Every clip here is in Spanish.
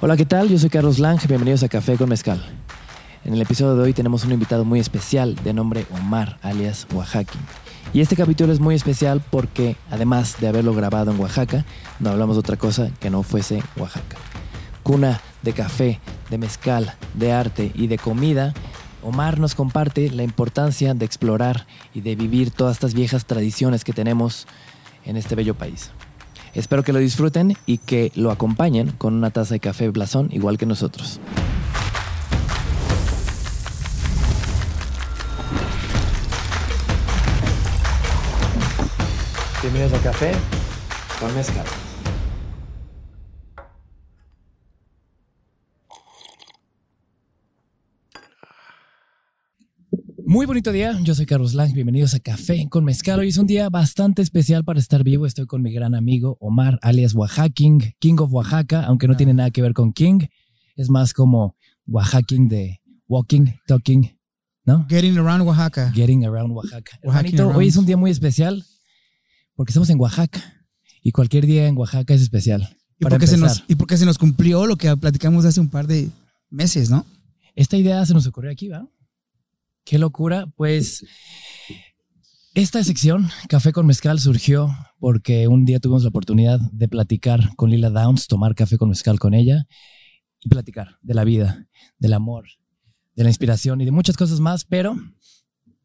Hola, ¿qué tal? Yo soy Carlos Lange, bienvenidos a Café con Mezcal. En el episodio de hoy tenemos un invitado muy especial de nombre Omar, alias Oaxaca. Y este capítulo es muy especial porque, además de haberlo grabado en Oaxaca, no hablamos de otra cosa que no fuese Oaxaca. Cuna de café, de mezcal, de arte y de comida, Omar nos comparte la importancia de explorar y de vivir todas estas viejas tradiciones que tenemos en este bello país. Espero que lo disfruten y que lo acompañen con una taza de café blasón igual que nosotros. Bienvenidos a Café con Mezcal. Muy bonito día, yo soy Carlos Lang, bienvenidos a Café con Mezcal. Hoy es un día bastante especial para estar vivo. Estoy con mi gran amigo Omar, alias Oaxaking, King of Oaxaca, aunque no tiene nada que ver con King. Es más como Oaxaking de walking, talking, ¿no? Getting around Oaxaca. Getting around Oaxaca. Hermanito, around. hoy es un día muy especial porque estamos en Oaxaca y cualquier día en Oaxaca es especial. Y porque, se nos, y porque se nos cumplió lo que platicamos hace un par de meses, ¿no? esta idea se nos ocurrió aquí, ¿va? Qué locura. Pues esta sección, Café con Mezcal, surgió porque un día tuvimos la oportunidad de platicar con Lila Downs, tomar café con mezcal con ella y platicar de la vida, del amor, de la inspiración y de muchas cosas más, pero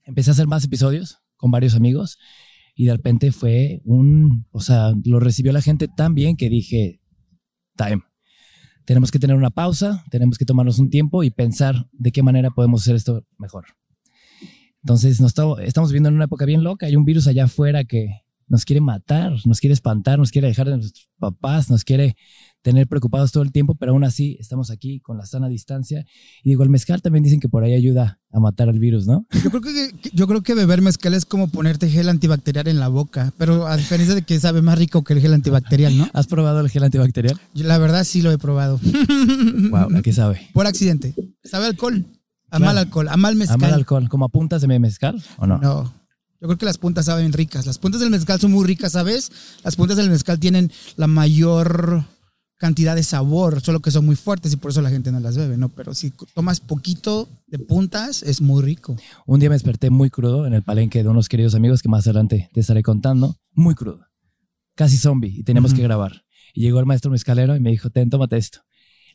empecé a hacer más episodios con varios amigos y de repente fue un, o sea, lo recibió la gente tan bien que dije, time. Tenemos que tener una pausa, tenemos que tomarnos un tiempo y pensar de qué manera podemos hacer esto mejor. Entonces, nos estamos, estamos viviendo en una época bien loca. Hay un virus allá afuera que nos quiere matar, nos quiere espantar, nos quiere dejar de nuestros papás, nos quiere tener preocupados todo el tiempo, pero aún así estamos aquí con la sana distancia. Y digo, el mezcal también dicen que por ahí ayuda a matar al virus, ¿no? Yo creo que, yo creo que beber mezcal es como ponerte gel antibacterial en la boca, pero a diferencia de que sabe más rico que el gel antibacterial, ¿no? ¿Has probado el gel antibacterial? Yo, la verdad sí lo he probado. Wow, ¿a qué sabe? Por accidente. Sabe alcohol. A Claro. mal alcohol, a mal ¿A mezcal. mal alcohol? ¿Como a puntas de mezcal o no? No. Yo creo que las puntas saben ricas. Las puntas del mezcal son muy ricas, ¿sabes? Las puntas del mezcal tienen la mayor cantidad de sabor, solo que son muy fuertes y por eso la gente no las bebe, ¿no? Pero si tomas poquito de puntas, es muy rico. Un día me desperté muy crudo en el palenque de unos queridos amigos que más adelante te estaré contando. Muy crudo. Casi zombie y teníamos Ujú. que grabar. Y llegó el maestro mezcalero y me dijo, ten, tómate esto.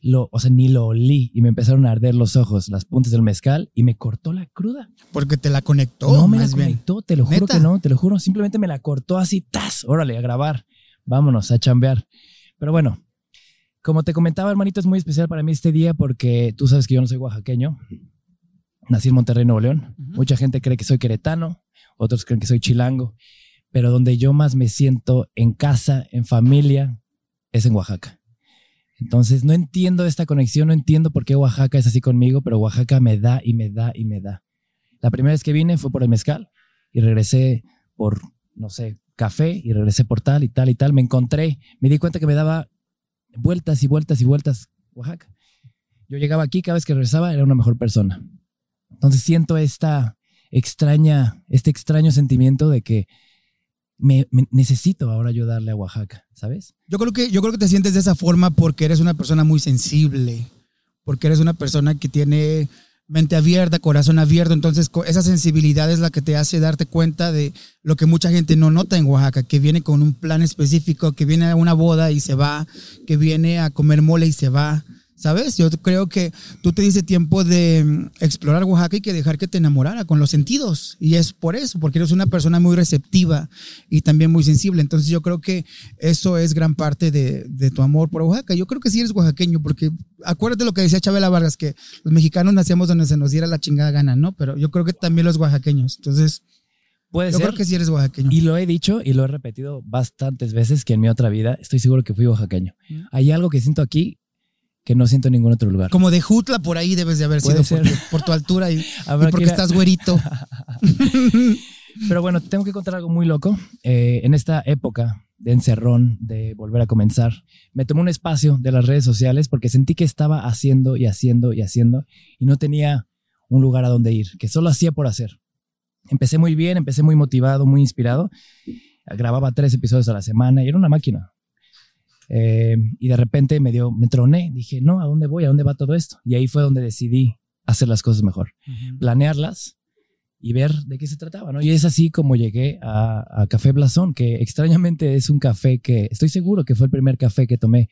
Lo, o sea, ni lo olí y me empezaron a arder los ojos, las puntas del mezcal y me cortó la cruda. Porque te la conectó, no me la bien. conectó, te lo juro ¿Neta? que no, te lo juro. Simplemente me la cortó así, ¡tas! Órale, a grabar. Vámonos, a chambear. Pero bueno, como te comentaba, hermanito, es muy especial para mí este día porque tú sabes que yo no soy oaxaqueño. Nací en Monterrey, Nuevo León. Mucha gente cree que soy queretano, otros creen que soy chilango, pero donde yo más me siento en casa, en familia, es en Oaxaca. Entonces, no entiendo esta conexión, no entiendo por qué Oaxaca es así conmigo, pero Oaxaca me da y me da y me da. La primera vez que vine fue por el mezcal y regresé por, no sé, café y regresé por tal y tal y tal. Me encontré, me di cuenta que me daba vueltas y vueltas y vueltas Oaxaca. Yo llegaba aquí, cada vez que regresaba era una mejor persona. Entonces siento esta extraña, este extraño sentimiento de que me, necesito ahora ayudarle a Oaxaca, ¿sabes? Yo creo que yo creo que te sientes de esa forma porque eres una persona muy sensible, porque eres una persona que tiene mente abierta, corazón abierto, entonces esa sensibilidad es la que te hace darte cuenta de lo que mucha gente no nota en Oaxaca, que viene con un plan específico, que viene a una boda y se va, que viene a comer mole y se va. ¿Sabes? Yo creo que tú te diste tiempo de mm, explorar Oaxaca y que dejar que te enamorara con los sentidos. Y es por eso, porque eres una persona muy receptiva y también muy sensible. Entonces yo creo que eso es gran parte de, de tu amor por Oaxaca. Yo creo que sí eres oaxaqueño, porque acuérdate lo que decía Chabela Vargas, que los mexicanos nacíamos donde se nos diera la chingada gana, ¿no? Pero yo creo que también los oaxaqueños. Entonces, Puede yo ser. creo que sí eres oaxaqueño. Y lo he dicho y lo he repetido bastantes veces que en mi otra vida estoy seguro que fui oaxaqueño. Hay algo que siento aquí que no siento en ningún otro lugar. Como de Jutla por ahí debes de haber sido por, por tu altura y, y porque estás güerito. Pero bueno, te tengo que contar algo muy loco. Eh, en esta época de encerrón, de volver a comenzar, me tomé un espacio de las redes sociales porque sentí que estaba haciendo y haciendo y haciendo y no tenía un lugar a donde ir, que solo hacía por hacer. Empecé muy bien, empecé muy motivado, muy inspirado. Grababa tres episodios a la semana y era una máquina. Eh, y de repente me dio, me troné. Dije, no, ¿a dónde voy? ¿A dónde va todo esto? Y ahí fue donde decidí hacer las cosas mejor, planearlas y ver de qué se trataba, ¿no? Y es así como llegué a, a, Café Blasón, que extrañamente es un café que estoy seguro que fue el primer café que tomé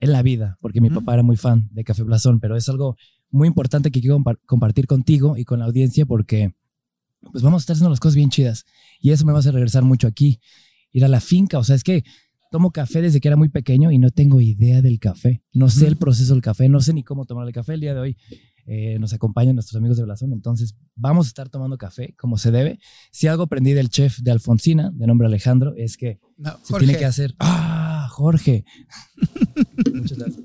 en la vida, porque mi papá era muy fan de Café Blasón, pero es algo muy importante que quiero compartir contigo y con la audiencia porque pues vamos a estar haciendo las cosas bien chidas y eso me va a hacer regresar mucho aquí, ir a la finca, o sea, es que tomo café desde que era muy pequeño y no tengo idea del café, no sé el proceso del café, no sé ni cómo tomar el café el día de hoy. Eh, nos acompañan nuestros amigos de Blasón, entonces vamos a estar tomando café como se debe. Si algo aprendí del chef de Alfonsina, de nombre Alejandro, es que se tiene que hacer... ¡Ah, Jorge! Muchas gracias.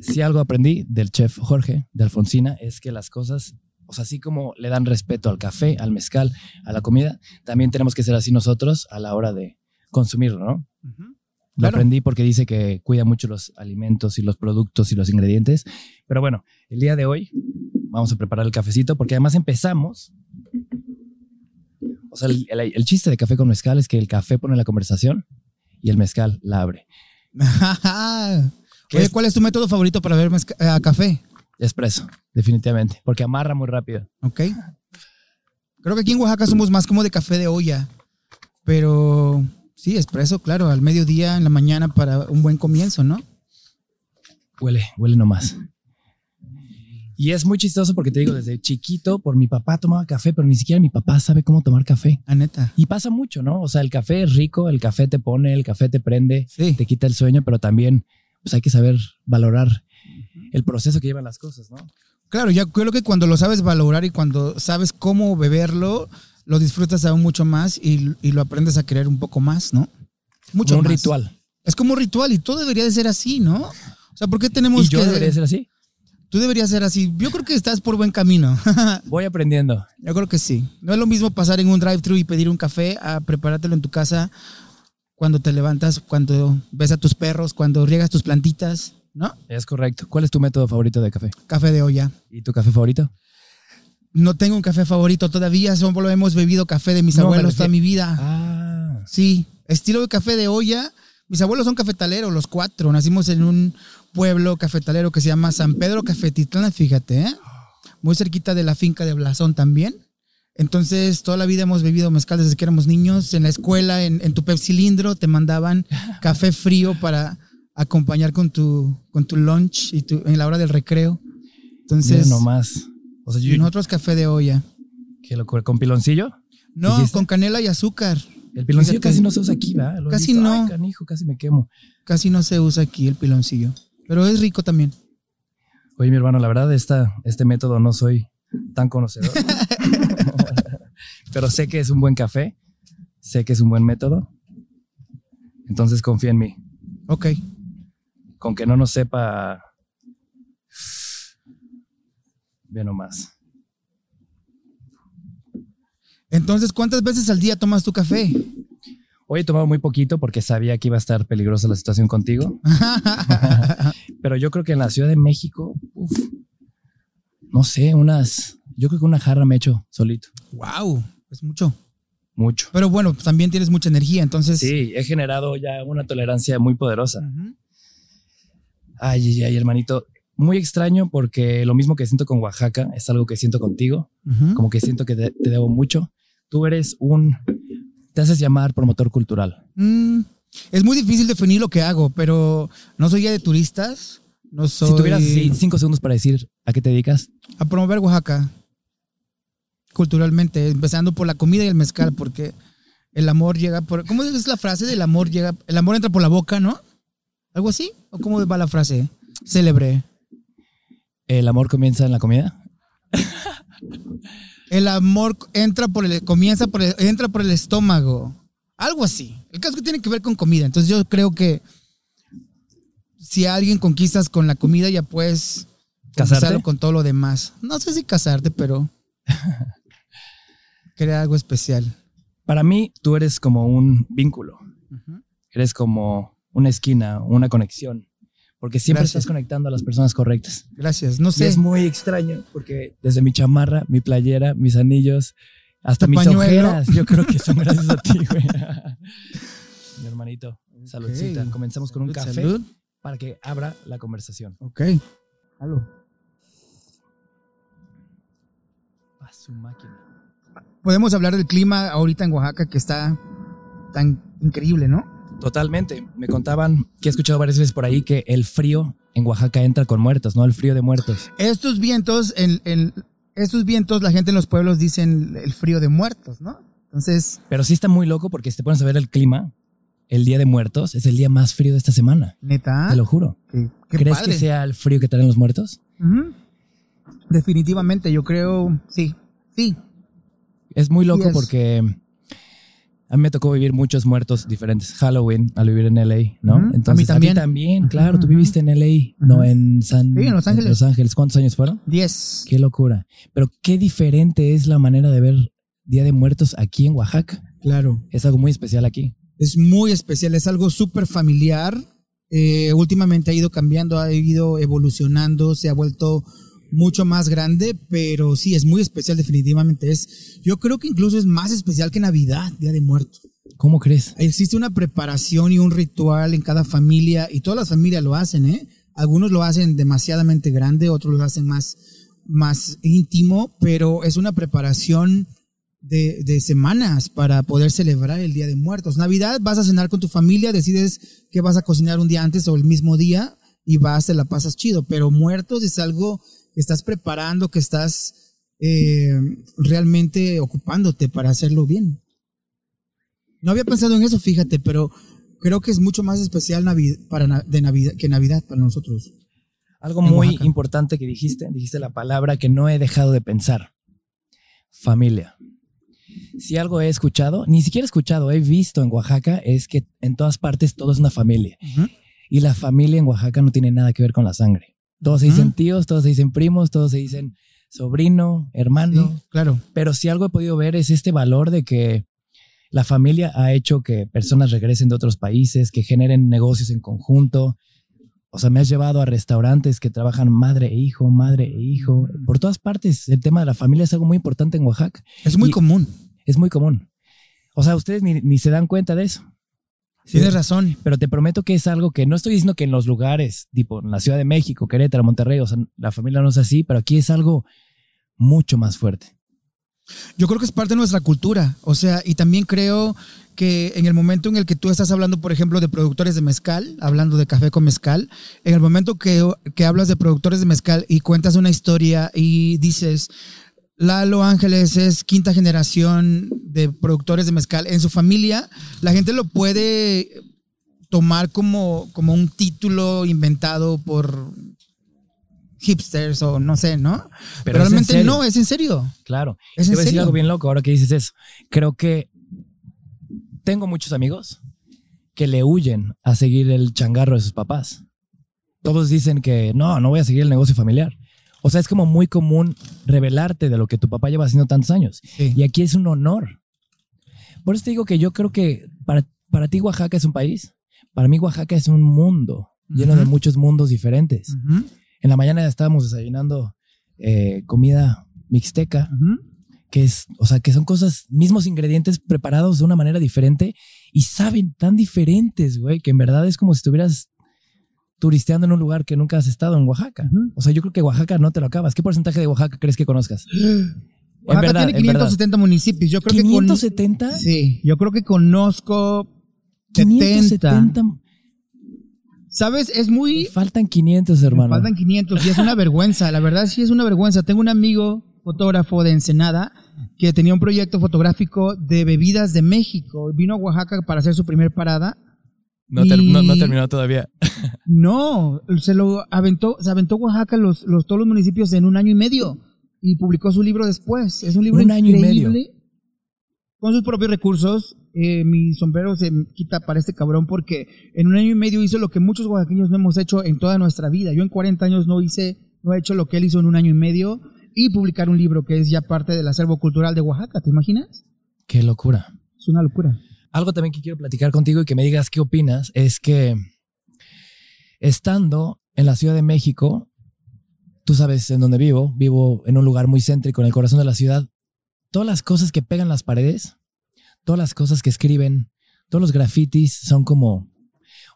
Si algo aprendí del chef Jorge de Alfonsina es que las cosas o sea, así como le dan respeto al café, al mezcal, a la comida, también tenemos que ser así nosotros a la hora de consumirlo, ¿no? Lo aprendí porque dice que cuida mucho los alimentos y los productos y los ingredientes. Pero bueno, el día de hoy vamos a preparar el cafecito porque además empezamos. O sea, el, chiste de café con mezcal es que el café pone la conversación y el mezcal la abre. ¿cuál es tu método favorito para ver eh, café? Espresso, definitivamente, porque amarra muy rápido. Ok. Creo que aquí en Oaxaca somos más como de café de olla, pero sí, espresso, claro, al mediodía, en la mañana para un buen comienzo, ¿no? Huele, huele nomás. Y es muy chistoso porque te digo, desde chiquito, por mi papá tomaba café, pero ni siquiera mi papá sabe cómo tomar café. A neta. Y pasa mucho, ¿no? O sea, el café es rico, el café te pone, el café te prende, te quita el sueño, pero también pues hay que saber valorar el proceso que llevan las cosas, ¿no? Claro, yo creo que cuando lo sabes valorar y cuando sabes cómo beberlo, lo disfrutas aún mucho más y, lo aprendes a querer un poco más, ¿no? Mucho como un ritual. Es como un ritual y todo debería de ser así, ¿no? O sea, ¿por qué tenemos ¿Y yo debería ser así? Tú deberías ser así. Yo creo que estás por buen camino. Voy aprendiendo. Yo creo que sí. No es lo mismo pasar en un drive-thru y pedir un café a preparártelo en tu casa cuando te levantas, cuando ves a tus perros, cuando riegas tus plantitas. ¿No? Es correcto. ¿Cuál es tu método favorito de café? Café de olla. ¿Y tu café favorito? No tengo un café favorito todavía, solo hemos bebido café de mis abuelos toda mi vida. Ah. Sí, estilo de café de olla. Mis abuelos son cafetaleros, los cuatro. Nacimos en un pueblo cafetalero que se llama San Pedro Cafetitlán, fíjate, ¿eh? muy cerquita de la finca de Blasón también. Entonces, toda la vida hemos bebido mezcal desde que éramos niños. En la escuela, en, en tu cilindro, te mandaban café frío para acompañar con tu, con tu lunch y tu, en la hora del recreo. Entonces. no nomás. O sea, y nosotros café de olla. ¿Qué locura? ¿Con piloncillo? No, con canela y azúcar. El piloncillo casi no se usa aquí, ¿verdad? casi no. canijo, casi me quemo. Casi no se usa aquí el piloncillo. Pero es rico también. Oye, mi hermano, la verdad, esta, este método no soy tan conocedor. Pero sé que es un buen café. Sé que es un buen método. Entonces confía en mí. Ok con que no nos sepa. Ve nomás. Entonces, ¿cuántas veces al día tomas tu café? Hoy he tomado muy poquito porque sabía que iba a estar peligrosa la situación contigo. Pero yo creo que en la Ciudad de México, no sé, unas, yo creo que una jarra me he hecho solito. Wow, es mucho. Mucho. Pero bueno, también tienes mucha energía, entonces. Sí, he generado ya una tolerancia muy poderosa. Ay, ay, hermanito. Muy extraño porque lo mismo que siento con Oaxaca es algo que siento contigo. Como que siento que te, debo mucho. Tú eres un. Te haces llamar promotor cultural. Mm, es muy difícil definir lo que hago, pero no soy guía de turistas. No soy... Si tuvieras cinco segundos para decir a qué te dedicas. A promover Oaxaca culturalmente, empezando por la comida y el mezcal, porque el amor llega por. ¿Cómo es la frase del amor llega? El amor entra por la boca, ¿no? ¿Algo así? ¿O cómo va la frase? Célebre. ¿El amor comienza en la comida? el amor entra por el, comienza por el, entra por el estómago. Algo así. El caso que tiene que ver con comida. Entonces yo creo que si alguien conquistas con la comida, ya puedes casarte con todo lo demás. No sé si casarte, pero crear algo especial. Para mí, tú eres como un vínculo. Eres como una esquina, una conexión, porque siempre estás conectando a las personas correctas. Gracias, no sé. es muy extraño porque desde mi chamarra, mi playera, mis anillos, hasta mis ojeras, yo creo que son gracias a ti, güey. mi hermanito. Saludcita. Ok. Comenzamos con un café salud. para que abra la conversación. Ok. Salud. A su máquina. Podemos hablar del clima ahorita en Oaxaca que está tan increíble, ¿no? Totalmente. Me contaban que he escuchado varias veces por ahí que el frío en Oaxaca entra con muertos, ¿no? El frío de muertos. Estos vientos, en, en- estos vientos, la gente en los pueblos dicen el frío de muertos, ¿no? Entonces, Pero sí está muy loco porque si te pones a ver el clima, el día de muertos es el día más frío de esta semana. neta, Te lo juro. qué, qué ¿Crees padre. que sea el frío que traen los muertos? Definitivamente, yo creo, sí, sí. Es muy loco porque a mí me tocó vivir muchos muertos diferentes. Halloween al vivir en LA, ¿no? Ujú. A mí Entonces, también. ti también, claro. Tú viviste en LA, no Ujú. en San Sí, en Los Ángeles. Los Ángeles. ¿Cuántos años fueron? Diez. Qué locura. Pero qué diferente es la manera de ver Día de Muertos aquí en Oaxaca. Claro. Es algo muy especial aquí. Es muy especial, es algo súper familiar. Eh, últimamente ha ido cambiando, ha ido evolucionando, se ha vuelto mucho más grande, pero sí, es muy especial definitivamente. Es, yo creo que incluso es más especial que Navidad, Día de Muertos. ¿Cómo crees? Existe una preparación y un ritual en cada familia y todas las familias lo hacen, ¿eh? Algunos lo hacen demasiadamente grande, otros lo hacen más, más íntimo, pero es una preparación de, de semanas para poder celebrar el Día de Muertos. Navidad vas a cenar con tu familia, decides que vas a cocinar un día antes o el mismo día y vas, te la pasas chido, pero muertos es algo estás preparando, que estás eh, realmente ocupándote para hacerlo bien. No había pensado en eso, fíjate, pero creo que es mucho más especial para, de Navidad, que Navidad para nosotros. Algo muy importante que dijiste, dijiste la palabra que no he dejado de pensar. Familia. Si algo he escuchado, ni siquiera he escuchado, he visto en Oaxaca, es que en todas partes todo es una familia. Y la familia en Oaxaca no tiene nada que ver con la sangre. Todos se dicen tíos, todos se dicen primos, todos se dicen sobrino, hermano. Sí, claro. Pero si algo he podido ver es este valor de que la familia ha hecho que personas regresen de otros países, que generen negocios en conjunto. O sea, me has llevado a restaurantes que trabajan madre e hijo, madre e hijo. Por todas partes, el tema de la familia es algo muy importante en Oaxaca. Es muy común. Es muy común. O sea, ustedes ni, ni se dan cuenta de eso. Tienes razón. Pero te prometo que es algo que no estoy diciendo que en los lugares, tipo en la Ciudad de México, Querétaro, Monterrey, o sea, la familia no es así, pero aquí es algo mucho más fuerte. Yo creo que es parte de nuestra cultura. O sea, y también creo que en el momento en el que tú estás hablando, por ejemplo, de productores de mezcal, hablando de café con mezcal, en el momento que, que hablas de productores de mezcal y cuentas una historia y dices, Lalo Ángeles es quinta generación de productores de mezcal en su familia, la gente lo puede tomar como, como un título inventado por hipsters o no sé, ¿no? Pero realmente no, es en serio. Claro. Es Te en voy a decir algo bien loco ahora que dices eso. Creo que tengo muchos amigos que le huyen a seguir el changarro de sus papás. Todos dicen que no, no voy a seguir el negocio familiar. O sea, es como muy común revelarte de lo que tu papá lleva haciendo tantos años. Sí. Y aquí es un honor. Por eso te digo que yo creo que para, para ti Oaxaca es un país. Para mí Oaxaca es un mundo lleno de muchos mundos diferentes. En la mañana estábamos desayunando eh, comida mixteca, que es, o sea, que son cosas, mismos ingredientes preparados de una manera diferente y saben tan diferentes, güey, que en verdad es como si estuvieras turisteando en un lugar que nunca has estado en Oaxaca. O sea, yo creo que Oaxaca no te lo acabas. ¿Qué porcentaje de Oaxaca crees que conozcas? Oaxaca verdad, tiene en verdad. 570 municipios. Yo creo que ¿570? con, sí, yo creo que conozco 70. 570. ¿Sabes? Es Me muy faltan 500, me hermano. faltan 500 y es una vergüenza, la verdad sí es una vergüenza. Tengo un amigo fotógrafo de Ensenada que tenía un proyecto fotográfico de bebidas de México. Vino a Oaxaca para hacer su primer parada. No, ter- no- terminó todavía. No, se lo aventó, se aventó Oaxaca los, los todos los municipios en un año y medio y publicó su libro después. Es un libro Un año y increíble. medio. Con sus propios recursos, eh, mi sombrero se quita para este cabrón porque en un año y medio hizo lo que muchos oaxaqueños no hemos hecho en toda nuestra vida. Yo en 40 años no hice, no he hecho lo que él hizo en un año y medio y publicar un libro que es ya parte del acervo cultural de Oaxaca. ¿Te imaginas? Qué locura. Es una locura. Algo también que quiero platicar contigo y que me digas qué opinas es que estando en la Ciudad de México, tú sabes en dónde vivo, vivo en un lugar muy céntrico, en el corazón de la ciudad, todas las cosas que pegan las paredes, todas las cosas que escriben, todos los grafitis son como,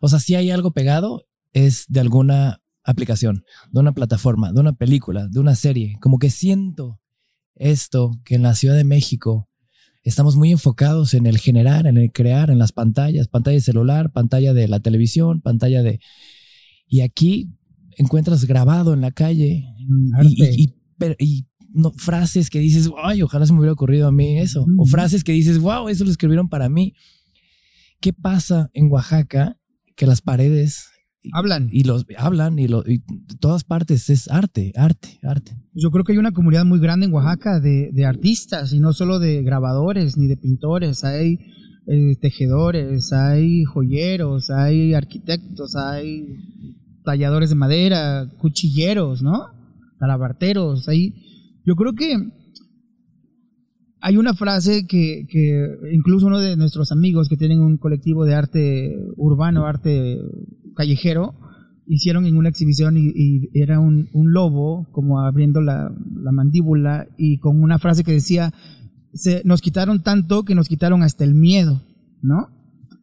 o sea, si hay algo pegado, es de alguna aplicación, de una plataforma, de una película, de una serie. Como que siento esto que en la Ciudad de México estamos muy enfocados en el generar, en el crear, en las pantallas, pantalla de celular, pantalla de la televisión, pantalla de... Y aquí encuentras grabado en la calle y, no, frases que dices, ay, ojalá se me hubiera ocurrido a mí eso. O frases que dices, wow, eso lo escribieron para mí. ¿Qué pasa en Oaxaca? Que las paredes hablan. Y los hablan y, lo, y todas partes es arte, arte, arte. Yo creo que hay una comunidad muy grande en Oaxaca de, de artistas y no solo de grabadores ni de pintores. Hay eh, tejedores, hay joyeros, hay arquitectos, hay talladores de madera, cuchilleros, ¿no? Talabarteros. Hay, yo creo que hay una frase que, que, incluso uno de nuestros amigos que tienen un colectivo de arte urbano, arte callejero, hicieron en una exhibición y, era un, lobo como abriendo la, mandíbula y con una frase que decía, se, nos quitaron tanto que nos quitaron hasta el miedo, ¿no?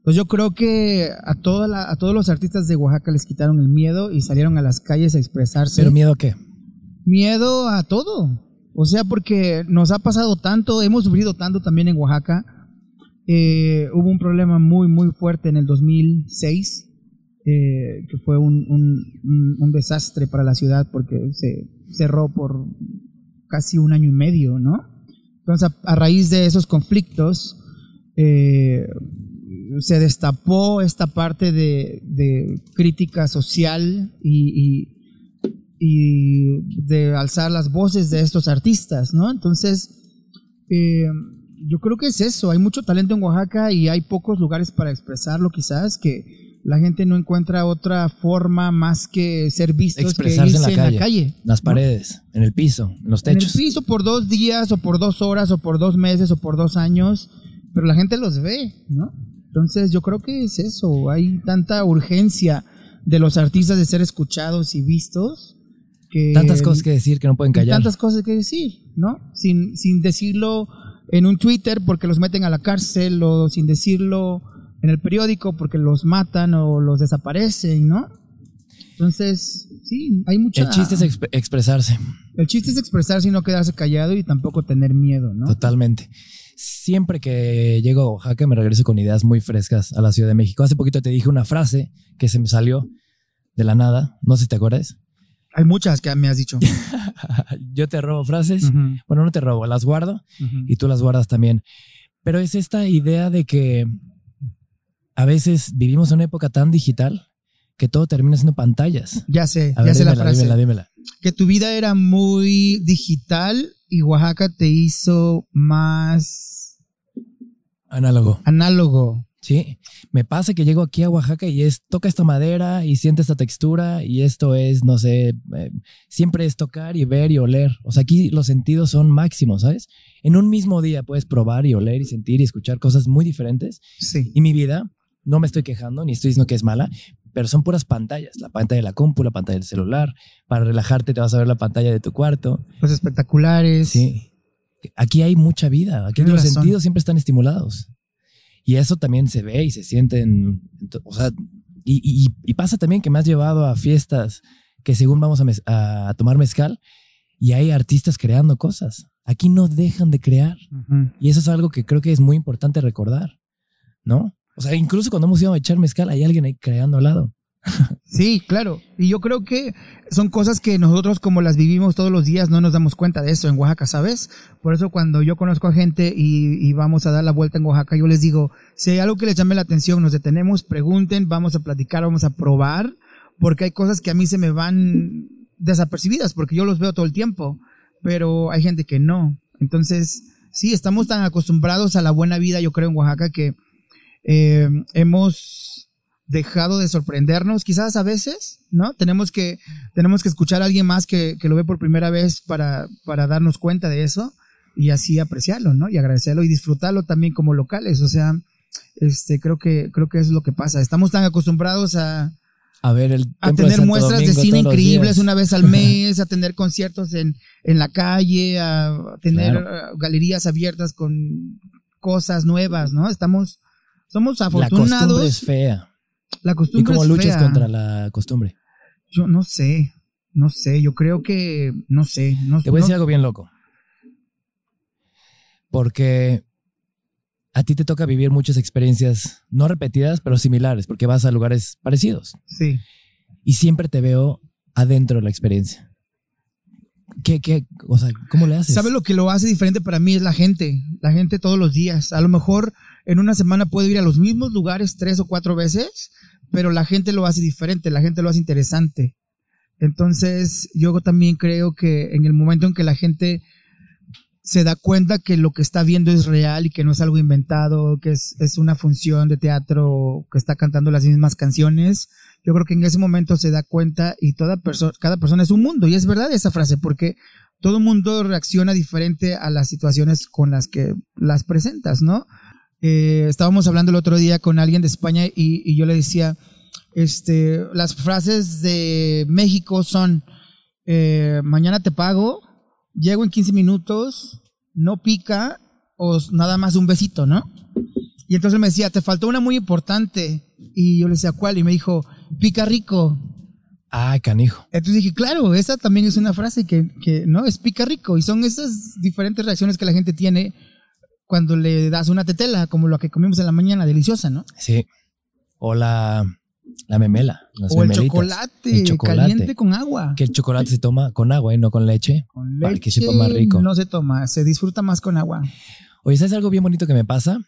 Pues yo creo que a, toda a todos los artistas de Oaxaca les quitaron el miedo y salieron a las calles a expresarse. ¿Pero miedo a qué? Miedo a todo. O sea, porque nos ha pasado tanto, hemos sufrido tanto también en Oaxaca. Eh, hubo un problema muy, muy fuerte en el 2006, eh, que fue un, un, desastre para la ciudad porque se cerró por casi un año y medio, ¿no? Entonces, a, raíz de esos conflictos, eh, se destapó esta parte de, crítica social y, y de alzar las voces de estos artistas, ¿no? Entonces, eh, yo creo que es eso, hay mucho talento en Oaxaca y hay pocos lugares para expresarlo quizás, que la gente no encuentra otra forma más que ser vistos Expresarse que en, la, calle, Las paredes, en el piso, en los techos. En el piso por dos días o por dos horas o por dos meses o por dos años, pero la gente los ve, ¿no? Entonces yo creo que es eso, hay tanta urgencia de los artistas de ser escuchados y vistos Tantas cosas que decir que no pueden callar. Tantas cosas que decir, ¿no? Sin, sin decirlo en un Twitter porque los meten a la cárcel o sin decirlo en el periódico porque los matan o los desaparecen, ¿no? Entonces, sí, hay mucha... El chiste es expresarse. El chiste es expresarse y no quedarse callado y tampoco tener miedo, ¿no? Totalmente. Siempre que llego a Oaxaca me regreso con ideas muy frescas a la Ciudad de México. Hace poquito te dije una frase que se me salió de la nada, no sé si te acuerdas. Hay muchas que me has dicho. Yo te robo frases. Bueno, no te robo, las guardo y tú las guardas también. Pero es esta idea de que a veces vivimos en una época tan digital que todo termina siendo pantallas. Ya sé, ya sé la frase. Dímela, dímela. Que tu vida era muy digital y Oaxaca te hizo más análogo. Análogo. Sí, me pasa que llego aquí a Oaxaca y es toca esta madera y siente esta textura y esto es, no sé, eh, siempre es tocar y ver y oler. O sea, aquí los sentidos son máximos, ¿sabes? En un mismo día puedes probar y oler y sentir y escuchar cosas muy diferentes. Sí. Y mi vida, no me estoy quejando ni estoy diciendo que es mala, pero son puras pantallas. La pantalla de la compu, la pantalla del celular. Para relajarte te vas a ver la pantalla de tu cuarto. Pues espectaculares. Sí. Aquí hay mucha vida. Aquí los sentidos siempre están estimulados. Y eso también se ve y se siente en, o sea, y, y, pasa también que me has llevado a fiestas que según vamos a, a, tomar mezcal y hay artistas creando cosas. Aquí no dejan de crear. Y eso es algo que creo que es muy importante recordar, ¿no? O sea, incluso cuando hemos ido a echar mezcal, hay alguien ahí creando al lado. Sí, claro. Y yo creo que son cosas que nosotros como las vivimos todos los días no nos damos cuenta de eso en Oaxaca, ¿sabes? Por eso cuando yo conozco a gente y, vamos a dar la vuelta en Oaxaca, yo les digo, si hay algo que les llame la atención, nos detenemos, pregunten, vamos a platicar, vamos a probar, porque hay cosas que a mí se me van desapercibidas, porque yo los veo todo el tiempo, pero hay gente que no. Entonces, sí, estamos tan acostumbrados a la buena vida, yo creo, en Oaxaca, que eh, hemos dejado de sorprendernos, quizás a veces, ¿no? Tenemos que, tenemos que escuchar a alguien más que, que lo ve por primera vez para, para darnos cuenta de eso y así apreciarlo, ¿no? Y agradecerlo y disfrutarlo también como locales, o sea, este, creo que, creo que es lo que pasa. Estamos tan acostumbrados a, a ver el a tener muestras de cine increíbles una vez al mes, a tener conciertos en, en la calle, a tener galerías abiertas con cosas nuevas, ¿no? Estamos somos La costumbre afortunados. es fea. La ¿Y costumbre cómo es luchas fea. contra la costumbre? Yo no sé, no sé, yo creo que, no sé, no Te voy a decir algo bien loco. Porque a ti te toca vivir muchas experiencias, no repetidas, pero similares, porque vas a lugares parecidos. Sí. Y siempre te veo adentro de la experiencia. ¿Qué, qué, o sea, cómo le haces? ¿Sabes lo que lo hace diferente para mí? Es la gente, la gente todos los días. A lo mejor en una semana puedo ir a los mismos lugares tres o cuatro veces, pero la gente lo hace diferente, la gente lo hace interesante. Entonces, yo también creo que en el momento en que la gente se da cuenta que lo que está viendo es real y que no es algo inventado, que es, es una función de teatro que está cantando las mismas canciones, yo creo que en ese momento se da cuenta y toda persona, cada persona es un mundo. Y es verdad esa frase, porque todo mundo reacciona diferente a las situaciones con las que las presentas, ¿no? Eh, estábamos hablando el otro día con alguien de España y, y yo le decía, este, las frases de México son, eh, mañana te pago, llego en 15 minutos, no pica o nada más un besito, ¿no? Y entonces me decía, te faltó una muy importante. Y yo le decía, ¿cuál? Y me dijo, pica rico. Ah, canijo. Entonces dije, claro, esa también es una frase que, que no es pica rico. Y son esas diferentes reacciones que la gente tiene cuando le das una tetela, como lo que comimos en la mañana, deliciosa, ¿no? Sí. O la, la memela. las o el chocolate, El chocolate. caliente con agua. Que el chocolate se toma con agua y no con leche. Con para leche que sepa más rico. no se toma, se disfruta más con agua. Oye, ¿sabes algo bien bonito que me pasa?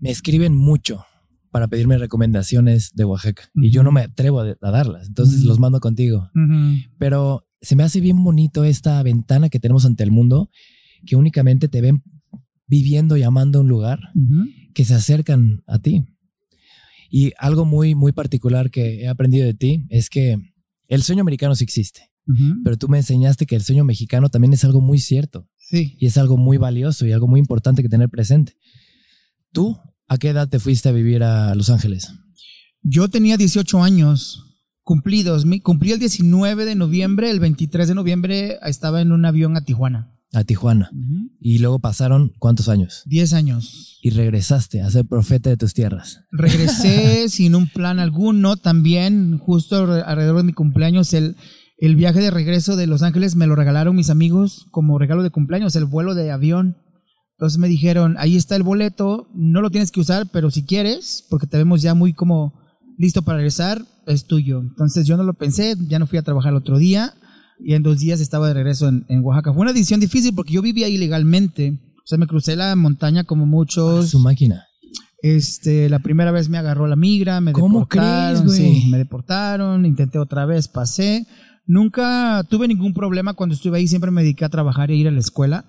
Me escriben mucho para pedirme recomendaciones de Oaxaca y yo no me atrevo a, a darlas, entonces los mando contigo. Pero se me hace bien bonito esta ventana que tenemos ante el mundo, que únicamente te ven viviendo y amando un lugar, que se acercan a ti. Y algo muy, muy particular que he aprendido de ti es que el sueño americano sí existe, pero tú me enseñaste que el sueño mexicano también es algo muy cierto Sí. y es algo muy valioso y algo muy importante que tener presente. ¿Tú a qué edad te fuiste a vivir a Los Ángeles? Yo tenía 18 años cumplidos. Cumplí el 19 de noviembre, el 23 de noviembre estaba en un avión a Tijuana. A Tijuana. Y luego pasaron cuántos años? 10 años. Y regresaste a ser profeta de tus tierras. Regresé sin un plan alguno. También, justo alre- alrededor de mi cumpleaños, el, el viaje de regreso de Los Ángeles me lo regalaron mis amigos como regalo de cumpleaños, el vuelo de avión. Entonces me dijeron, ahí está el boleto, no lo tienes que usar, pero si quieres, porque te vemos ya muy como listo para regresar, es tuyo. Entonces yo no lo pensé, ya no fui a trabajar el otro día y en dos días estaba de regreso en, en Oaxaca. Fue una decisión difícil porque yo vivía ilegalmente. O sea, me crucé la montaña como muchos. Su máquina. Este, la primera vez me agarró la migra, me ¿Cómo deportaron, crees, güey? sí, me deportaron, intenté otra vez, pasé. Nunca tuve ningún problema cuando estuve ahí, siempre me dediqué a trabajar e ir a la escuela.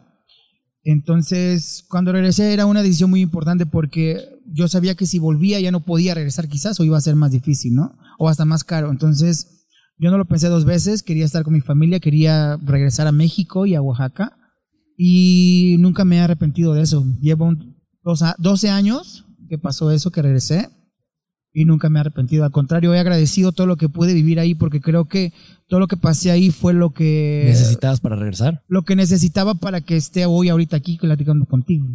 Entonces, cuando regresé era una decisión muy importante porque yo sabía que si volvía ya no podía regresar quizás o iba a ser más difícil, ¿no? O hasta más caro. Entonces, yo no lo pensé dos veces, quería estar con mi familia, quería regresar a México y a Oaxaca y nunca me he arrepentido de eso. Llevo un- dos a- 12 años que pasó eso, que regresé y nunca me he arrepentido. Al contrario, he agradecido todo lo que pude vivir ahí porque creo que todo lo que pasé ahí fue lo que ¿Necesitabas para regresar? lo que necesitaba para que esté hoy ahorita aquí platicando contigo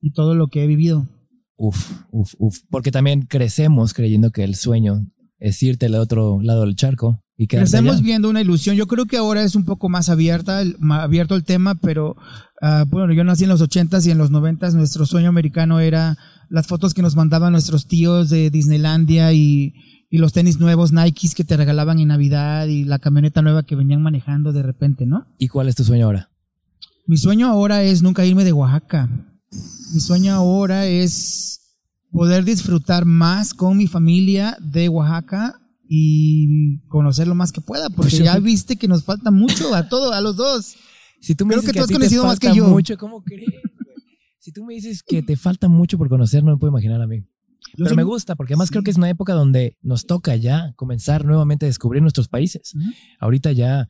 y todo lo que he vivido. Uf, uf, uf. Porque también crecemos creyendo que el sueño es irte al otro lado del charco y quedarte allá. viendo una ilusión. Yo creo que ahora es un poco más abierta, el- ma- abierto el tema, pero ah, bueno, yo nací en los 80s y en los 90s nuestro sueño americano era las fotos que nos mandaban nuestros tíos de Disneylandia y, y los tenis nuevos Nikes que te regalaban en Navidad y la camioneta nueva que venían manejando de repente, ¿no? ¿Y cuál es tu sueño ahora? Mi sueño ahora es nunca irme de Oaxaca. Mi sueño ahora es poder disfrutar más con mi familia de Oaxaca y conocer lo más que pueda, porque Pues ya viste que nos falta mucho a todos, a los dos. Si tú me Creo dices que tú has conocido más que yo. mucho, ¿cómo crees? Si tú me dices que te falta mucho por conocer, no me puedo imaginar a mí. Yo Pero soy- me gusta, porque además Sí. creo que es una época donde nos toca ya comenzar nuevamente a descubrir nuestros países. Ujú. Ahorita ya,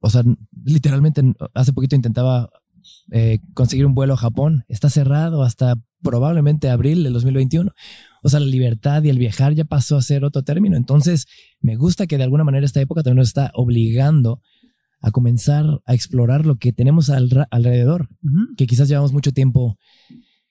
o sea, literalmente hace poquito intentaba eh, conseguir un vuelo a Japón. Está cerrado hasta probablemente abril del 2021. O sea, la libertad y el viajar ya pasó a ser otro término. Entonces, me gusta que de alguna manera esta época también nos está obligando a comenzar a explorar lo que tenemos al- alrededor que quizás llevamos mucho tiempo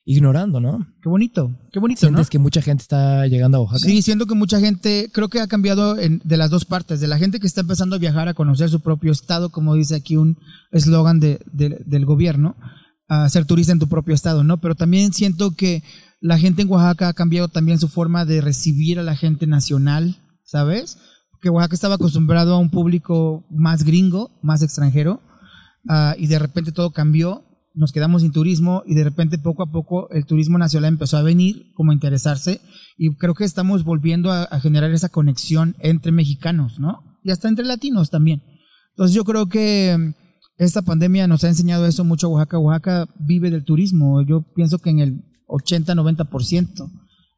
ignorando, ¿no? Qué bonito, qué bonito, ¿Sientes ¿no? que mucha gente está llegando a Oaxaca? Sí, siento que mucha gente, creo que ha cambiado en- de las dos partes, de la gente que está empezando a viajar a conocer su propio estado, como dice aquí un eslogan de- de- del gobierno, a ser turista en tu propio estado, ¿no? Pero también siento que la gente en Oaxaca ha cambiado también su forma de recibir a la gente nacional, ¿sabes? Que Oaxaca estaba acostumbrado a un público más gringo, más extranjero, ah, y de repente todo cambió, nos quedamos sin turismo y de repente poco a poco el turismo nacional empezó a venir, como a interesarse, y creo que estamos volviendo a, a generar esa conexión entre mexicanos, ¿no? Y hasta entre latinos también. Entonces yo creo que mm, esta pandemia nos ha enseñado eso mucho Oaxaca. Oaxaca vive del turismo, yo pienso que en el 80-90%.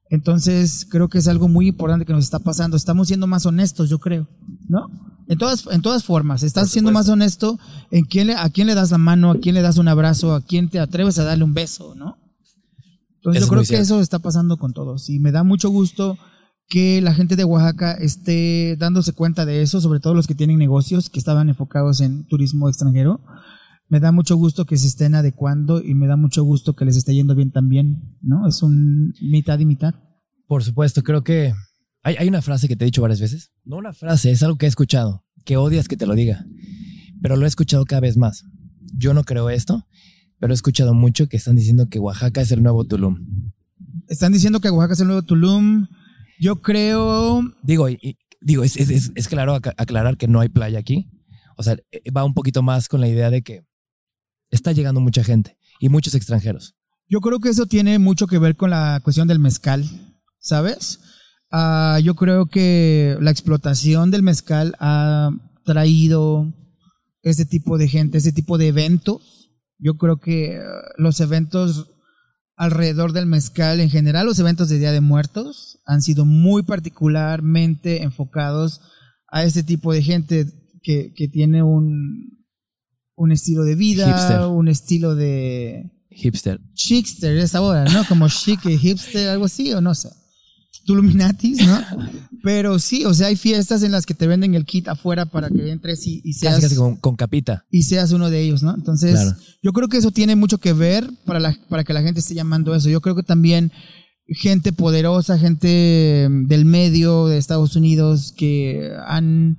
Entonces creo que es algo muy importante que nos está pasando. Estamos siendo más honestos, yo creo, ¿no? En todas, en todas formas. Estás siendo más honesto en quién le, a quién le das la mano, a quién le das un abrazo, a quién te atreves a darle un beso, ¿no? Entonces Eso yo creo que cierto. eso está pasando con todos. Y me da mucho gusto que la gente de Oaxaca esté dándose cuenta de eso, sobre todo los que tienen negocios que estaban enfocados en turismo extranjero. Me da mucho gusto que se estén adecuando y me da mucho gusto que les esté yendo bien también, ¿no? Es un mitad y mitad. Por supuesto, creo que hay, hay una frase que te he dicho varias veces. No una frase, es algo que he escuchado, que odias que te lo diga, pero lo he escuchado cada vez más. Yo no creo esto, pero he escuchado mucho que están diciendo que Oaxaca es el nuevo Tulum. Están diciendo que Oaxaca es el nuevo Tulum. Yo creo, Digo, y- y- digo, es, es- es- es claro ac- aclarar que no hay playa aquí. O sea, eh, va un poquito más con la idea de que está llegando mucha gente y muchos extranjeros. yo creo que eso tiene mucho que ver con la cuestión del mezcal, ¿sabes? Ah, yo creo que la explotación del mezcal ha traído ese tipo de gente, ese tipo de eventos. Yo creo que eh, los eventos alrededor del mezcal, en general los eventos de Día de Muertos, han sido muy particularmente enfocados a ese tipo de gente que, que tiene un, un estilo de vida, Hipster. un estilo de Hipster. chickster es ahora, ¿no? Como chic y hipster, algo así, o no sé. Tuluminatis, ¿no? Pero sí, o sea, hay fiestas en las que te venden el kit afuera para que entres y, y seas Casi, casi con, con capita. y seas uno de ellos, ¿no? Entonces, Claro. yo creo que eso tiene mucho que ver para, la, para que la gente esté llamando eso. Yo creo que también gente poderosa, gente mm, del medio de Estados Unidos que han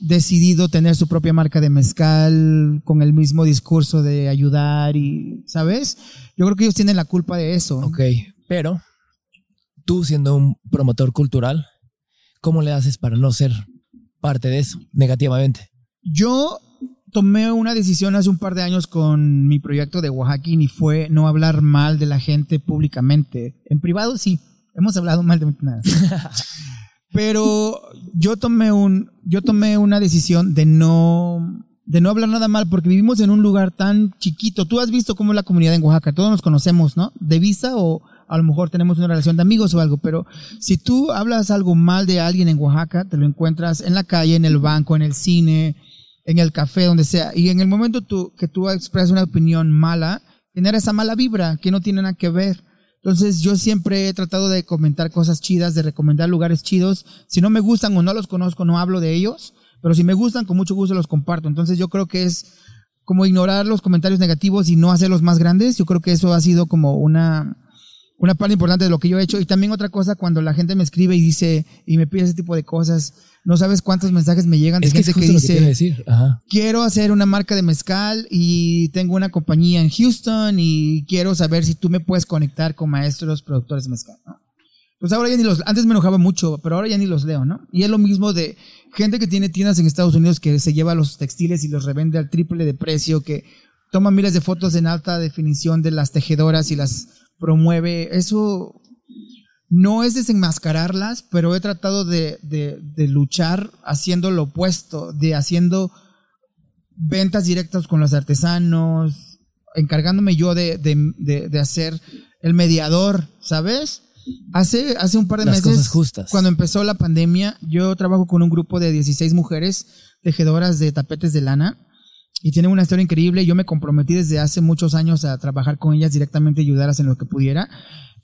decidido tener su propia marca de mezcal con el mismo discurso de ayudar y, ¿sabes? Yo creo que ellos tienen la culpa de eso. Ok, pero tú siendo un promotor cultural, ¿cómo le haces para no ser parte de eso negativamente? Yo tomé una decisión hace un par de años con mi proyecto de Oaxaquín y fue no hablar mal de la gente públicamente. En privado sí, hemos hablado mal de nada. Pero yo tomé un, yo tomé una decisión de no, de no hablar nada mal porque vivimos en un lugar tan chiquito. Tú has visto cómo es la comunidad en Oaxaca, todos nos conocemos, ¿no? De vista o a lo mejor tenemos una relación de amigos o algo, pero si tú hablas algo mal de alguien en Oaxaca, te lo encuentras en la calle, en el banco, en el cine, en el café, donde sea. Y en el momento tú, que tú expresas una opinión mala, genera esa mala vibra que no tiene nada que ver. Entonces yo siempre he tratado de comentar cosas chidas, de recomendar lugares chidos. Si no me gustan o no los conozco, no hablo de ellos, pero si me gustan, con mucho gusto los comparto. Entonces yo creo que es como ignorar los comentarios negativos y no hacerlos más grandes. Yo creo que eso ha sido como una, una parte importante de lo que yo he hecho. Y también otra cosa, cuando la gente me escribe y dice, y me pide ese tipo de cosas, no sabes cuántos mensajes me llegan de Es que es gente que, lo que dice, decir. Ajá. quiero hacer una marca de mezcal y tengo una compañía en Houston y quiero saber si tú me puedes conectar con maestros productores de mezcal, ¿no? Pues ahora ya ni los, antes me enojaba mucho, pero ahora ya ni los leo, ¿no? Y es lo mismo de gente que tiene tiendas en Estados Unidos que se lleva los textiles y los revende al triple de precio, que toma miles de fotos en alta definición de las tejedoras y las promueve. Eso no es desenmascararlas, pero he tratado de, de- de luchar haciendo lo opuesto, de haciendo ventas directas con los artesanos, encargándome yo de, de- hacer el mediador, ¿sabes? Hace, hace un par de Las meses, cosas justas. cuando empezó la pandemia, yo trabajo con un grupo de 16 mujeres tejedoras de tapetes de lana y tienen una historia increíble. Yo me comprometí desde hace muchos años a trabajar con ellas directamente, ayudarlas en lo que pudiera.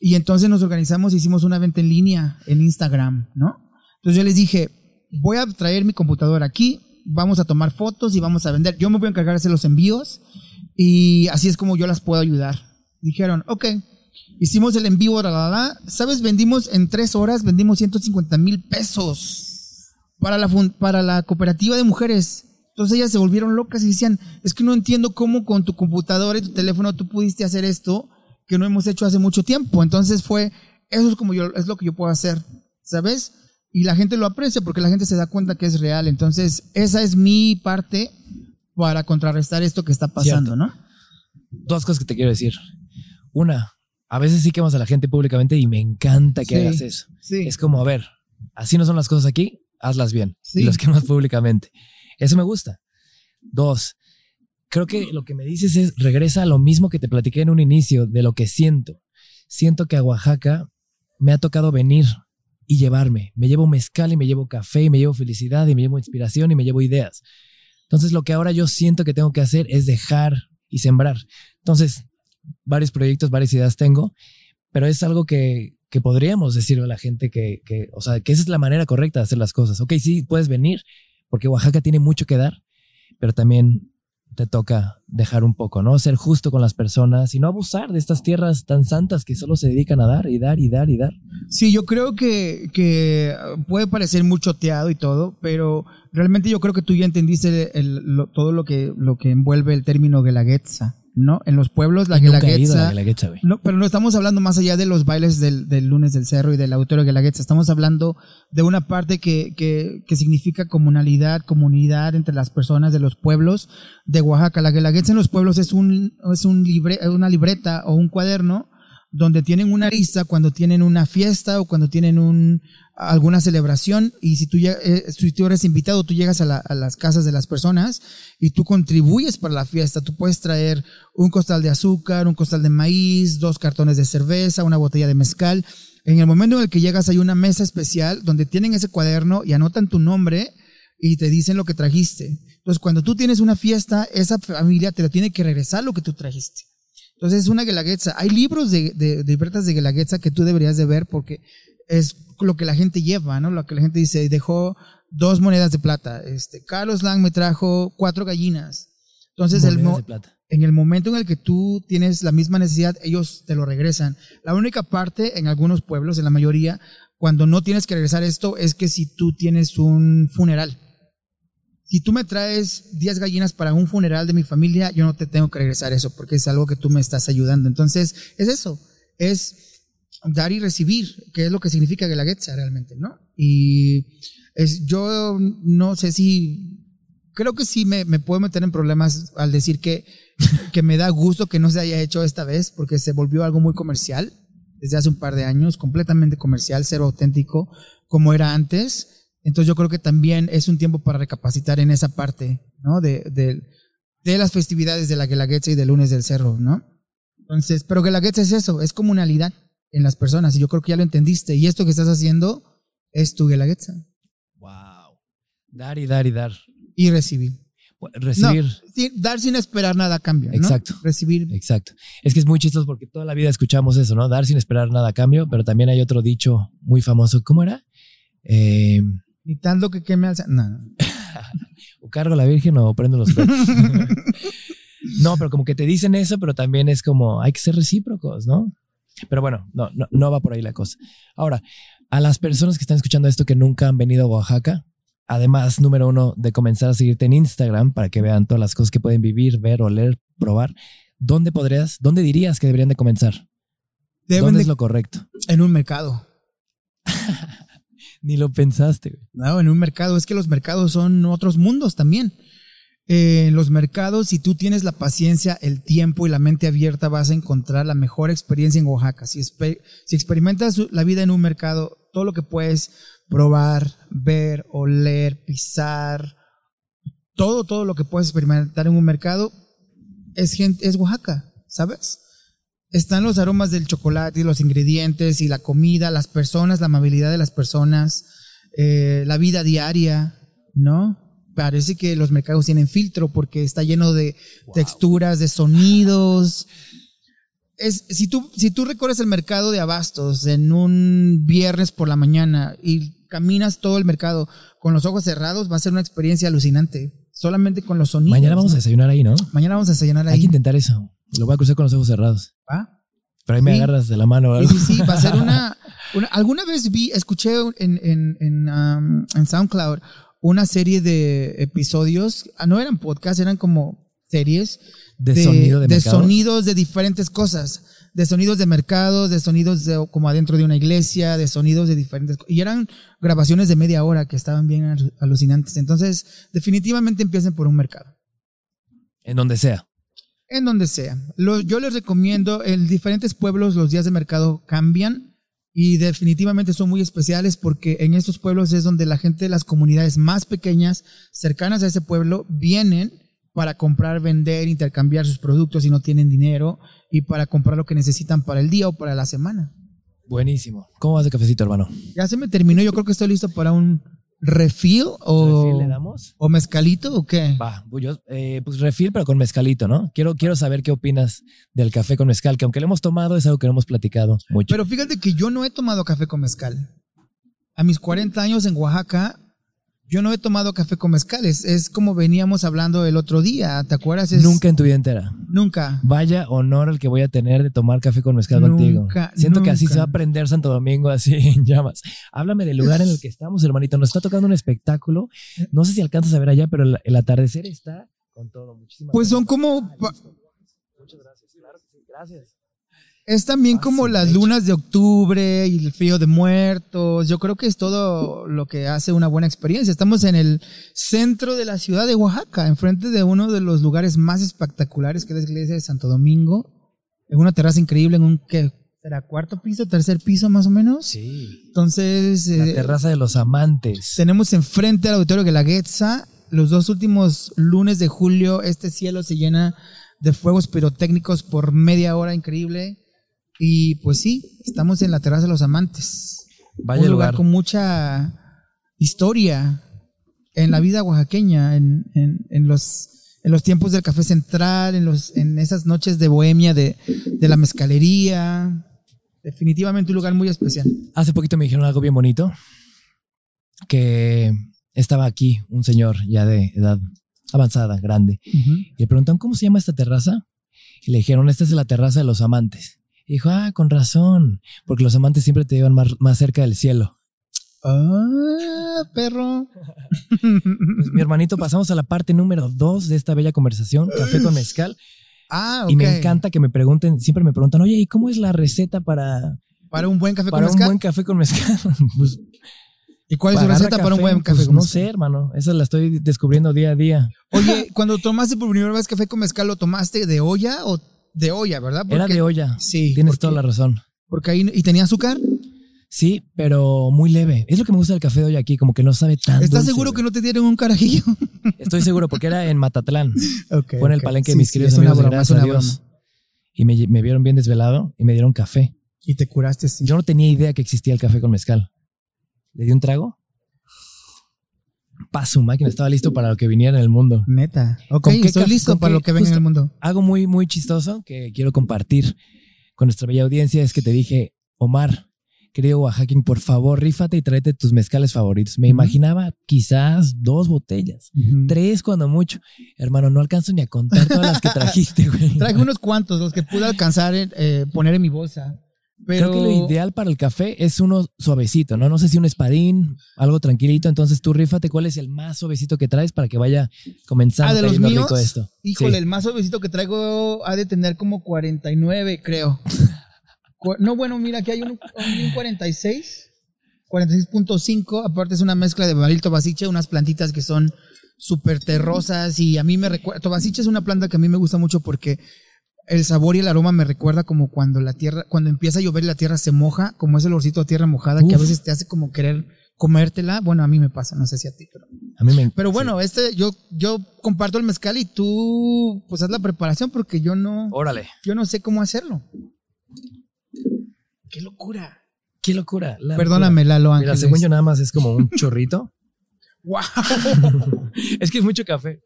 Y entonces nos organizamos, hicimos una venta en línea en Instagram, ¿no? Entonces yo les dije, voy a traer mi computadora aquí, vamos a tomar fotos y vamos a vender. Yo me voy a encargar de hacer los envíos y así es como yo las puedo ayudar. Dijeron, ok. Hicimos el en vivo, la. ¿Sabes? Vendimos en tres horas, vendimos 150 mil pesos para la, para la cooperativa de mujeres. Entonces ellas se volvieron locas y decían, es que no entiendo cómo con tu computadora y tu teléfono tú pudiste hacer esto que no hemos hecho hace mucho tiempo. Entonces fue, eso es como yo, es lo que yo puedo hacer, ¿sabes? Y la gente lo aprecia porque la gente se da cuenta que es real. Entonces, esa es mi parte para contrarrestar esto que está pasando, Cierto. ¿no? Dos cosas que te quiero decir. Una, a veces sí quemas a la gente públicamente y me encanta que Sí. hagas eso. Sí. Es como, a ver, así no son las cosas aquí, hazlas bien. Sí. Y las quemas públicamente. Eso me gusta. Dos, creo que lo que me dices es, regresa a lo mismo que te platiqué en un inicio, de lo que siento. Siento que a Oaxaca me ha tocado venir y llevarme. Me llevo mezcal y me llevo café y me llevo felicidad y me llevo inspiración y me llevo ideas. Entonces lo que ahora yo siento que tengo que hacer es dejar y sembrar. Entonces, varios proyectos, varias ideas tengo, pero es algo que, que podríamos decirle a la gente que, que, o sea, que esa es la manera correcta de hacer las cosas. Ok, sí, puedes venir, porque Oaxaca tiene mucho que dar, pero también te toca dejar un poco, ¿no? Ser justo con las personas y no abusar de estas tierras tan santas que solo se dedican a dar y dar y dar y dar. Sí, yo creo que, que puede parecer muy choteado y todo, pero realmente yo creo que tú ya entendiste el- lo- todo lo que, lo que envuelve el término guelaguetza, ¿no? En los pueblos la guelaguetza... No, pero no estamos hablando más allá de los bailes del, del lunes del cerro y del auditorio de Guelaguetza. Estamos hablando de una parte que, que, que significa comunalidad, comunidad entre las personas de los pueblos de Oaxaca. La Guelaguetza en los pueblos es, un, es un libre, una libreta o un cuaderno donde tienen una lista cuando tienen una fiesta o cuando tienen un, alguna celebración y si tú, eh, si tú eres invitado, tú llegas a, la- las casas de las personas y tú contribuyes para la fiesta. Tú puedes traer un costal de azúcar, un costal de maíz, dos cartones de cerveza, una botella de mezcal. En el momento en el que llegas hay una mesa especial donde tienen ese cuaderno y anotan tu nombre y te dicen lo que trajiste. Entonces, cuando tú tienes una fiesta, esa familia te lo tiene que regresar lo que tú trajiste. Entonces es una guelaguetza. Hay libros de, de, de libretas de guelaguetza que tú deberías de ver porque es lo que la gente lleva, ¿no? Lo que la gente dice, dejó dos monedas de plata. Este, Carlos Lang me trajo cuatro gallinas. Entonces el mo- de plata. en el momento en el que tú tienes la misma necesidad, ellos te lo regresan. La única parte en algunos pueblos, en la mayoría, cuando no tienes que regresar esto, es que si tú tienes un funeral. Si tú me traes 10 gallinas para un funeral de mi familia, yo no te tengo que regresar eso, porque es algo que tú me estás ayudando. Entonces, es eso, es dar y recibir, que es lo que significa Guelaguetza realmente, ¿no? Y es, yo no sé si, creo que sí me, puedo meter en problemas al decir que, que me da gusto que no se haya hecho esta vez, porque se volvió algo muy comercial desde hace un par de años, completamente comercial, cero auténtico, como era antes. Entonces yo creo que también es un tiempo para recapacitar en esa parte, ¿no? De, de, de las festividades de la Guelaguetza y del lunes del cerro, ¿no? Entonces, pero Guelaguetza es eso, es comunalidad en las personas y yo creo que ya lo entendiste y esto que estás haciendo es tu Guelaguetza Wow. Dar y dar y dar. y recibir. Recibir. No, sí, dar sin esperar nada a cambio, ¿no? Exacto. Recibir. Exacto. Es que es muy chistoso porque toda la vida escuchamos eso, ¿no? Dar sin esperar nada a cambio, pero también hay otro dicho muy famoso. ¿Cómo era? Eh, Ni tanto que queme al... No, no. o cargo a la Virgen o prendo los no, pero como que te dicen eso, pero también es como hay que ser recíprocos, ¿no? Pero bueno, no, no, no va por ahí la cosa. Ahora, a las personas que están escuchando esto que nunca han venido a Oaxaca, además, número uno, de comenzar a seguirte en Instagram para que vean todas las cosas que pueden vivir, ver, oler, probar, ¿dónde podrías, dónde dirías que deberían de comenzar? Deben ¿Dónde de- es lo correcto? En un mercado. Ni lo pensaste. No, en un mercado. Es que los mercados son otros mundos también. Eh, los mercados, si tú tienes la paciencia, el tiempo y la mente abierta, vas a encontrar la mejor experiencia en Oaxaca. Si, si experimentas la vida en un mercado, todo lo que puedes probar, ver, oler, pisar, todo, todo lo que puedes experimentar en un mercado es, gente, es Oaxaca, ¿sabes? Están los aromas del chocolate y los ingredientes y la comida, las personas, la amabilidad de las personas, eh, la vida diaria, ¿no? Parece que los mercados tienen filtro porque está lleno de texturas, de sonidos. Es, si, tú, si tú recorres el mercado de abastos en un viernes por la mañana y caminas todo el mercado con los ojos cerrados, va a ser una experiencia alucinante. Solamente con los sonidos. Mañana vamos a desayunar ahí, ¿no? Mañana vamos a desayunar Hay ahí. que intentar eso. Lo voy a cruzar con los ojos cerrados. Pero ahí me Sí. agarras de la mano, Sí, ¿verdad? sí, sí, va a ser una, una- Alguna vez vi, escuché en, en, en, um, en SoundCloud una serie de episodios, ah, no eran podcasts, eran como series De, sonido de, mercados. sonidos de diferentes cosas, de sonidos de mercados, de sonidos de, como adentro de una iglesia, de sonidos de diferentes y eran grabaciones de media hora que estaban bien al- alucinantes. Entonces, definitivamente empiecen por un mercado En donde sea. En donde sea. Lo- yo les recomiendo, en diferentes pueblos los días de mercado cambian y definitivamente son muy especiales porque en estos pueblos es donde la gente de las comunidades más pequeñas, cercanas a ese pueblo, vienen para comprar, vender, intercambiar sus productos si no tienen dinero y para comprar lo que necesitan para el día o para la semana. Buenísimo. ¿Cómo vas de cafecito, hermano? Ya se me terminó, yo creo que estoy listo para un refill o, ¿Refil le damos? o mezcalito o qué. Va, pues yo, eh, pues refil, pero con mezcalito, ¿no? Quiero, quiero saber qué opinas del café con mezcal, que aunque lo hemos tomado, es algo que no hemos platicado mucho. Pero fíjate que yo no he tomado café con mezcal. A mis 40 años en Oaxaca, yo no he tomado café con mezcal. Es, como veníamos hablando el otro día, ¿te acuerdas? Es- Nunca en tu vida entera. Nunca. Vaya honor el que voy a tener de tomar café con mezcal Nunca, contigo. Siento que así se va a prender Santo Domingo así en llamas. Háblame del lugar en el que estamos, hermanito. Nos está tocando un espectáculo. No sé si alcanzas a ver allá, pero el, el atardecer está con todo. Muchísimas Pues son como, pa- Muchas gracias. Claro que sí. Gracias. Es también Ah, como las hecho. lunas de octubre y el frío de muertos. Yo creo que es todo lo que hace una buena experiencia. Estamos en el centro de la ciudad de Oaxaca, enfrente de uno de los lugares más espectaculares que es la iglesia de Santo Domingo, en una terraza increíble, en un, ¿qué? ¿Será cuarto piso, tercer piso más o menos? Sí. Entonces, La eh, terraza de los amantes. tenemos enfrente al auditorio de la Guetza. Los dos últimos lunes de julio, este cielo se llena de fuegos pirotécnicos por media hora, increíble. Y pues sí, estamos en la terraza de los amantes. Vaya un lugar lugar. con mucha historia en la vida oaxaqueña, en, en- en los, en los tiempos del café central, en, los, en esas noches de bohemia de, de la mezcalería. Definitivamente un lugar muy especial. Hace poquito me dijeron algo bien bonito, que estaba aquí un señor ya de edad avanzada, grande, y le preguntaron, ¿cómo se llama esta terraza? Y le dijeron, esta es la terraza de los amantes. Y dijo, ah, con razón, porque los amantes siempre te llevan más, más cerca del cielo. Ah, perro. Pues, mi hermanito, pasamos a la parte número dos de esta bella conversación, café con mezcal. Ah, ok. Y me encanta que me pregunten, siempre me preguntan, oye, ¿y cómo es la receta para, Para un buen café para con un mezcal. buen café con mezcal? pues, ¿Y cuál es su agarra receta para un buen café Pues, con no mezcal? sé, hermano, esa la estoy descubriendo día a día. Oye, cuando tomaste por primera vez café con mezcal, ¿lo tomaste de olla o de olla, verdad? Era de olla. Sí. Tienes porque- toda la razón. Porque ahí. ¿Y tenía azúcar? Sí, pero muy leve. Es lo que me gusta del café de hoy aquí, como que no sabe tan ¿Estás dulce, seguro güey. que no te dieron un carajillo? Estoy seguro porque era en Matatlán. Fue en el palenque de Sí, mis sí, queridos una amigos broma, Gracias a Dios. Y me, me vieron bien desvelado y me dieron café. Y te curaste, sí. Yo no tenía idea que existía el café con mezcal. Le di un trago. Pa, su máquina estaba listo para lo que viniera en el mundo. Neta. Ok, ¿Con qué estoy listo para lo que venga en el mundo. Algo muy, muy chistoso que quiero compartir con nuestra bella audiencia es que te dije, Omar, querido Oaxaquín, por favor, rífate y tráete tus mezcales favoritos. Me imaginaba quizás dos botellas. Tres cuando mucho. Hermano, no alcanzo ni a contar todas las que trajiste, güey. Traje unos cuantos, los que pude alcanzar eh, poner en mi bolsa. Pero Creo que lo ideal para el café es uno suavecito, ¿no? No sé si un espadín, algo tranquilito. Entonces tú rífate cuál es el más suavecito que traes para que vaya comenzando Ah, de los míos. rico esto. Híjole, Sí. el más suavecito que traigo ha de tener como 49, creo. No, bueno, mira, aquí hay un, un 46, 46.5. Aparte es una mezcla de barril tobasiche, unas plantitas que son súper terrosas y a mí me recuerda, tobasiche es una planta que a mí me gusta mucho porque el sabor y el aroma me recuerda como cuando la tierra, cuando empieza a llover y la tierra se moja, como ese olorcito a tierra mojada que a veces te hace como querer comértela. Bueno, a mí me pasa, no sé si a ti, pero... A mí me Pero sí. bueno, este, yo, yo comparto el mezcal y tú, pues haz la preparación porque yo no, Órale. yo no sé cómo hacerlo. ¡Qué locura! Qué locura. la Perdóname, locura. Lalo Mira, Ángeles. según yo nada más es como un chorrito. ¡Wow! es que es mucho café.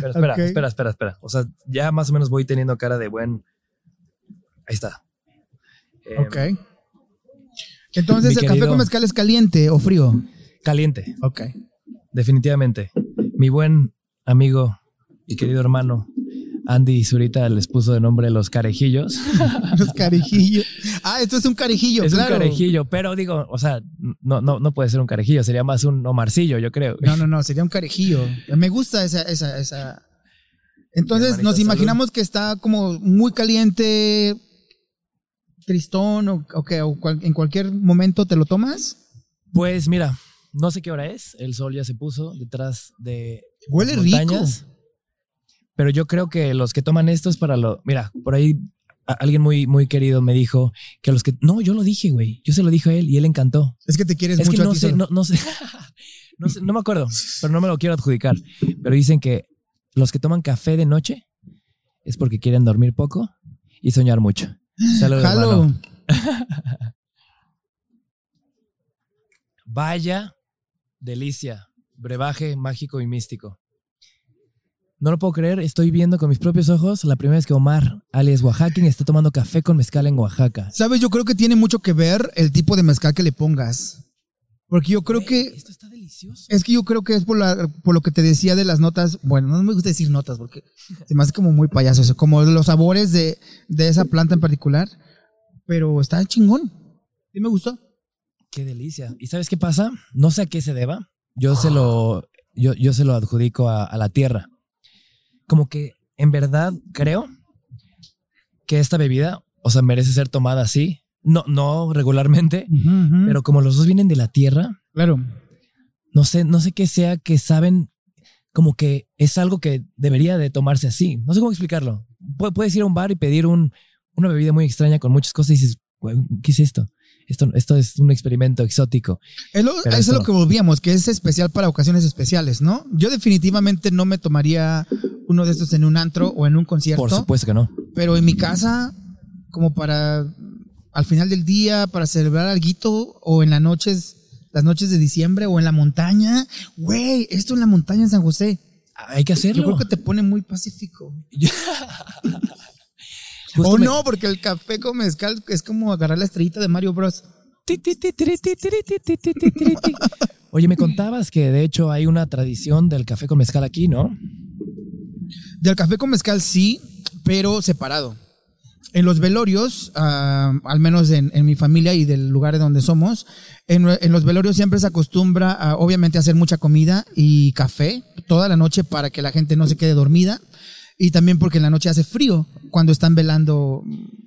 Pero espera, espera, espera, espera. O sea, ya más o menos voy teniendo cara de buen. Ahí está. Eh, Ok. Entonces, ¿el café con mezcal es caliente o frío? Caliente, Ok. definitivamente. Mi buen amigo y querido hermano, Andy Zurita les puso de nombre los carejillos. Los carejillos. Ah, esto es un carejillo, es claro. un carejillo, pero digo, o sea, no, no, no puede ser un carejillo, sería más un Omarcillo, yo creo. No, no, no, sería un carejillo. Me gusta esa, esa, esa. Entonces nos imaginamos que está como muy caliente, tristón, o, o que o cual- en cualquier momento te lo tomas. Pues mira, no sé qué hora es, el sol ya se puso detrás de Huele las rico. Pero yo creo que los que toman esto es para lo. Mira, por ahí alguien muy, muy querido me dijo que los que. No, yo lo dije, güey. Yo se lo dije a él y él encantó. Es que te quieres Es que a no ti sé, no, no sé. no sé, no me acuerdo, pero no me lo quiero adjudicar. Pero dicen que los que toman café de noche es porque quieren dormir poco y soñar mucho. Salud, Jalo. hermano. Vaya delicia. Brebaje mágico y místico. No lo puedo creer, estoy viendo con mis propios ojos la primera vez que Omar, alias Oaxaquín, está tomando café con mezcal en Oaxaca. Sabes, yo creo que tiene mucho que ver el tipo de mezcal que le pongas. Porque yo creo que Esto está delicioso. Es que yo creo que es por, la- por lo que te decía de las notas. Bueno, no me gusta decir notas porque se me hace como muy payaso eso. Como los sabores de, de esa planta en particular. Pero está chingón. Sí me gustó. Qué delicia. ¿Y sabes qué pasa? No sé a qué se deba. Yo se lo, yo, yo se lo adjudico a, a la tierra. Como que en verdad creo que esta bebida, o sea, merece ser tomada así. No, no regularmente, pero como los dos vienen de la tierra, Claro. no sé, no sé qué sea que saben como que es algo que debería de tomarse así. No sé cómo explicarlo. Pu- Puedes ir a un bar y pedir un, una bebida muy extraña con muchas cosas y dices, "Güey, ¿qué es esto? Esto, esto es un experimento exótico. Es lo, Pero eso es lo que volvíamos, que es especial para ocasiones especiales, ¿no? Yo definitivamente no me tomaría uno de estos en un antro o en un concierto. Por supuesto que no. Pero en mi casa, como para al final del día, para celebrar algo, o en las noches, las noches de diciembre, o en la montaña. Güey, esto en la montaña en San José. Hay que hacerlo. Yo creo que te pone muy pacífico. O me- no, porque el café con mezcal es como agarrar la estrellita de Mario Bros. Oye, me contabas que de hecho hay una tradición del café con mezcal aquí, ¿no? Del café con mezcal sí, pero separado. En los velorios, ah, al menos en, en mi familia y del lugar de donde somos, en, en los velorios siempre se acostumbra a, obviamente a hacer mucha comida y café toda la noche para que la gente no se quede dormida y también porque en la noche hace frío cuando están velando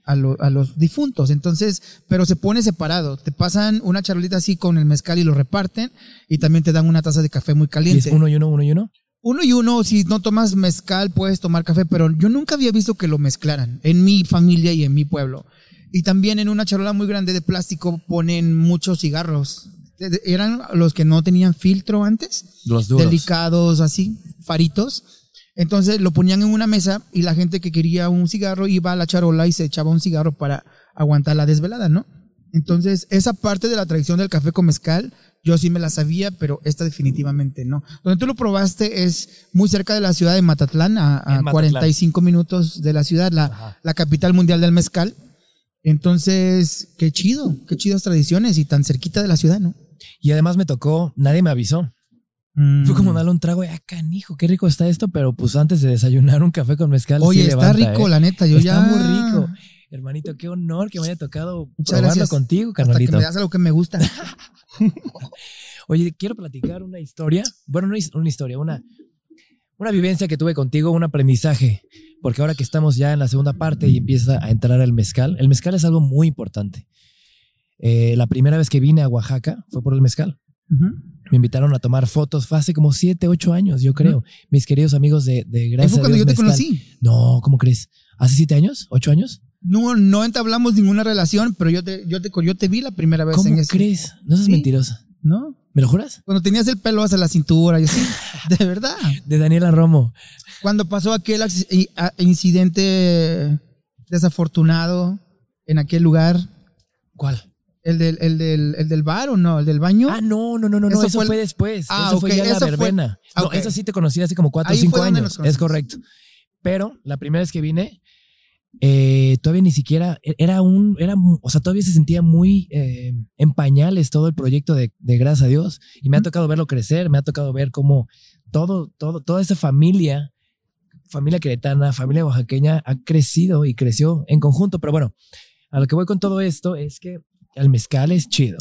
a, lo- a los difuntos. Entonces, pero se pone separado. Te pasan una charolita así con el mezcal y lo reparten y también te dan una taza de café muy Y es caliente. uno y uno, uno y uno. Uno y uno, si no tomas mezcal, puedes tomar café, pero yo nunca había visto que lo mezclaran en mi familia y en mi pueblo. Y también en una charola muy grande de plástico ponen muchos cigarros. Eran los que no tenían filtro antes, Los duros. delicados así, faritos. Entonces lo ponían en una mesa y la gente que quería un cigarro iba a la charola y se echaba un cigarro para aguantar la desvelada, ¿no? Entonces, esa parte de la tradición del café con mezcal, yo sí me la sabía, pero esta definitivamente no. Donde tú lo probaste es muy cerca de la ciudad de Matatlán, a, a Matatlán. 45 minutos de la ciudad, la, la capital mundial del mezcal. Entonces, qué chido, qué chidas tradiciones y tan cerquita de la ciudad, ¿no? Y además me tocó, nadie me avisó. Mm. Fue como darle un trago y, ah, canijo, qué rico está esto, pero pues antes de desayunar un café con mezcal. Oye, sí está levanta, rico, ¿eh? la neta, yo Está ya... muy rico. Hermanito, qué honor que me haya tocado Muchas probarlo gracias. contigo, Hasta que carnalito. me das algo que me gusta. Oye, quiero platicar una historia. Bueno, no es una historia, una, una vivencia que tuve contigo, un aprendizaje. Porque ahora que estamos ya en la segunda parte y empieza a entrar el mezcal, el mezcal es algo muy importante. Eh, la primera vez que vine a Oaxaca fue por el mezcal. Ujú. Me invitaron a tomar fotos, fue hace como siete, ocho años, yo creo. Mis queridos amigos de, de Gracias fue a cuando Dios yo te Mezcal. conocí. No, ¿cómo crees? ¿Hace siete años? ¿Ocho años? No, no entablamos ninguna relación, pero yo te, yo te, yo te vi la primera vez ¿Cómo en ese. crees? No seas Sí. mentirosa. ¿No? ¿Me lo juras? Cuando tenías el pelo hasta la cintura y así. De verdad. De Daniela Romo. Cuando pasó aquel incidente desafortunado en aquel lugar. ¿Cuál? ¿El del, el del, el del bar o no? ¿El del baño? Ah, no, no, no, no, Eso eso, fue después. Ah, eso fue ya la eso verbena. Ah, No, ok. eso sí te conocí hace como cuatro o cinco fue donde nos años. Es correcto. Pero la primera vez que vine, eh, todavía ni siquiera e- era un, era, o sea, todavía se sentía muy eh, en pañales todo el proyecto de, de Gracias a Dios. Y me ha tocado verlo crecer, me ha tocado ver cómo todo, todo, toda esa familia familia queretana, familia oaxaqueña ha crecido y creció en conjunto. Pero bueno, a lo que voy con todo esto es que el mezcal es chido.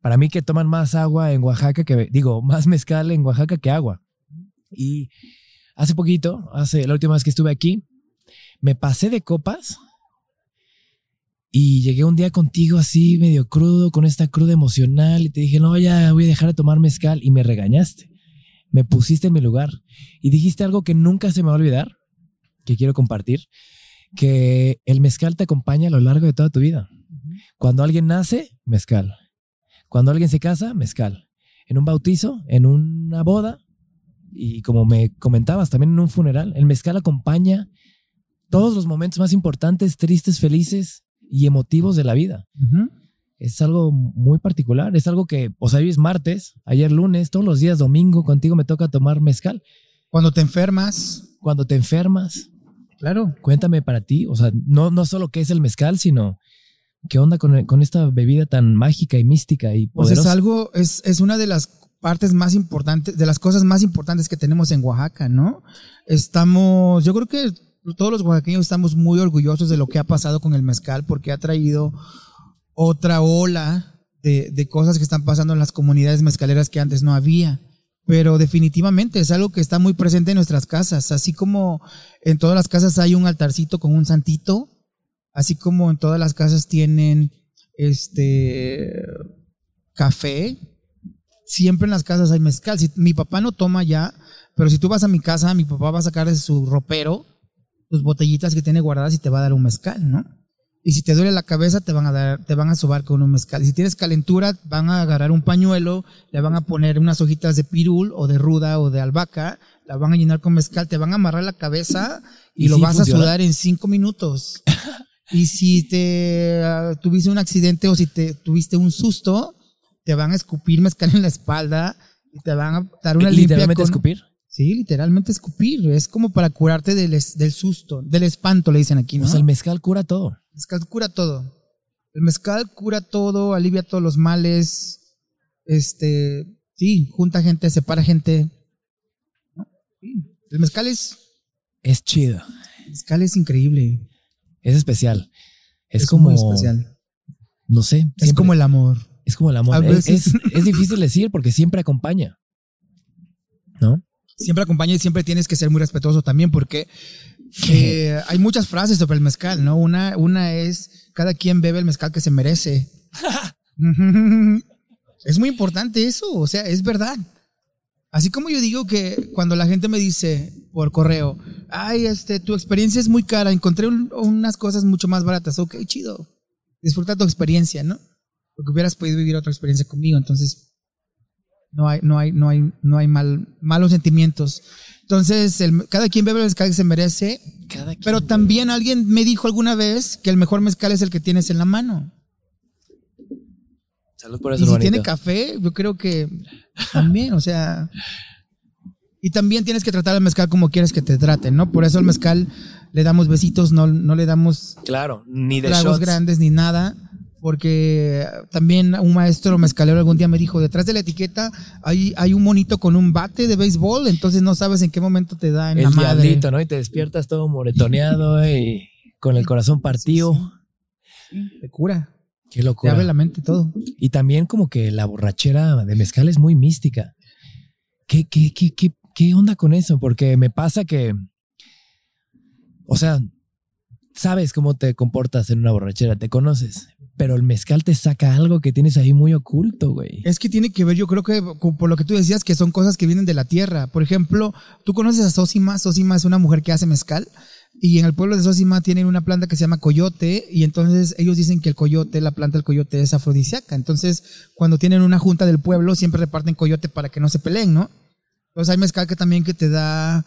Para mí que toman más agua en Oaxaca que, digo, más mezcal en Oaxaca que agua. Y hace poquito, hace la última vez que estuve aquí, me pasé de copas y llegué un día contigo así medio crudo, con esta cruda emocional y te dije, no, ya voy a dejar de tomar mezcal y me regañaste. Me pusiste en mi lugar y dijiste algo que nunca se me va a olvidar, que quiero compartir, que el mezcal te acompaña a lo largo de toda tu vida. Cuando alguien nace, mezcal. Cuando alguien se casa, mezcal. En un bautizo, en una boda y como me comentabas, también en un funeral, el mezcal acompaña todos los momentos más importantes, tristes, felices y emotivos de la vida. Es algo muy particular, es algo que, o sea, hoy es martes, ayer lunes, todos los días domingo, contigo me toca tomar mezcal. Cuando te enfermas. Cuando te enfermas. Claro. Cuéntame para ti, o sea, no, no solo qué es el mezcal, sino qué onda con, con esta bebida tan mágica y mística y poderosa. Pues es algo, es, es una de las partes más importantes, de las cosas más importantes que tenemos en Oaxaca, ¿no? Estamos, yo creo que todos los oaxaqueños estamos muy orgullosos de lo que ha pasado con el mezcal porque ha traído otra ola de, cosas que están pasando en las comunidades mezcaleras que antes no había. Pero definitivamente es algo que está muy presente en nuestras casas. Así como en todas las casas hay un altarcito con un santito, así como en todas las casas tienen este café, siempre en las casas hay mezcal. Si, mi papá no toma ya, pero si tú vas a mi casa, mi papá va a sacar de su ropero tus botellitas que tiene guardadas y te va a dar un mezcal, ¿no? Y si te duele la cabeza, te van a dar, te van a sobar con un mezcal. Y si tienes calentura, van a agarrar un pañuelo, le van a poner unas hojitas de pirul o de ruda o de albahaca, la van a llenar con mezcal, te van a amarrar la cabeza y, lo vas a sudar en cinco minutos. y si te ah, tuviste un accidente o si te tuviste un susto, te van a escupir mezcal en la espalda y te van a dar una limpia ¿Literalmente escupir? Sí, literalmente escupir. Es como para curarte del, del susto, del espanto, le dicen aquí, ¿no? O sea, el mezcal cura todo. El mezcal cura todo. El mezcal cura todo, alivia todos los males. Este, sí, junta gente, separa gente. El mezcal es... Es chido. El mezcal es increíble. Es especial. Es, como... especial. No sé. Es como el amor. Es como el amor. Es, es difícil decir porque siempre acompaña. ¿No? Siempre acompaña y siempre tienes que ser muy respetuoso también porque eh, hay muchas frases sobre el mezcal, ¿no? Una, una es, cada quien bebe el mezcal que se merece. es muy importante eso, o sea, es verdad. Así como yo digo que cuando la gente me dice por correo, ay, este, tu experiencia es muy cara, encontré unas cosas mucho más baratas, ok, chido. Disfruta tu experiencia, ¿no? Porque hubieras podido vivir otra experiencia conmigo, entonces no hay, no hay, no hay, no hay mal, malos sentimientos. Entonces, cada quien bebe el mezcal que se merece. pero también alguien me dijo alguna vez que el mejor mezcal es el que tienes en la mano. Salud por eso, Y si tiene café, yo creo que también, o sea. Y también tienes que tratar al mezcal como quieres que te traten, ¿no? Por eso al mezcal le damos besitos, no, no le damos. Claro, ni de tragos grandes ni nada porque también un maestro mezcalero algún día me dijo, detrás de la etiqueta hay, hay un monito con un bate de béisbol, entonces no sabes en qué momento te da en el la diablito, ¿no? Y te despiertas todo moretoneado y con el corazón partido. Te cura. Qué locura. Te abre la mente todo. Y también como que la borrachera de mezcal es muy mística. ¿Qué, qué, qué, qué, qué onda con eso? Porque me pasa que, o sea, sabes cómo te comportas en una borrachera, te conoces, pero el mezcal te saca algo que tienes ahí muy oculto, güey. Es que tiene que ver, yo creo que por lo que tú decías, que son cosas que vienen de la tierra. Por ejemplo, tú conoces a Sosima. Sosima es una mujer que hace mezcal. Y en el pueblo de Sosima tienen una planta que se llama coyote. Y entonces ellos dicen que el coyote, la planta del coyote es afrodisíaca. Entonces, cuando tienen una junta del pueblo, siempre reparten coyote para que no se peleen, ¿no? Entonces hay mezcal que también que te da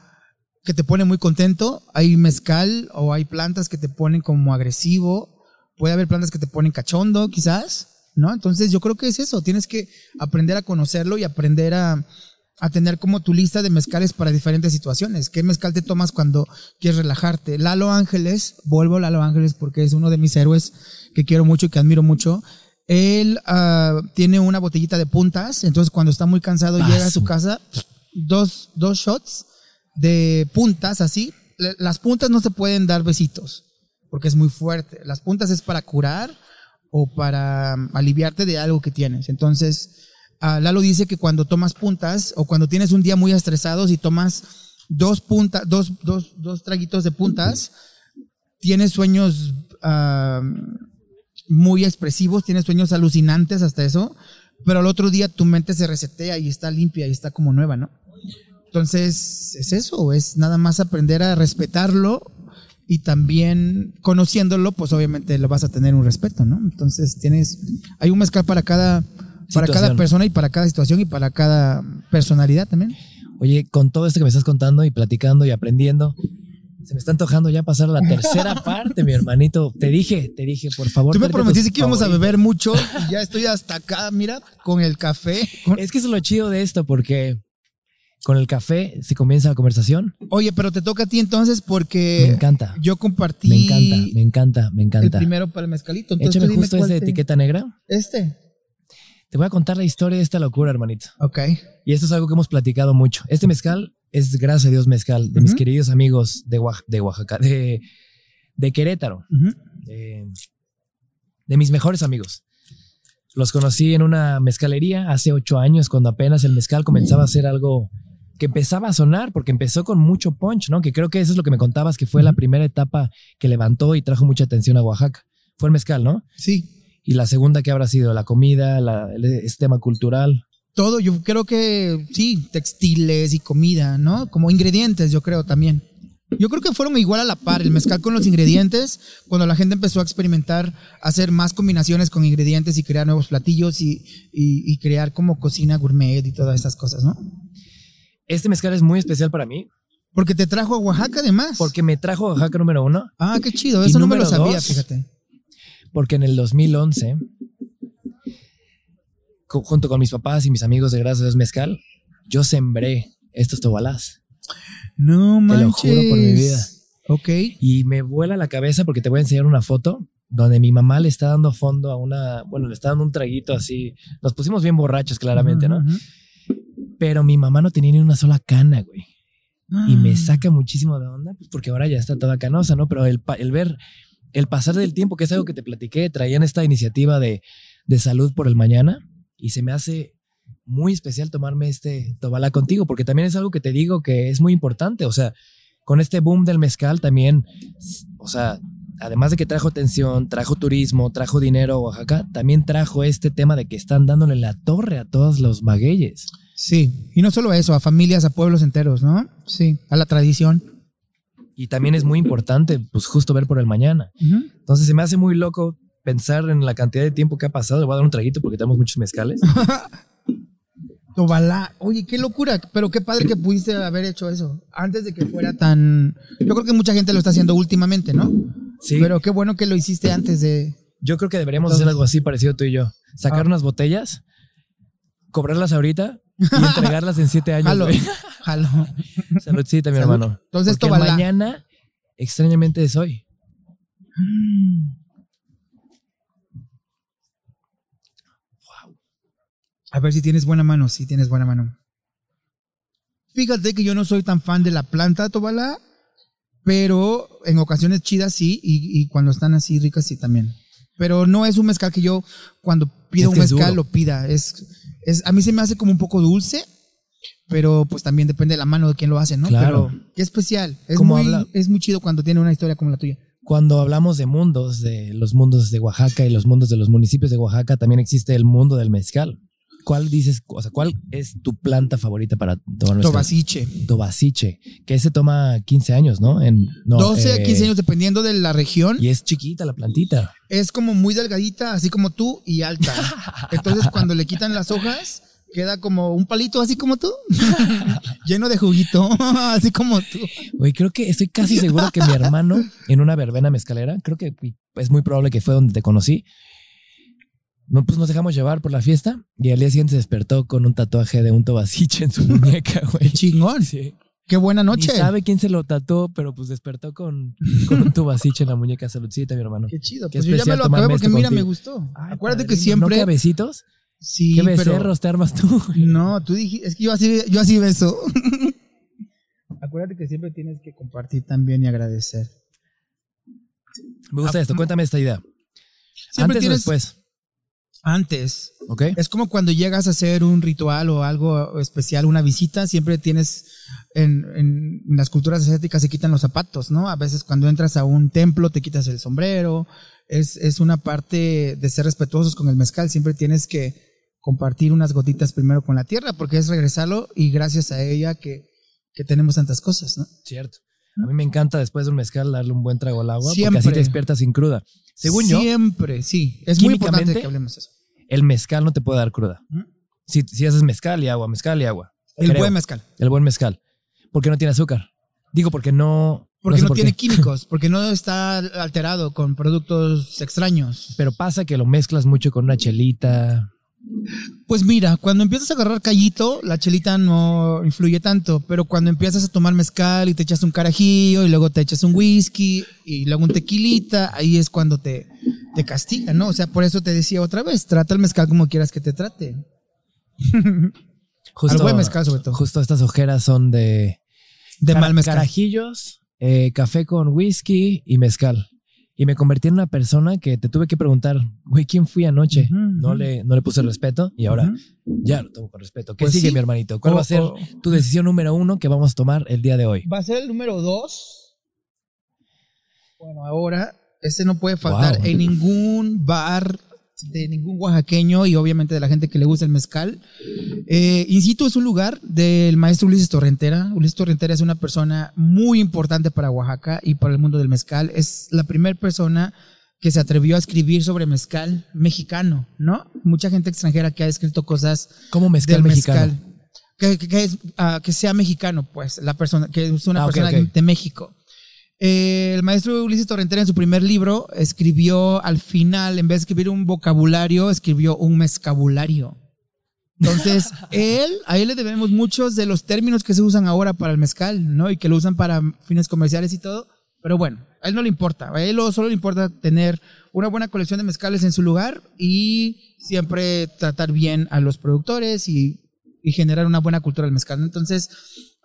que te pone muy contento, hay mezcal o hay plantas que te ponen como agresivo puede haber plantas que te ponen cachondo, quizás, ¿no? Entonces yo creo que es eso, tienes que aprender a conocerlo y aprender a, tener como tu lista de mezcales para diferentes situaciones. ¿Qué mezcal te tomas cuando quieres relajarte? Lalo Ángeles, vuelvo a Lalo Ángeles porque es uno de mis héroes que quiero mucho y que admiro mucho. Él uh, tiene una botellita de puntas, entonces cuando está muy cansado llega a su casa, dos, dos shots de puntas así. Las puntas no se pueden dar besitos porque es muy fuerte. Las puntas es para curar o para um, aliviarte de algo que tienes. Entonces, ah, Lalo dice que cuando tomas puntas o cuando tienes un día muy estresado, si tomas dos puntas, dos, dos, dos traguitos de puntas, tienes sueños ah, muy expresivos, tienes sueños alucinantes hasta eso, pero al otro día tu mente se resetea y está limpia y está como nueva, ¿no? Entonces, es eso, es nada más aprender a respetarlo y también conociéndolo, pues obviamente lo vas a tener un respeto, ¿no? Entonces, tienes, hay un mezcal para cada, para cada persona y para cada situación y para cada personalidad también. Oye, con todo esto que me estás contando y platicando y aprendiendo, se me está antojando ya pasar a la tercera parte, mi hermanito. Te dije, te dije, por favor. Tú me prometiste que íbamos a beber mucho y ya estoy hasta acá, mira, con el café. con- Es que eso es lo chido de esto, porque con el café se comienza la conversación. Oye, pero te toca a ti entonces porque me encanta. yo compartí Me encanta, me encanta, me el encanta. primero para el mezcalito. Entonces, Échame dime justo de te- etiqueta negra. Este. Te voy a contar la historia de esta locura, hermanito. Ok. Y esto es algo que hemos platicado mucho. Este mezcal es, gracias a Dios, mezcal de mis queridos amigos de, Oax- de Oaxaca, de, de Querétaro, de, de mis mejores amigos. Los conocí en una mezcalería hace ocho años, cuando apenas el mezcal comenzaba a ser algo que empezaba a sonar, porque empezó con mucho punch, ¿no? Que creo que eso es lo que me contabas, que fue la primera etapa que levantó y trajo mucha atención a Oaxaca. Fue el mezcal, ¿no? Sí. Y la segunda que habrá sido la comida, la, el, este tema cultural. Todo, yo creo que sí, textiles y comida, ¿no? Como ingredientes, yo creo también. Yo creo que fueron igual a la par, el mezcal con los ingredientes, cuando la gente empezó a experimentar, hacer más combinaciones con ingredientes y crear nuevos platillos y, y- y crear como cocina gourmet y todas esas cosas, ¿no? Este mezcal es muy especial para mí Porque te trajo a Oaxaca además. porque me trajo a Oaxaca número uno, Ah, qué chido, eso no me lo sabía, dos, fíjate. porque en el 2011, co- junto con mis papás y mis amigos de Gracias Mezcal, yo sembré estos tobalás No Te manches. lo juro por mi vida. Ok. y me vuela la cabeza porque te voy a enseñar una foto donde mi mamá le está dando fondo a una, bueno, le está dando un traguito así. Nos pusimos bien borrachos, claramente, ¿no? Pero mi mamá no tenía ni una sola cana, güey. y me saca muchísimo de onda, pues porque ahora ya está toda canosa, ¿no? Pero el, el ver, el pasar del tiempo, que es algo que te platiqué, traían esta iniciativa de, de salud por el mañana y se me hace muy especial tomarme este Tobalá contigo, porque también es algo que te digo que es muy importante, o sea, con este boom del mezcal también, o sea, además de que trajo atención, trajo turismo, trajo dinero a Oaxaca, también trajo este tema de que están dándole la torre a todos los magueyes. Sí, y no solo eso, a familias, a pueblos enteros, ¿no? Sí, a la tradición. Y también es muy importante, pues justo ver por el mañana. Entonces se me hace muy loco pensar en la cantidad de tiempo que ha pasado. Le voy a dar un traguito porque tenemos muchos mezcales. Tobalá, oye, qué locura, pero qué padre que pudiste haber hecho eso antes de que fuera tan... Yo creo que mucha gente lo está haciendo últimamente, ¿no? Sí, Pero qué bueno que lo hiciste antes de... yo creo que deberíamos hacer algo así parecido tú y yo. Sacar Ah. unas botellas, cobrarlas ahorita y entregarlas en siete años. Jalo, güey. jalo. Saludcita, mi Salud. hermano. Entonces, Porque Tobalá. mañana, extrañamente, es hoy. A ver si tienes buena mano, si tienes buena mano. Fíjate que yo no soy tan fan de la planta Tobalá, pero en ocasiones chidas sí, y, y cuando están así ricas sí también. Pero no es un mezcal que yo cuando pido Es un mezcal lo pida. Es, es, a mí se me hace como un poco dulce, pero pues también depende de la mano de quien lo hace, ¿no? Claro. Pero qué especial. Es ¿Cómo muy, habla? es muy chido cuando tiene una historia como la tuya. Cuando hablamos de mundos, de los mundos de Oaxaca y los mundos de los municipios de Oaxaca, también existe el mundo del mezcal. ¿Cuál dices, o sea, cuál es tu planta favorita para tomar? Tobasiche. Tobasiche, que ese toma 15 años, ¿no? En, no 12 a eh, 15 años dependiendo de la región. Y es chiquita la plantita. es como muy delgadita, así como tú, y alta. Entonces, cuando le quitan las hojas, queda como un palito, así como tú, lleno de juguito, así como tú. Güey, creo que estoy casi seguro que mi hermano en una verbena mezcalera, creo que es muy probable que fue donde te conocí. No, pues nos dejamos llevar por la fiesta y al día siguiente se despertó con un tatuaje de un tobasiche en su muñeca, Qué güey. chingón. Sí. Qué buena noche. Ni sabe quién se lo tatuó, pero pues despertó con, con un tobasiche en la muñeca. Saludcita, mi hermano. Qué chido. Qué Pues yo ya me lo acabé porque esto mira, me gustó. Ay, Acuérdate que siempre. ¿No cabecitos? sí, ¿Qué pero- becerros te armas tú? güey? No, tú dijiste, es que yo así, yo así beso. Acuérdate que siempre tienes que compartir también y agradecer. Me gusta esto, cuéntame esta idea. Siempre Antes o tienes- después, Antes, ¿ok? Es como cuando llegas a hacer un ritual o algo especial, una visita, siempre tienes, en, en las culturas asiáticas se quitan los zapatos, ¿no? A veces cuando entras a un templo te quitas el sombrero, es, es una parte de ser respetuosos con el mezcal, siempre tienes que compartir unas gotitas primero con la tierra, porque es regresarlo y gracias a ella que, que tenemos tantas cosas, ¿no? Cierto. A mí me encanta después de un mezcal darle un buen trago al agua porque Siempre. así te despiertas sin cruda. Según yo, Siempre, sí. Es muy importante que hablemos de eso. el mezcal no te puede dar cruda. ¿Mm? Si, si haces mezcal y agua, mezcal y agua. El Creo. buen mezcal. El buen mezcal. Porque no tiene azúcar. Digo, porque no. Porque sé no, por tiene qué. químicos, porque no está alterado con productos extraños. Pero pasa que lo mezclas mucho con una chelita. Pues mira, cuando empiezas a agarrar callito, la chelita no influye tanto, pero cuando empiezas a tomar mezcal y te echas un carajillo y luego te echas un whisky y luego un tequilita, ahí es cuando te, te castiga, ¿no? O sea, por eso te decía otra vez, trata el mezcal como quieras que te trate. Justo, Al buen mezcal sobre todo. Justo estas ojeras son de. De mal mezcal. Carajillos, eh, café con whisky y mezcal. Y me convertí en una persona que te tuve que preguntar, güey, ¿quién fui anoche? No, le, no le puse respeto y ahora ya lo tomo con respeto. ¿Qué Pues sigue, sí. mi hermanito? ¿Cuál va a ser tu decisión número uno que vamos a tomar el día de hoy? Va a ser el número dos. Bueno, ahora, este no puede faltar Wow. en ningún bar de ningún oaxaqueño y obviamente de la gente que le gusta el mezcal. Eh, Incito es un lugar del maestro Ulises Torrentera. Ulises Torrentera es una persona muy importante para Oaxaca y para el mundo del mezcal. Es la primera persona que se atrevió a escribir sobre mezcal mexicano, ¿no? Mucha gente extranjera que ha escrito cosas ¿Cómo mezcal del mexicano? mezcal. Que, que- que es, ah, que sea mexicano, pues, la persona, que es una Ah, persona de México. Eh, el maestro Ulises Torrentera en su primer libro escribió al final, en vez de escribir un vocabulario, escribió un mezcabulario. Entonces, él, a él le debemos muchos de los términos que se usan ahora para el mezcal, ¿no? Y que lo usan para fines comerciales y todo. Pero bueno, a él no le importa. A él lo- solo le importa tener una buena colección de mezcales en su lugar y siempre tratar bien a los productores y, y generar una buena cultura del mezcal. Entonces,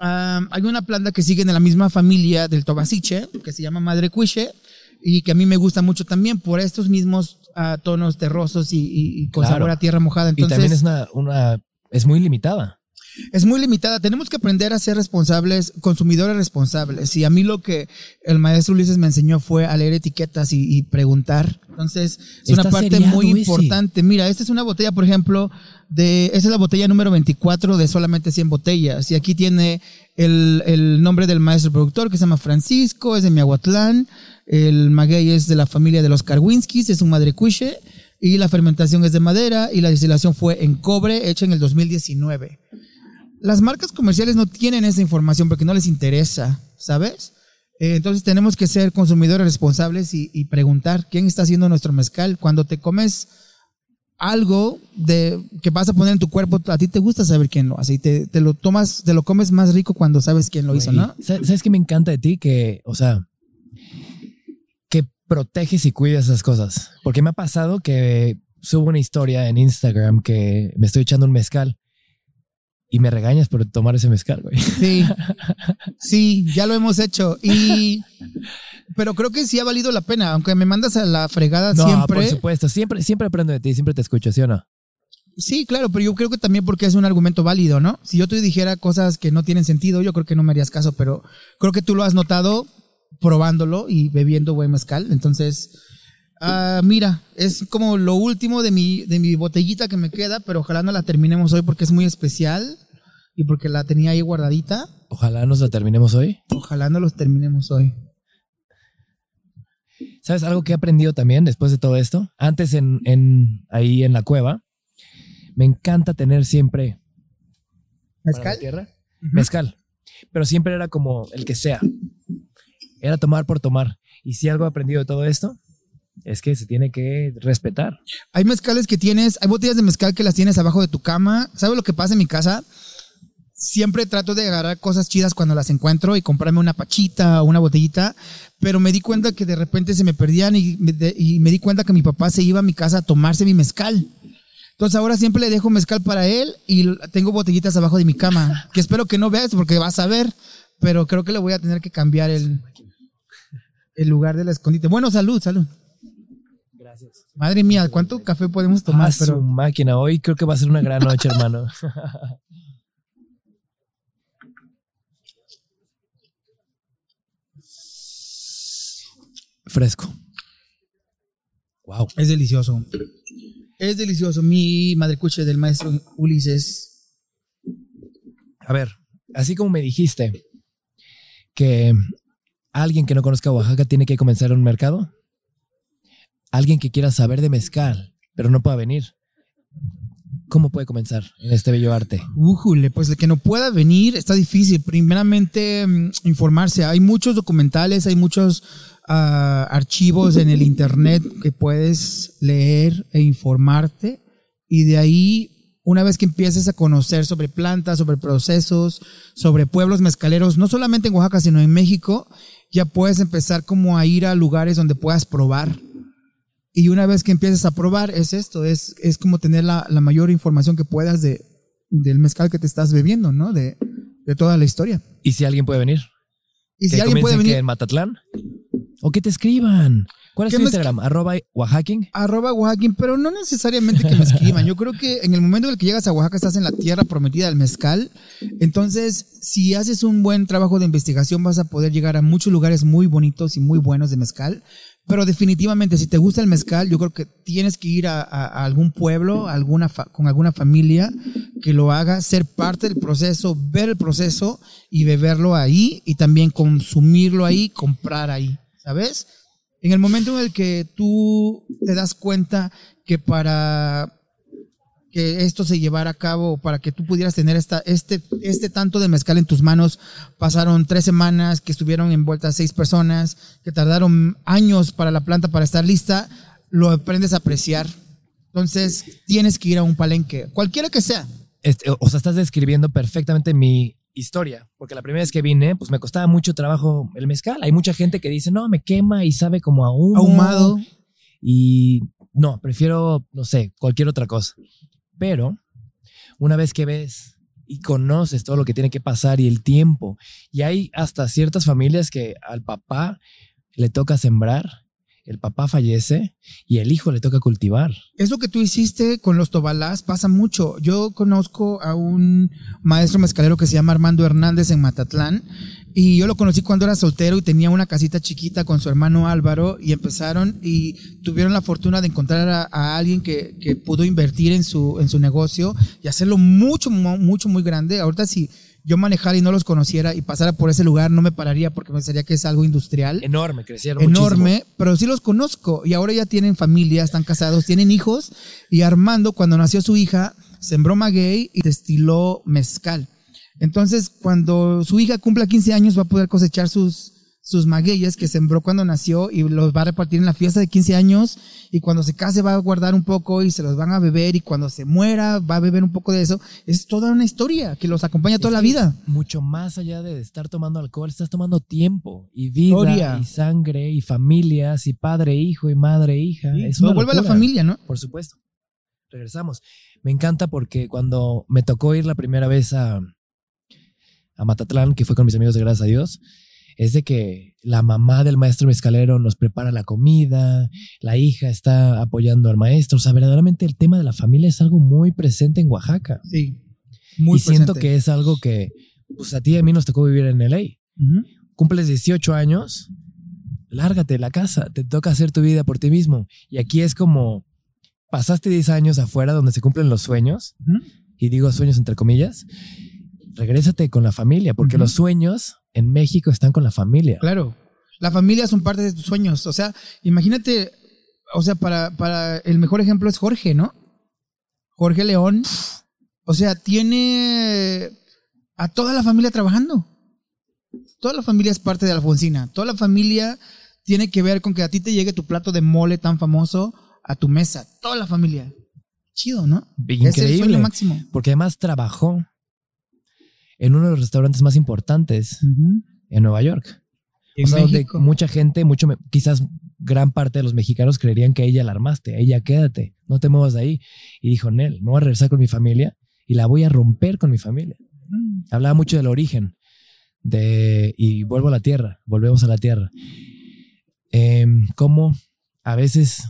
am, hay una planta que sigue en la misma familia del tobasiche, que se llama madre cuiche, y que a mí me gusta mucho también por estos mismos ah, tonos terrosos y, y- y con Claro. sabor a tierra mojada. y Entonces, también es una, una. Es muy limitada. es muy limitada. Tenemos que aprender a ser responsables, consumidores responsables. Y a mí lo que el maestro Ulises me enseñó fue a leer etiquetas y, y preguntar. Entonces, es una parte muy ese. importante. Mira, esta es una botella, por ejemplo, esa es la botella número 24 de solamente 100 botellas. Y aquí tiene el, el nombre del maestro productor que se llama Francisco, es de Miahuatlán. El maguey es de la familia de los Karwinskis, es un madrecuiche. Y la fermentación es de madera y la destilación fue en cobre, hecha en el 2019 las marcas comerciales no tienen esa información porque no les interesa, ¿sabes? Eh, entonces tenemos que ser consumidores responsables y preguntar quién está haciendo nuestro mezcal. Cuando te comes algo de que vas a poner en tu cuerpo, a ti te gusta saber quién lo hace y te, te lo tomas, te lo comes más rico cuando sabes quién lo hizo, ¿no? ¿Sabes qué me encanta de ti? Que, o sea, que proteges y cuidas esas cosas. Porque me ha pasado que subo una historia en Instagram que me estoy echando un mezcal y me regañas por tomar ese mezcal, güey. Sí, sí, ya lo hemos hecho y pero creo que sí ha valido la pena, aunque me mandas a la fregada No, siempre. por supuesto. Siempre, siempre aprendo de ti, siempre te escucho, ¿sí o no? Sí, claro, pero yo creo que también porque es un argumento válido, ¿no? Si yo te dijera cosas que no tienen sentido, yo creo que no me harías caso, pero creo que tú lo has notado probándolo y bebiendo buen mezcal. Entonces, ah, mira, es como lo último de mi, de mi botellita que me queda, pero ojalá no la terminemos hoy porque es muy especial y porque la tenía ahí guardadita. Ojalá nos la terminemos hoy. Ojalá no los terminemos hoy. ¿Sabes algo que he aprendido también después de todo esto? Antes en, en ahí en la cueva, me encanta tener siempre ¿Mezcal? tierra, Ujú. mezcal. Pero siempre era como el que sea. Era tomar por tomar. Y si algo he aprendido de todo esto, es que se tiene que respetar. Hay mezcales que tienes, hay botellas de mezcal que las tienes abajo de tu cama. ¿Sabes lo que pasa en mi casa? Siempre trato de agarrar cosas chidas cuando las encuentro y comprarme una pachita o una botellita, pero me di cuenta que de repente se me perdían y me, de- y me di cuenta que mi papá se iba a mi casa a tomarse mi mezcal. Entonces ahora siempre le dejo mezcal para él y tengo botellitas abajo de mi cama, que espero que no veas porque vas a ver, pero creo que le voy a tener que cambiar el, el lugar del escondite. Bueno, salud, salud. Gracias. Madre mía, ¿cuánto café podemos tomar? Ah, su máquina. Hoy creo que va a ser una gran noche, hermano. Fresco. Wow. es delicioso. Es delicioso. Mi madre cuche del maestro Ulises. A ver, así como me dijiste que alguien que no conozca Oaxaca tiene que comenzar un mercado, alguien que quiera saber de mezcal, pero no pueda venir, ¿cómo puede comenzar en este bello arte? Újule, pues el que no pueda venir está difícil. Primeramente, mm, informarse. Hay muchos documentales, hay muchos ah, archivos en el internet que puedes leer e informarte. Y de ahí, una vez que empieces a conocer sobre plantas, sobre procesos, sobre pueblos mezcaleros, no solamente en Oaxaca, sino en México, ya puedes empezar como a ir a lugares donde puedas probar. Y una vez que empieces a probar, es esto, es, es como tener la, la mayor información que puedas de, del mezcal que te estás bebiendo, ¿no? De, de toda la historia. ¿Y si alguien puede venir? Y si ¿Que alguien puede venir, en Matatlán? ¿O que te escriban? ¿Cuál es ¿Qué tu Instagram? Arroba Oaxaquín. arroba Oaxaquín, pero no necesariamente que me escriban. Yo creo que en el momento en el que llegas a Oaxaca estás en la tierra prometida del mezcal. Entonces, si haces un buen trabajo de investigación, vas a poder llegar a muchos lugares muy bonitos y muy buenos de mezcal. Pero definitivamente, si te gusta el mezcal, yo creo que tienes que ir a, a- a algún pueblo, a alguna fa- con alguna familia que lo haga, ser parte del proceso, ver el proceso y beberlo ahí y también consumirlo ahí, comprar ahí, ¿sabes? En el momento en el que tú te das cuenta que para que esto se llevara a cabo, para que tú pudieras tener esta, este, este tanto de mezcal en tus manos, pasaron tres semanas, que estuvieron envueltas seis personas, que tardaron años para la planta para estar lista, lo aprendes a apreciar. Entonces, tienes que ir a un palenque, cualquiera que sea. Este, o sea, estás describiendo perfectamente mi historia, porque la primera vez que vine, pues me costaba mucho trabajo el mezcal. Hay mucha gente que dice, no, me quema y sabe como a humo. Ahumado. Y no, prefiero, no sé, cualquier otra cosa. Pero una vez que ves y conoces todo lo que tiene que pasar y el tiempo, y hay hasta ciertas familias que al papá le toca sembrar, el papá fallece y el hijo le toca cultivar. Eso que tú hiciste con los tobalás pasa mucho. Yo conozco a un maestro mezcalero que se llama Armando Hernández en Matatlán y yo lo conocí cuando era soltero y tenía una casita chiquita con su hermano Álvaro y empezaron y tuvieron la fortuna de encontrar a, a alguien que, que pudo invertir en su, en su negocio y hacerlo mucho, mu- mucho, muy grande. Ahorita si yo manejara y no los conociera y pasara por ese lugar no me pararía porque pensaría que es algo industrial Enorme, crecieron enorme, muchísimo. pero sí los conozco y ahora ya tienen familia, están casados, tienen hijos y Armando cuando nació su hija sembró maguey y destiló mezcal. Entonces, cuando su hija cumpla 15 años va a poder cosechar sus sus magueyes que sembró cuando nació y los va a repartir en la fiesta de 15 años y cuando se case va a guardar un poco y se los van a beber y cuando se muera va a beber un poco de eso. Es toda una historia que los acompaña toda Es la vida. Mucho más allá de estar tomando alcohol, estás tomando tiempo y vida y sangre y familias y padre, hijo y madre, hija. es No una vuelve a la familia, ¿no? Por supuesto. Regresamos. Me encanta porque cuando me tocó ir la primera vez a, a Matatlán, que fue con mis amigos de Gracias a Dios, es de que la mamá del maestro mezcalero nos prepara la comida, la hija está apoyando al maestro. O sea, verdaderamente el tema de la familia es algo muy presente en Oaxaca. Sí. Muy y siento que es algo que, pues a ti y a mí nos tocó vivir en LA. Ujú. Cumples 18 años, lárgate de la casa, te toca hacer tu vida por ti mismo. Y aquí es como, pasaste 10 años afuera donde se cumplen los sueños, y digo sueños entre comillas, regrésate con la familia, porque los sueños en México están con la familia. Claro. La familia son parte de tus sueños. O sea, imagínate, o sea, para, para el mejor ejemplo es Jorge, ¿no? Jorge León. O sea, tiene a toda la familia trabajando. Toda la familia es parte de Alfonsina. Toda la familia tiene que ver con que a ti te llegue tu plato de mole tan famoso a tu mesa. Toda la familia. Chido, ¿no? Es el Increíble. sueño máximo. Porque además trabajó en uno de los restaurantes más importantes en Nueva York. En o sea, donde mucha gente, mucho, quizás gran parte de los mexicanos creerían que a ella la armaste, a ella quédate, no te muevas de ahí. Y dijo, Nel, me voy a regresar con mi familia y la voy a romper con mi familia. Mm. Hablaba mucho del origen, de, y vuelvo a la tierra, volvemos a la tierra. Em, cómo a veces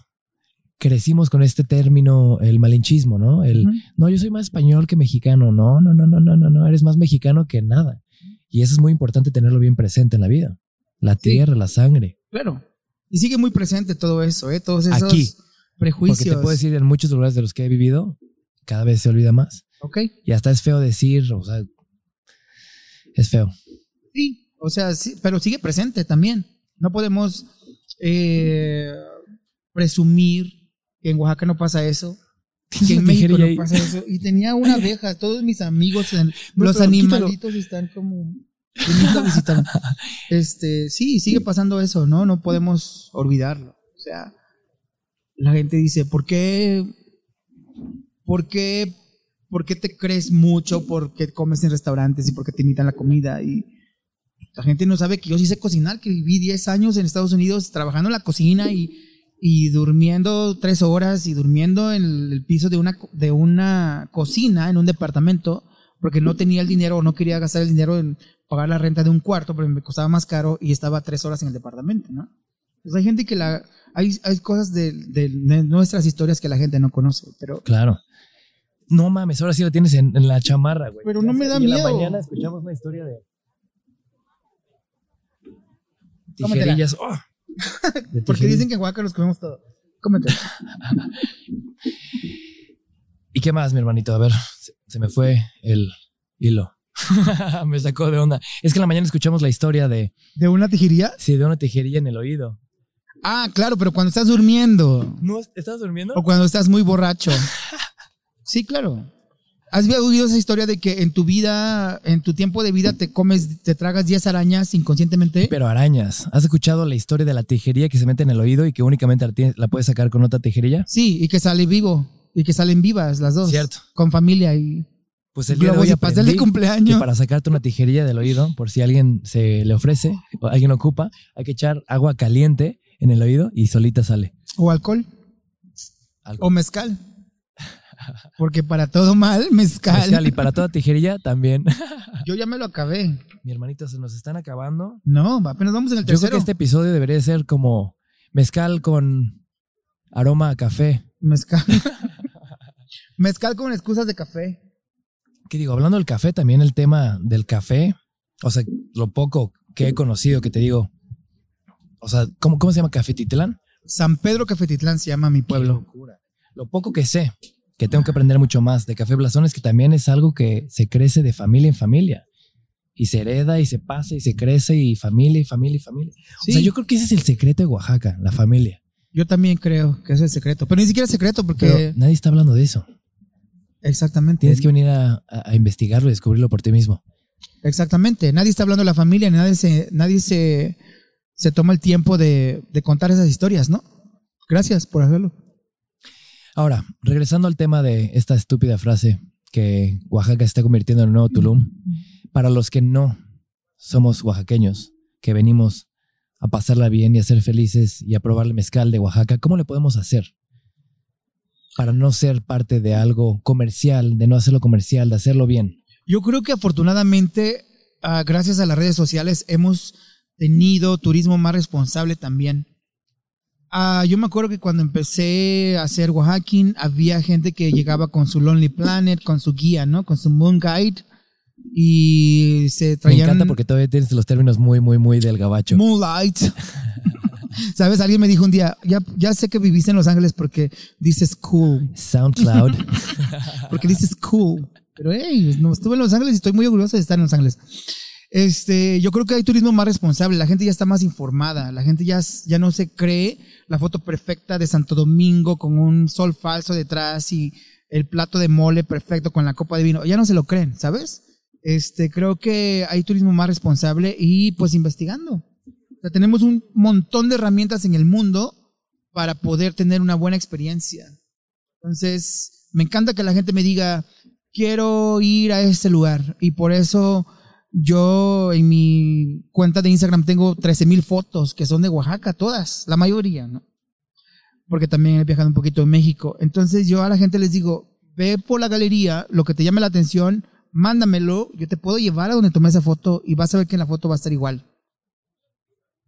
crecimos con este término, el malinchismo, ¿no? El, no, yo soy más español que mexicano. No, no, no, no, no, no, no, eres más mexicano que nada. Y eso es muy importante tenerlo bien presente en la vida. La Sí. tierra, la sangre. Claro. Y sigue muy presente todo eso, ¿eh? Todos esos Aquí. prejuicios. Porque te puedo decir, en muchos lugares de los que he vivido, cada vez se olvida más. Ok. Y hasta es feo decir, o sea, es feo. Sí, o sea, sí, pero sigue presente también. No podemos eh, presumir en Oaxaca no pasa eso, que en México no pasa eso. Y tenía una abeja, todos mis amigos, los animalitos están como. Este, sí, sigue pasando eso, ¿no? No podemos olvidarlo. O sea, la gente dice, ¿por qué? ¿Por qué? ¿Por qué te crees mucho? ¿Por qué comes en restaurantes y por qué te imitan la comida? Y la gente no sabe que yo sí sé cocinar, que viví 10 años en Estados Unidos trabajando en la cocina y, y durmiendo tres horas y durmiendo en el piso de una, de una cocina en un departamento porque no tenía el dinero o no quería gastar el dinero en pagar la renta de un cuarto porque me costaba más caro y estaba tres horas en el departamento, ¿no? Pues hay gente que la... Hay, hay cosas de, de- de nuestras historias que la gente no conoce, pero... Claro. No mames, ahora sí la tienes en, en la chamarra, güey. Pero no me da y en la miedo. mañana escuchamos una historia de tijerillas. ¡oh! Porque dicen que en Oaxaca nos comemos todo. Cómetelo. ¿Y qué más, mi hermanito? A ver, se, se me fue el hilo. me sacó de onda. Es que en la mañana escuchamos la historia de, ¿De una tijería? sí, de una tijerilla en el oído. Ah, claro, pero cuando estás durmiendo ¿No estabas durmiendo? o cuando estás muy borracho. Sí, claro. ¿Has oído esa historia de que en tu vida, en tu tiempo de vida, te comes, te tragas 10 arañas inconscientemente? Pero arañas. ¿Has escuchado la historia de la tijerilla que se mete en el oído y que únicamente la, puedes sacar con otra tijerilla? Sí, y que sale vivo. Y que salen vivas las dos. Cierto. Con familia y Pues el día de hoy y pastel de cumpleaños. que para sacarte una tijerilla del oído, por si alguien se le ofrece o alguien ocupa, hay que echar agua caliente en el oído y solita sale. O alcohol. O mezcal. Porque para todo mal, mezcal. Mezcal, y para toda tijerilla también. Yo ya me lo acabé. Mi hermanito, se nos están acabando. No, apenas vamos en el Yo creo tercero. que este episodio debería ser como mezcal con aroma a café. Mezcal. mezcal con excusas de café. ¿Qué digo? Hablando del café, también el tema del café, o sea, lo poco que he conocido que te digo, o sea, ¿cómo, cómo se llama Cafetitlán? San Pedro Cafetitlán se llama mi Qué pueblo. locura. Lo poco que sé, que tengo que aprender mucho más de Café Blasón es que también es algo que se crece de familia en familia. Y se hereda y se pasa y se crece y familia y familia y familia. Sí, O sea, yo creo que ese es el secreto de Oaxaca, la familia. yo también creo que es el secreto. Pero ni siquiera es secreto porque... Pero nadie está hablando de eso. exactamente. Tienes que venir a, a- a investigarlo y descubrirlo por ti mismo. Exactamente. Nadie está hablando de la familia, nadie se, nadie se, se toma el tiempo de, de contar esas historias, ¿no? Gracias por hacerlo. Ahora, regresando al tema de esta estúpida frase que Oaxaca está convirtiendo en el nuevo Tulum, para los que no somos oaxaqueños, que venimos a pasarla bien y a ser felices y a probar el mezcal de Oaxaca, ¿cómo le podemos hacer? Para no ser parte de algo comercial, de no hacerlo comercial, de hacerlo bien. Yo creo que afortunadamente, ah, gracias a las redes sociales, hemos tenido turismo más responsable también. Ah, yo me acuerdo que cuando empecé a hacer Oaxaquín, había gente que llegaba con su Lonely Planet, con su guía, ¿no? Con su Moon Guide. Y se Me traían... encanta porque todavía tienes los términos muy, muy, muy del gabacho. Moonlight. ¿Sabes? Alguien me dijo un día, ya, ya sé que viviste en Los Ángeles porque dices cool. SoundCloud. Porque dices cool. Pero hey, no, estuve en Los Ángeles y estoy muy orgulloso de estar en Los Ángeles. Este, yo creo que hay turismo más responsable, la gente ya está más informada, la gente ya, ya no se cree la foto perfecta de Santo Domingo con un sol falso detrás y el plato de mole perfecto con la copa de vino, ya no se lo creen, ¿sabes? Este, creo que hay turismo más responsable y pues investigando. O sea, tenemos un montón de herramientas en el mundo para poder tener una buena experiencia. Entonces, me encanta que la gente me diga, quiero ir a este lugar. Y por eso yo en mi cuenta de Instagram tengo 13 mil fotos que son de Oaxaca, todas, la mayoría, ¿no? Porque también he viajado un poquito en México. Entonces yo a la gente les digo, ve por la galería, lo que te llame la atención, mándamelo, yo te puedo llevar a donde tomé esa foto y vas a ver que en la foto va a estar igual.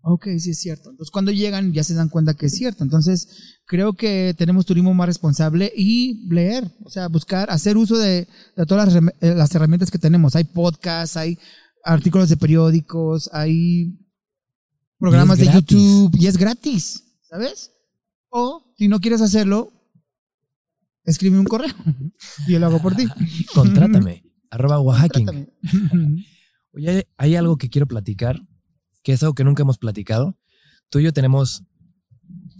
Ok, sí es cierto. Entonces cuando llegan ya se dan cuenta que es cierto. Entonces creo que tenemos turismo más responsable y leer, o sea, buscar, hacer uso de, todas las, eh, las, herramientas que tenemos. Hay podcasts, hay artículos de periódicos, hay programas de YouTube y es gratis, ¿sabes? O si no quieres hacerlo, escribe un correo y yo lo hago por ti. Contrátame, arroba. Oye, hay algo que quiero platicar que es algo que nunca hemos platicado. Tú y yo tenemos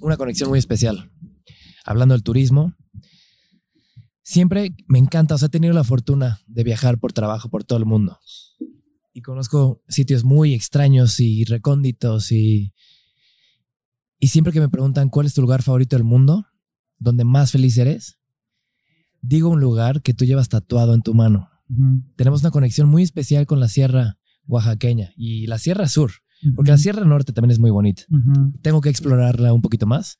una conexión muy especial. Hablando del turismo, siempre me encanta, o sea, he tenido la fortuna de viajar por trabajo por todo el mundo. Y conozco sitios muy extraños y recónditos y, y siempre que me preguntan cuál es tu lugar favorito del mundo, donde más feliz eres, digo un lugar que tú llevas tatuado en tu mano. Tenemos una conexión muy especial con la sierra oaxaqueña y la sierra sur. Porque la Sierra Norte también es muy bonita. Tengo que explorarla un poquito más,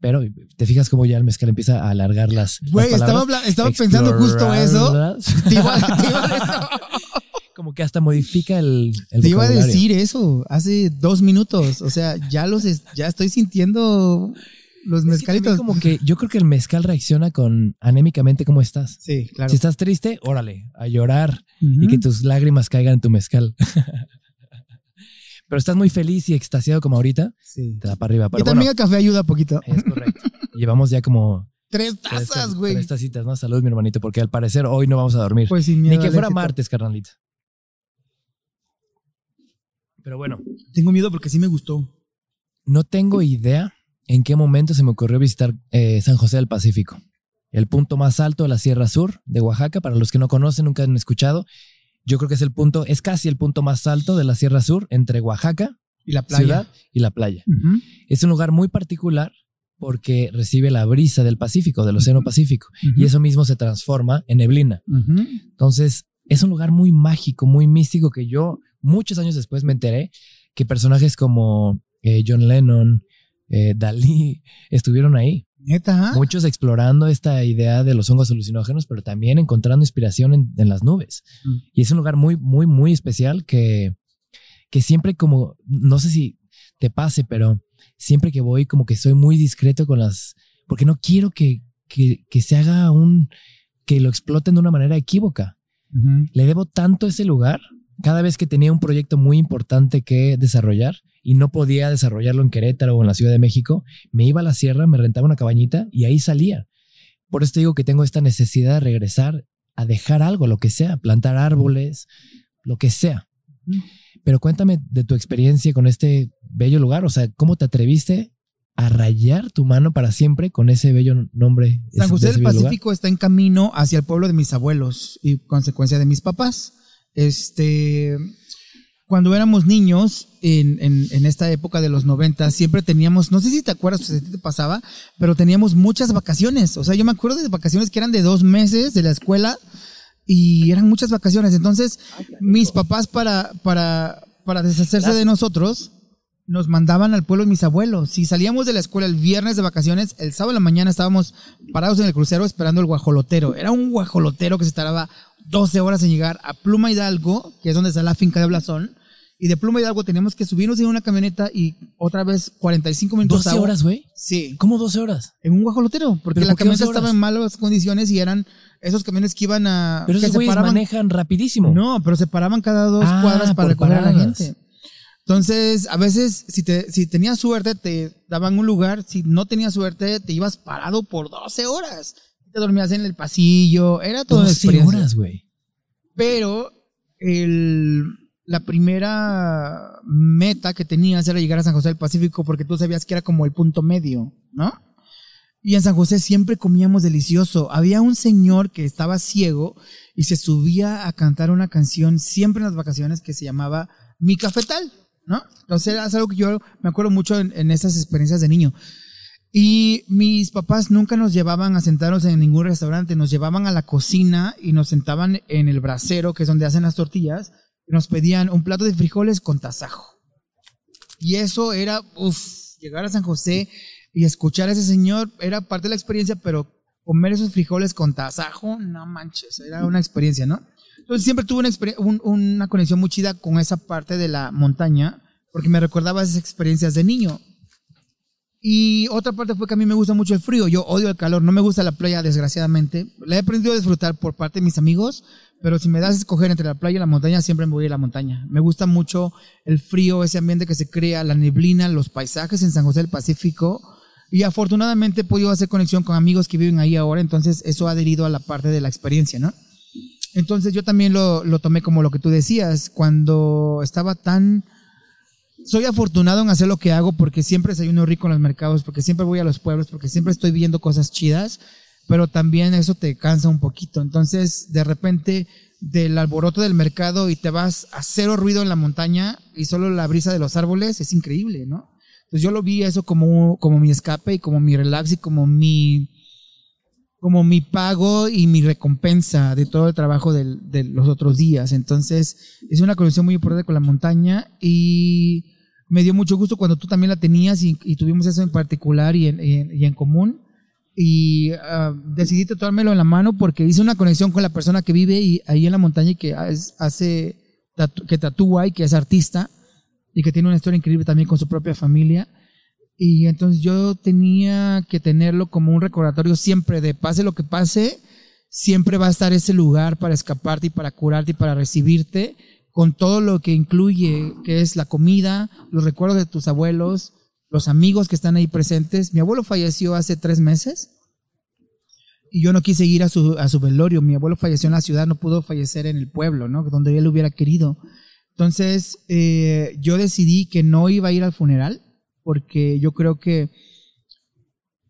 pero te fijas cómo ya el mezcal empieza a alargar las. Güey, estaba, estaba pensando justo eso. como que hasta modifica el. el te iba a decir eso hace dos minutos. O sea, ya los ya estoy sintiendo los mezcalitos. como que yo creo que el mezcal reacciona con anémicamente cómo estás. Sí, claro. Si estás triste, órale, a llorar y que tus lágrimas caigan en tu mezcal. pero estás muy feliz y extasiado como ahorita, sí. te da para arriba. y también el café ayuda poquito. Es correcto. Llevamos ya como... Tres tazas, güey. Tres, tacitas, ¿no? Salud, mi hermanito, porque al parecer hoy no vamos a dormir. Pues sin miedo Ni que fuera martes, carnalita. Pero bueno. Tengo miedo porque sí me gustó. No tengo idea en qué momento se me ocurrió visitar eh, San José del Pacífico. El punto más alto de la Sierra Sur de Oaxaca, para los que no conocen, nunca han escuchado, yo creo que es el punto, es casi el punto más alto de la Sierra Sur, entre Oaxaca y la playa. y la playa. Es un lugar muy particular porque recibe la brisa del Pacífico, del Océano Pacífico, y eso mismo se transforma en neblina. Entonces, es un lugar muy mágico, muy místico que yo muchos años después me enteré que personajes como eh, John Lennon, eh, Dalí, estuvieron ahí. Muchos explorando esta idea de los hongos alucinógenos, pero también encontrando inspiración en, las nubes. Mm. Y es un lugar muy, muy, muy especial que, que siempre como, no sé si te pase, pero siempre que voy como que soy muy discreto con las, porque no quiero que, que, se haga un, que lo exploten de una manera equívoca. Le debo tanto a ese lugar cada vez que tenía un proyecto muy importante que desarrollar y no podía desarrollarlo en Querétaro o en la Ciudad de México, me iba a la sierra, me rentaba una cabañita y ahí salía. Por eso te digo que tengo esta necesidad de regresar a dejar algo, lo que sea, plantar árboles, lo que sea. Pero cuéntame de tu experiencia con este bello lugar, o sea, ¿cómo te atreviste a rayar tu mano para siempre con ese bello nombre? San José del Pacífico está en camino hacia el pueblo de mis abuelos y consecuencia de mis papás. Este, cuando éramos niños, en, en, esta época de los 90, siempre teníamos, no sé si te acuerdas, si te pasaba, pero teníamos muchas vacaciones. O sea, yo me acuerdo de vacaciones que eran de dos meses de la escuela y eran muchas vacaciones. Entonces, mis papás para, para, para deshacerse de nosotros, nos mandaban al pueblo de mis abuelos. Si salíamos de la escuela el viernes de vacaciones, el sábado de la mañana estábamos parados en el crucero esperando el guajolotero. Era un guajolotero que se tardaba 12 horas en llegar a Pluma Hidalgo, que es donde está la finca de Blasón. Y de Pluma Hidalgo teníamos que subirnos en una camioneta y otra vez 45 minutos. ¿12 horas, güey? Sí. ¿Cómo 12 horas? En un guajolotero, porque la camioneta estaba en malas condiciones y eran esos camiones que iban a... Pero esos güeyes manejan rapidísimo. No, pero se paraban cada dos ah, cuadras para recoger a la gente. Entonces, a veces, si, te, si tenías suerte, te daban un lugar. Si no tenías suerte, te ibas parado por 12 horas. Te dormías en el pasillo. Era todo 12 horas, güey. Pero el, la primera meta que tenías era llegar a San José del Pacífico porque tú sabías que era como el punto medio, ¿no? Y en San José siempre comíamos delicioso. Había un señor que estaba ciego y se subía a cantar una canción siempre en las vacaciones que se llamaba Mi Cafetal, ¿no? Entonces era algo que yo me acuerdo mucho en, en esas experiencias de niño. Y mis papás nunca nos llevaban a sentarnos en ningún restaurante, nos llevaban a la cocina y nos sentaban en el brasero, que es donde hacen las tortillas, nos pedían un plato de frijoles con tasajo. Y eso era, uff, llegar a San José y escuchar a ese señor era parte de la experiencia, pero comer esos frijoles con tasajo, no manches, era una experiencia, ¿no? Entonces siempre tuve una, una conexión muy chida con esa parte de la montaña, porque me recordaba esas experiencias de niño. Y otra parte fue que a mí me gusta mucho el frío. Yo odio el calor. No me gusta la playa, desgraciadamente. La he aprendido a disfrutar por parte de mis amigos. Pero si me das a escoger entre la playa y la montaña, siempre me voy a la montaña. Me gusta mucho el frío, ese ambiente que se crea, la neblina, los paisajes en San José del Pacífico. Y afortunadamente he podido hacer conexión con amigos que viven ahí ahora. Entonces eso ha adherido a la parte de la experiencia, ¿no? Entonces yo también lo, lo tomé como lo que tú decías. Cuando estaba tan soy afortunado en hacer lo que hago porque siempre desayuno rico en los mercados, porque siempre voy a los pueblos, porque siempre estoy viendo cosas chidas, pero también eso te cansa un poquito. Entonces, de repente, del alboroto del mercado y te vas a cero ruido en la montaña y solo la brisa de los árboles, es increíble, ¿no? Entonces yo lo vi eso como, como mi escape y como mi relax y como mi, como mi pago y mi recompensa de todo el trabajo de los otros días. Entonces, es una conexión muy importante con la montaña y me dio mucho gusto cuando tú también la tenías y, tuvimos eso en particular y en común. Y ah, decidí tatuármelo en la mano porque hice una conexión con la persona que vive y, ahí en la montaña y que es- hace, que tatúa y que es artista y que tiene una historia increíble también con su propia familia. Y entonces yo tenía que tenerlo como un recordatorio siempre de pase lo que pase, siempre va a estar ese lugar para escaparte y para curarte y para recibirte con todo lo que incluye, que es la comida, los recuerdos de tus abuelos, los amigos que están ahí presentes. Mi abuelo falleció hace tres meses y yo no quise ir a su, a su velorio. Mi abuelo falleció en la ciudad, no pudo fallecer en el pueblo, ¿no? Donde él hubiera querido. Entonces, eh, yo decidí que no iba a ir al funeral porque yo creo que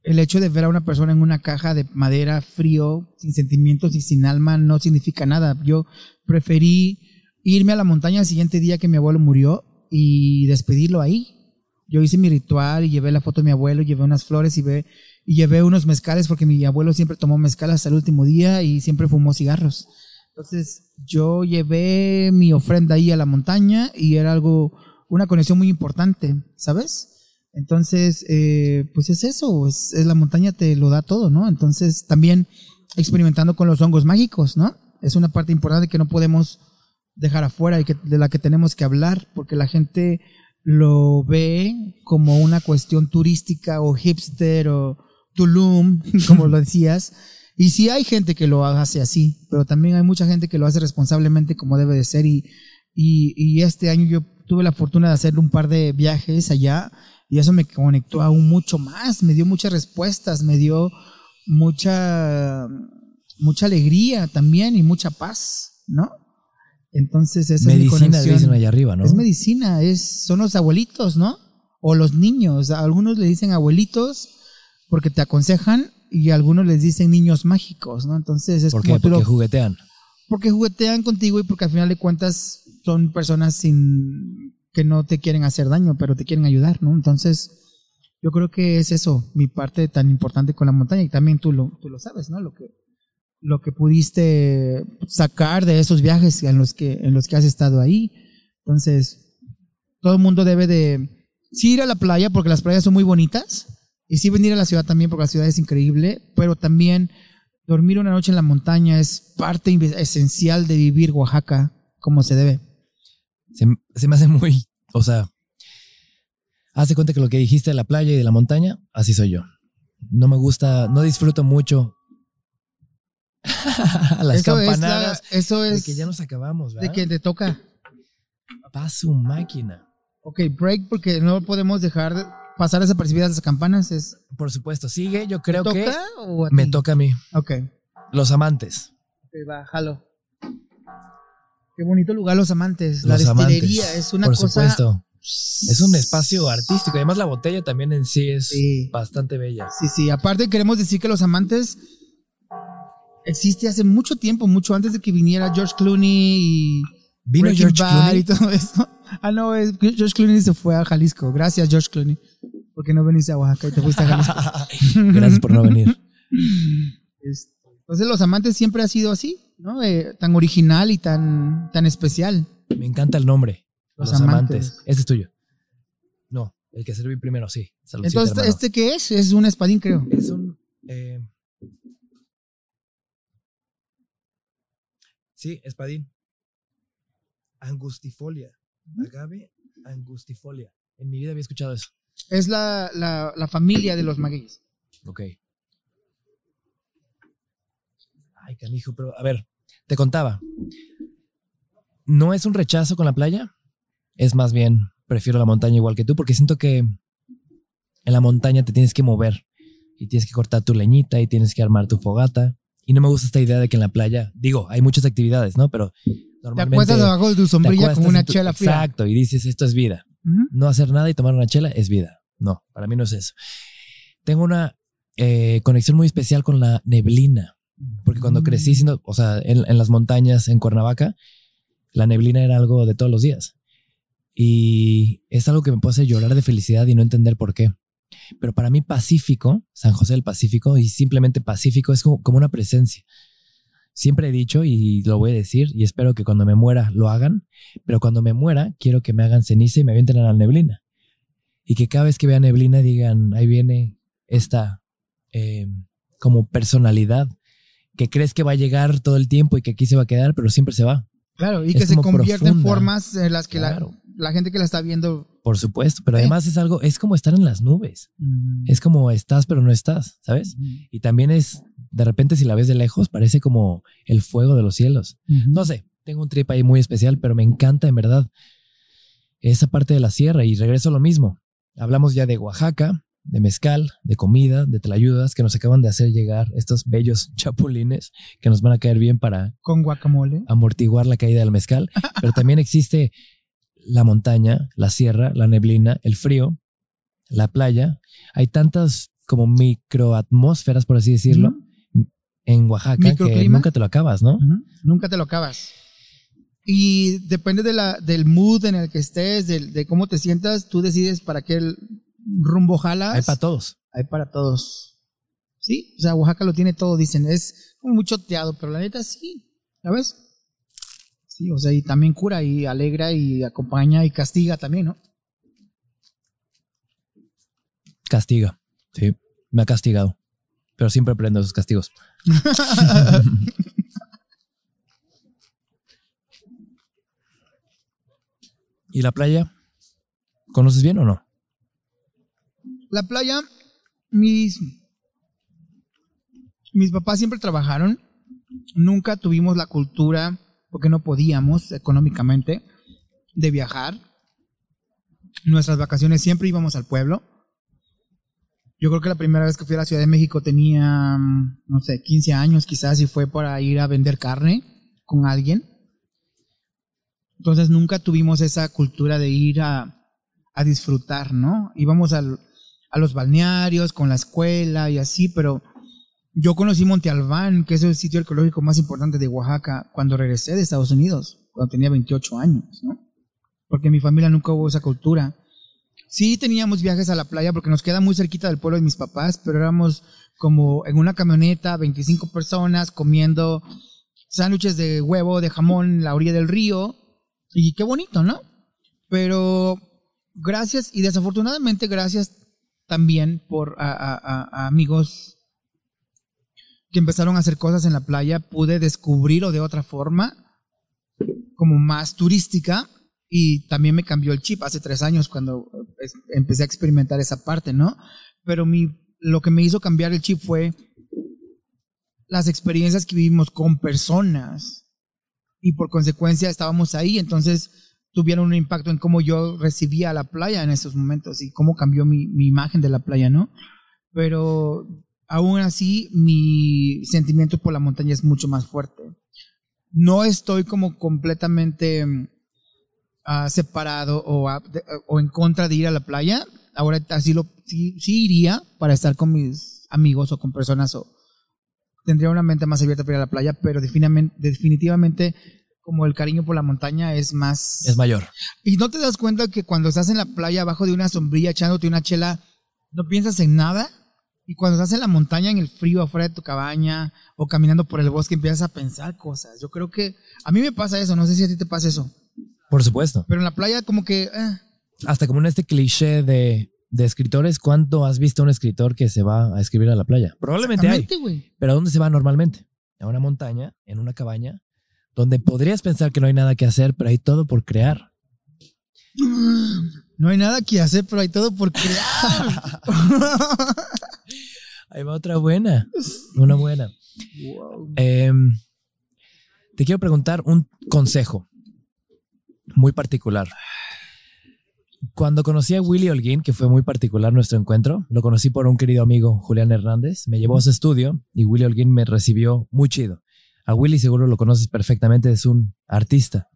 el hecho de ver a una persona en una caja de madera frío, sin sentimientos y sin alma, no significa nada. Yo preferí irme a la montaña el siguiente día que mi abuelo murió y despedirlo ahí. Yo hice mi ritual y llevé la foto de mi abuelo, llevé unas flores y, ve, y llevé unos mezcales porque mi abuelo siempre tomó mezcal hasta el último día y siempre fumó cigarros. Entonces yo llevé mi ofrenda ahí a la montaña y era algo, una conexión muy importante, ¿sabes? Entonces, eh, pues es eso, es, es la montaña te lo da todo, ¿no? Entonces también experimentando con los hongos mágicos, ¿no? Es una parte importante que no podemos dejar afuera y que, de la que tenemos que hablar, porque la gente lo ve como una cuestión turística o hipster o Tulum, como lo decías. Y sí hay gente que lo hace así, pero también hay mucha gente que lo hace responsablemente como debe de ser. Y, y, y este año yo tuve la fortuna de hacer un par de viajes allá y eso me conectó aún mucho más, me dio muchas respuestas, me dio mucha, mucha alegría también y mucha paz, ¿no? Entonces esa Medicina, es mi conexión. dicen allá arriba, ¿no? Es medicina, es, son los abuelitos, ¿no? O los niños. Algunos le dicen abuelitos porque te aconsejan y algunos les dicen niños mágicos, ¿no? Entonces es ¿Por como qué? tú Porque lo, juguetean. porque juguetean contigo y porque al final de cuentas son personas sin que no te quieren hacer daño, pero te quieren ayudar, ¿no? Entonces yo creo que es eso, mi parte tan importante con la montaña y también tú lo, tú lo sabes, ¿no? Lo que lo que pudiste sacar de esos viajes en los que en los que has estado ahí. Entonces, todo el mundo debe de sí ir a la playa porque las playas son muy bonitas y sí venir a la ciudad también porque la ciudad es increíble, pero también dormir una noche en la montaña es parte esencial de vivir Oaxaca como se debe. Se, se me hace muy, o sea, haz de cuenta que lo que dijiste de la playa y de la montaña, así soy yo. No me gusta, no disfruto mucho las eso campanadas es la- eso de es que ya nos acabamos, de ¿verdad? que te toca. Pa' su máquina. Ok, break porque no podemos dejar de pasar desapercibidas las campanas. Es, Por supuesto, sigue, yo creo ¿Te que toca o a me ti? toca a mí. Ok. Los amantes. Ok, va, jalo. Qué bonito lugar Los Amantes. La destilería amantes. es una Por cosa... supuesto. Es un espacio artístico. Además, la botella también en sí es Sí. bastante bella. Sí, sí. Aparte queremos decir que Los Amantes existe hace mucho tiempo, mucho antes de que viniera George Clooney y Vino Breaking George Bad Clooney. y todo eso. Ah, no, George Clooney se fue a Jalisco. Gracias, George Clooney. Porque no veniste a Oaxaca y te fuiste a Jalisco. Gracias por no venir. Este, Entonces Los Amantes siempre ha sido así, ¿no? Eh, tan original y tan, tan especial. Me encanta el nombre. Los Los, amantes. amantes. Este es tuyo. No, el que serví primero, sí. Entonces. ¿este qué es? Es un espadín, creo. es un. eh, Sí, espadín. Angustifolia. Agave angustifolia. En mi vida había escuchado eso. Es la, la, la familia de los magueyes. Ok. Ay, canijo, pero a ver, te contaba. No es un rechazo con la playa, es más bien, prefiero la montaña igual que tú, porque siento que en la montaña te tienes que mover y tienes que cortar tu leñita y tienes que armar tu fogata. Y no me gusta esta idea de que en la playa, digo, hay muchas actividades, ¿no? Pero Te normalmente. acuestas debajo de tu te sombrilla con una tu- chela fría. Exacto, y dices, esto es vida. No hacer nada y tomar una chela es vida. No, para mí no es eso. Tengo una eh, conexión muy especial con la neblina, porque cuando Mm. crecí, siendo, o sea, en, en las montañas en Cuernavaca, la neblina era algo de todos los días. Y es algo que me puede hacer llorar de felicidad y no entender por qué. Pero para mí Pacífico, San José del Pacífico y simplemente Pacífico es como, como una presencia. Siempre he dicho y lo voy a decir y espero que cuando me muera lo hagan, pero cuando me muera quiero que me hagan ceniza y me avienten a la neblina. Y que cada vez que vea neblina digan, ahí viene esta eh, como personalidad que crees que va a llegar todo el tiempo y que aquí se va a quedar, pero siempre se va. Claro, y Es que se convierte en formas en las que la- Claro. la, gente que la está viendo. Por supuesto, pero además es algo, es como estar en las nubes. Es como estás, pero no estás, ¿sabes? Y también es, de repente, si la ves de lejos, parece como el fuego de los cielos. No sé, tengo un trip ahí muy especial, pero me encanta en verdad esa parte de la sierra y regreso a lo mismo. Hablamos ya de Oaxaca, de mezcal, de comida, de tlayudas que nos acaban de hacer llegar estos bellos chapulines que nos van a caer bien para Con guacamole. amortiguar la caída del mezcal, pero también existe la montaña, la sierra, la neblina, el frío, la playa. Hay tantas como microatmósferas, por así decirlo, en Oaxaca que nunca te lo acabas, ¿no? Nunca te lo acabas. Y depende de la, del mood en el que estés, de, cómo te sientas, tú decides para qué rumbo jalas. Hay para todos. Hay para todos. Sí, o sea, Oaxaca lo tiene todo, dicen. Es como muy choteado, pero la neta sí. ¿Sabes? Sí, o sea, y también cura y alegra y acompaña y castiga también, ¿no? Castiga. Sí, me ha castigado. Pero siempre aprendo esos castigos. ¿Y la playa? ¿Conoces bien o no? La playa, mis, mis papás siempre trabajaron. Nunca tuvimos la cultura, porque no podíamos económicamente, de viajar. Nuestras vacaciones siempre íbamos al pueblo. Yo creo que la primera vez que fui a la Ciudad de México tenía, mm, no sé, 15 años quizás y fue para ir a vender carne con alguien. Entonces nunca tuvimos esa cultura de ir a, disfrutar, ¿no? Íbamos a los balnearios con la escuela y así, pero yo conocí Monte Albán, que es el sitio arqueológico más importante de Oaxaca, cuando regresé de Estados Unidos, cuando tenía 28 años, ¿no? Porque en mi familia nunca hubo esa cultura. Sí teníamos viajes a la playa porque nos queda muy cerquita del pueblo de mis papás, pero éramos como en una camioneta, 25 personas comiendo sándwiches de huevo, de jamón la orilla del río. Y qué bonito, ¿no? Pero gracias y desafortunadamente gracias también por amigos que empezaron a hacer cosas en la playa, pude descubrirlo de otra forma, como más turística, y también me cambió el chip hace tres años cuando es- empecé a experimentar esa parte, ¿no? Pero mi, lo que me hizo cambiar el chip fue las experiencias que vivimos con personas y por consecuencia estábamos ahí, entonces tuvieron un impacto en cómo yo recibía la playa en esos momentos y cómo cambió mi, mi imagen de la playa, ¿no? Pero aún así mi sentimiento por la montaña es mucho más fuerte. No estoy como completamente mm, ah, separado o, a- de- o en contra de ir a la playa. Ahora así lo sí, sí iría para estar con mis amigos o con personas o tendría una mente más abierta para ir a la playa, pero definitivamente, definitivamente como el cariño por la montaña es más Es mayor. y no te das cuenta que cuando estás en la playa abajo de una sombrilla echándote una chela, no piensas en nada. Y cuando estás en la montaña, en el frío, afuera de tu cabaña o caminando por el bosque, empiezas a pensar cosas. Yo creo que a mí me pasa eso, no sé si a ti te pasa eso. Por supuesto. Pero en la playa como que... eh, Hasta como en este cliché de, de escritores, ¿cuánto has visto un escritor que se va a escribir a la playa? Probablemente hay. güey. Pero ¿a dónde se va normalmente? A una montaña, en una cabaña, donde podrías pensar que no hay nada que hacer, pero hay todo por crear. No hay nada que hacer, pero hay todo por crear. Ahí va otra buena. Una buena. Em, te quiero preguntar un consejo muy particular. Cuando conocí a Willy Holguín, que fue muy particular nuestro encuentro, lo conocí por un querido amigo, Julián Hernández, me llevó a su estudio y Willy Holguín me recibió muy chido. A Willy seguro lo conoces perfectamente, es un artista,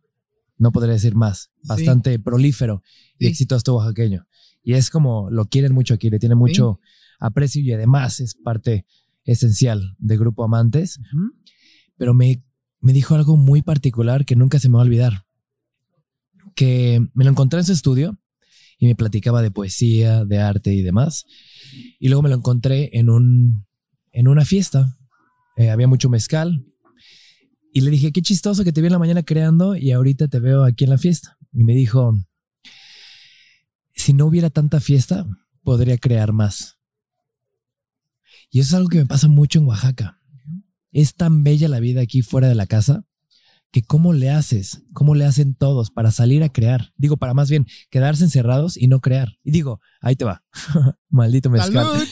no podría decir más, bastante prolífero y Sí. exitoso oaxaqueño. Y es como lo quieren mucho aquí, le tiene mucho aprecio y además es parte esencial de Grupo Amantes, pero me, me dijo algo muy particular que nunca se me va a olvidar, que me lo encontré en su estudio y me platicaba de poesía, de arte y demás, y luego me lo encontré en, un, en una fiesta, Eh, había mucho mezcal, y le dije, qué chistoso que te vi en la mañana creando y ahorita te veo aquí en la fiesta. Y me dijo, si no hubiera tanta fiesta, podría crear más. Y eso es algo que me pasa mucho en Oaxaca. Es tan bella la vida aquí fuera de la casa que cómo le haces, cómo le hacen todos para salir a crear. Digo, para más bien quedarse encerrados y no crear. Y digo, ahí te va. Maldito mezcal.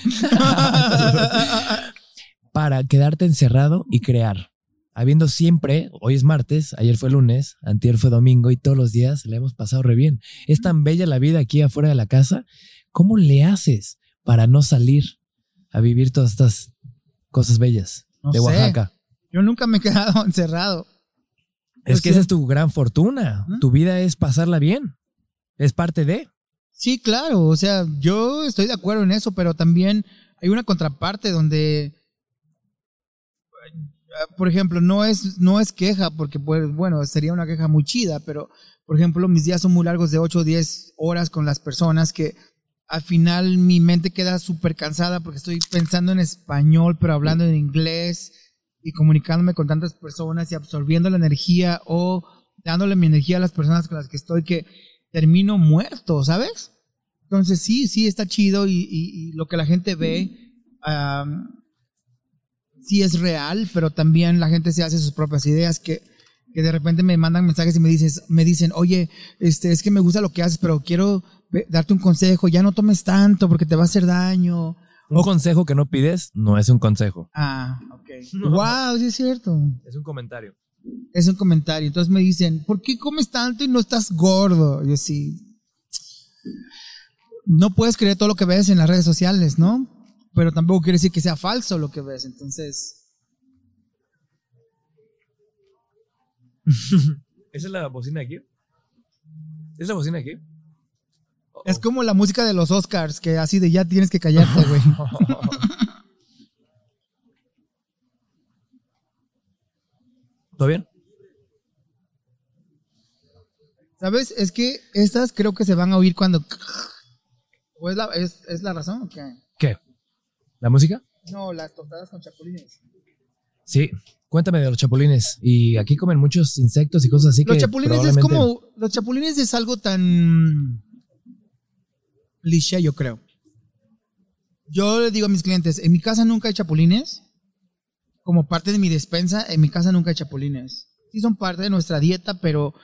Para quedarte encerrado y crear. Habiendo siempre, hoy es martes, ayer fue lunes, antier fue domingo y todos los días le hemos pasado re bien. Es tan bella la vida aquí afuera de la casa. ¿Cómo le haces para no salir a vivir todas estas cosas bellas No de sé. Oaxaca? Yo nunca me he quedado encerrado. Es Pues que esa es tu gran fortuna. Tu vida es pasarla bien. Es parte de. Sí, claro, o sea, yo estoy de acuerdo en eso, pero también hay una contraparte donde, por ejemplo, no es, no es queja, porque pues, bueno, sería una queja muy chida, pero, por ejemplo, mis días son muy largos de 8 o 10 horas con las personas que al final mi mente queda súper cansada porque estoy pensando en español, pero hablando en inglés y comunicándome con tantas personas y absorbiendo la energía o dándole mi energía a las personas con las que estoy que termino muerto, ¿sabes? Entonces sí, sí está chido y, y- y lo que la gente ve am, sí es real, pero también la gente se hace sus propias ideas que, que de repente me mandan mensajes y me dices, me dicen, oye, este, es que me gusta lo que haces, pero quiero darte un consejo, ya no tomes tanto porque te va a hacer daño. Un consejo que no pides no es un consejo. Ah, ok. No. Wow, sí es cierto. Es un comentario. Es un comentario. Entonces me dicen, ¿por qué comes tanto y no estás gordo? Yo sí. No puedes creer todo lo que ves en las redes sociales, ¿no? Pero tampoco quiere decir que sea falso lo que ves. Entonces, ¿Esa es la bocina aquí? ¿Es la bocina aquí? es como la música de los Oscars, que así de ya tienes que callarte, güey. ¿Todo bien? ¿Sabes? Es que estas creo que se van a oír cuando... ¿O es la, es, es la razón o qué? ¿La música? No, las tostadas con chapulines. Sí. Cuéntame de los chapulines. Y aquí comen muchos insectos y cosas así Los que chapulines es como. Los chapulines es algo tan. cliché, yo creo. Yo le digo a mis clientes: en mi casa nunca hay chapulines. Como parte de mi despensa, en mi casa nunca hay chapulines. Sí, son parte de nuestra dieta, pero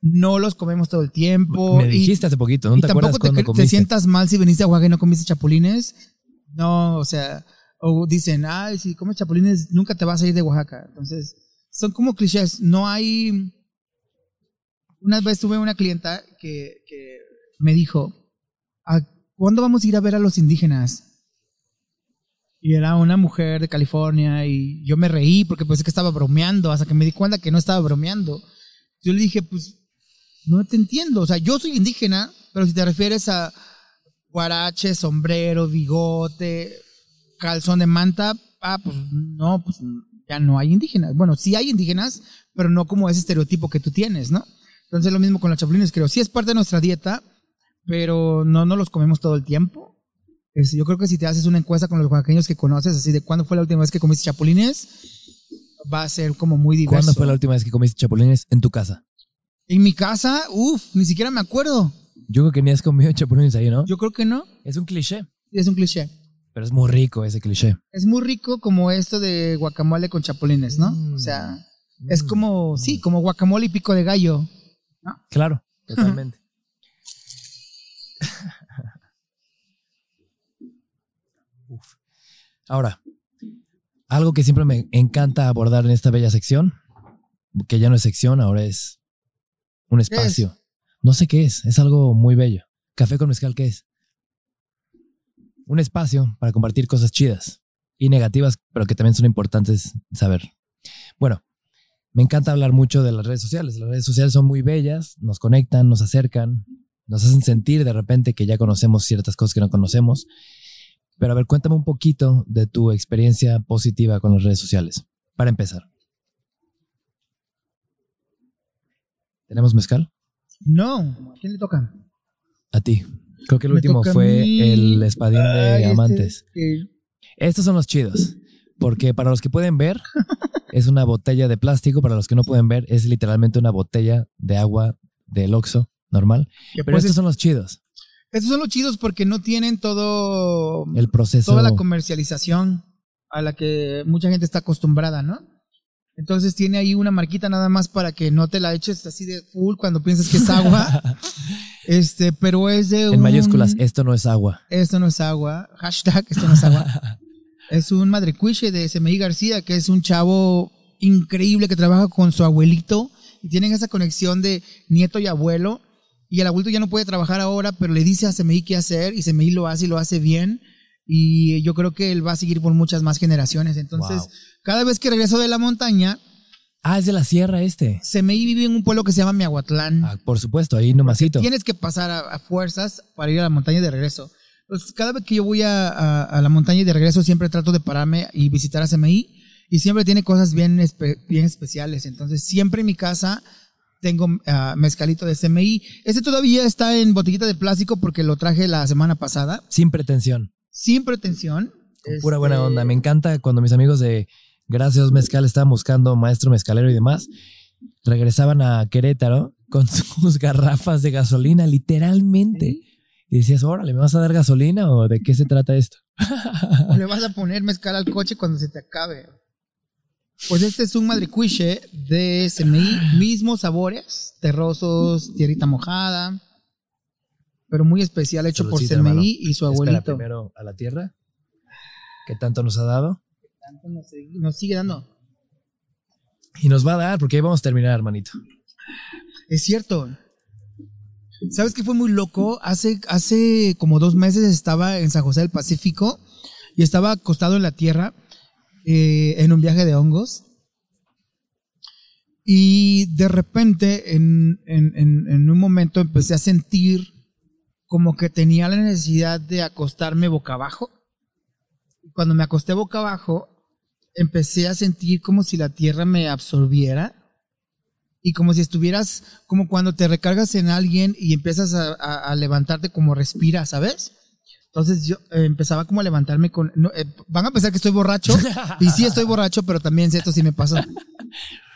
no los comemos todo el tiempo. Me y- dijiste hace poquito, ¿no y te acuerdas tampoco te, cre- te comiste? sientas mal si viniste a Oaxaca y no comiste chapulines. No, o sea, o dicen, ay, si comes chapulines nunca te vas a ir de Oaxaca. Entonces, son como clichés. No hay... Una vez tuve una clienta que, que me dijo, ¿a cuándo vamos a ir a ver a los indígenas? Y era una mujer de California y yo me reí porque pensé que estaba bromeando, hasta que me di cuenta que no estaba bromeando. Yo le dije, pues, no te entiendo. O sea, yo soy indígena, pero si te refieres a guarache, sombrero, bigote, calzón de manta, ah, pues no, pues ya no hay indígenas. Bueno, sí hay indígenas, pero no como ese estereotipo que tú tienes, ¿no? Entonces lo mismo con los chapulines, creo. Sí es parte de nuestra dieta, pero no nos los comemos todo el tiempo. Es- yo creo que si te haces una encuesta con los oaxaqueños que conoces, así de cuándo fue la última vez que comiste chapulines, va a ser como muy diverso. ¿Cuándo fue la última vez que comiste chapulines en tu casa? En mi casa, uff, ni siquiera me acuerdo. Yo creo que ni has comido chapulines ahí, ¿no? Yo creo que no. Es un cliché, Es un cliché. pero es muy rico ese cliché. Es muy rico como esto de guacamole con chapulines, ¿no? Mm. O sea, Es Mm. como, sí, como guacamole y pico de gallo. Claro, totalmente. Uf. Ahora, algo que siempre me encanta abordar en esta bella sección, que ya no es sección, ahora es un espacio. No sé qué es, es algo muy bello. Café con mezcal, ¿qué es? Un espacio para compartir cosas chidas y negativas, pero que también son importantes saber. Bueno, me encanta hablar mucho de las redes sociales. Las redes sociales son muy bellas, nos conectan, nos acercan, nos hacen sentir de repente que ya conocemos ciertas cosas que no conocemos. Pero a ver, cuéntame un poquito de tu experiencia positiva con las redes sociales, para empezar. ¿Tenemos mezcal? No, ¿a quién le toca? A ti. Creo que el Me último toca a fue el espadín de este, amantes. Estos son los chidos. Porque para los que pueden ver, es una botella de plástico. Para los que no pueden ver, es literalmente una botella de agua del Oxxo normal. que Pero pues estos es- son los chidos. estos son los chidos porque no tienen todo El proceso. toda la comercialización a la que mucha gente está acostumbrada, ¿no? Entonces tiene ahí una marquita nada más para que no te la eches así de full cuando piensas que es agua. este, pero es de un... en mayúsculas, esto no es agua. Esto no es agua. Hashtag, esto no es agua. es un madrecuiche de SMI García, que es un chavo increíble que trabaja con su abuelito y tienen esa conexión de nieto y abuelo. Y el abuelito ya no puede trabajar ahora, pero le dice a SMI qué hacer y SMI lo hace y lo hace bien. Y yo creo que él va a seguir por muchas más generaciones. Entonces, Wow. cada vez que regreso de la montaña, Ah, es de la sierra este. SMI vive en un pueblo que se llama Miahuatlán. Ah, por supuesto, ahí nomasito. Tienes que pasar a, a fuerzas para ir a la montaña de regreso. Entonces, cada vez que yo voy a, a- a la montaña y de regreso, siempre trato de pararme y visitar a CMI. Y siempre tiene cosas bien, espe- bien especiales. Entonces, siempre en mi casa tengo ah, mezcalito de CMI. Este todavía está en botellita de plástico porque lo traje la semana pasada. Sin pretensión. Sin pretensión. Con pura buena Este, onda. Me encanta cuando mis amigos de Gracias Mezcal estaban buscando maestro mezcalero y demás. Regresaban a Querétaro con sus garrafas de gasolina, literalmente. Y decías, órale, ¿me vas a dar gasolina o de qué se trata esto? O le vas a poner mezcal al coche cuando se te acabe. Pues este es un madrecuiche de CMI, mismos sabores, terrosos, tierrita mojada, pero muy especial, hecho por CMI y su Espera abuelito. primero a la tierra. ¿Qué tanto nos ha dado? Tanto Nos sigue, nos sigue dando. Y nos va a dar, porque ahí vamos a terminar, hermanito. Es cierto. ¿Sabes qué fue muy loco? Hace, hace como dos meses estaba en San José del Pacífico y estaba acostado en la tierra eh, en un viaje de hongos. Y de repente, en, en- en- en un momento, empecé a sentir como que tenía la necesidad de acostarme boca abajo. Cuando me acosté boca abajo, empecé a sentir como si la tierra me absorbiera y como si estuvieras, como cuando te recargas en alguien y empiezas a, a- a levantarte como respira, ¿sabes? Entonces yo eh, empezaba como a levantarme con... no, eh, van a pensar que estoy borracho, y sí estoy borracho, pero también sé esto sí me pasó.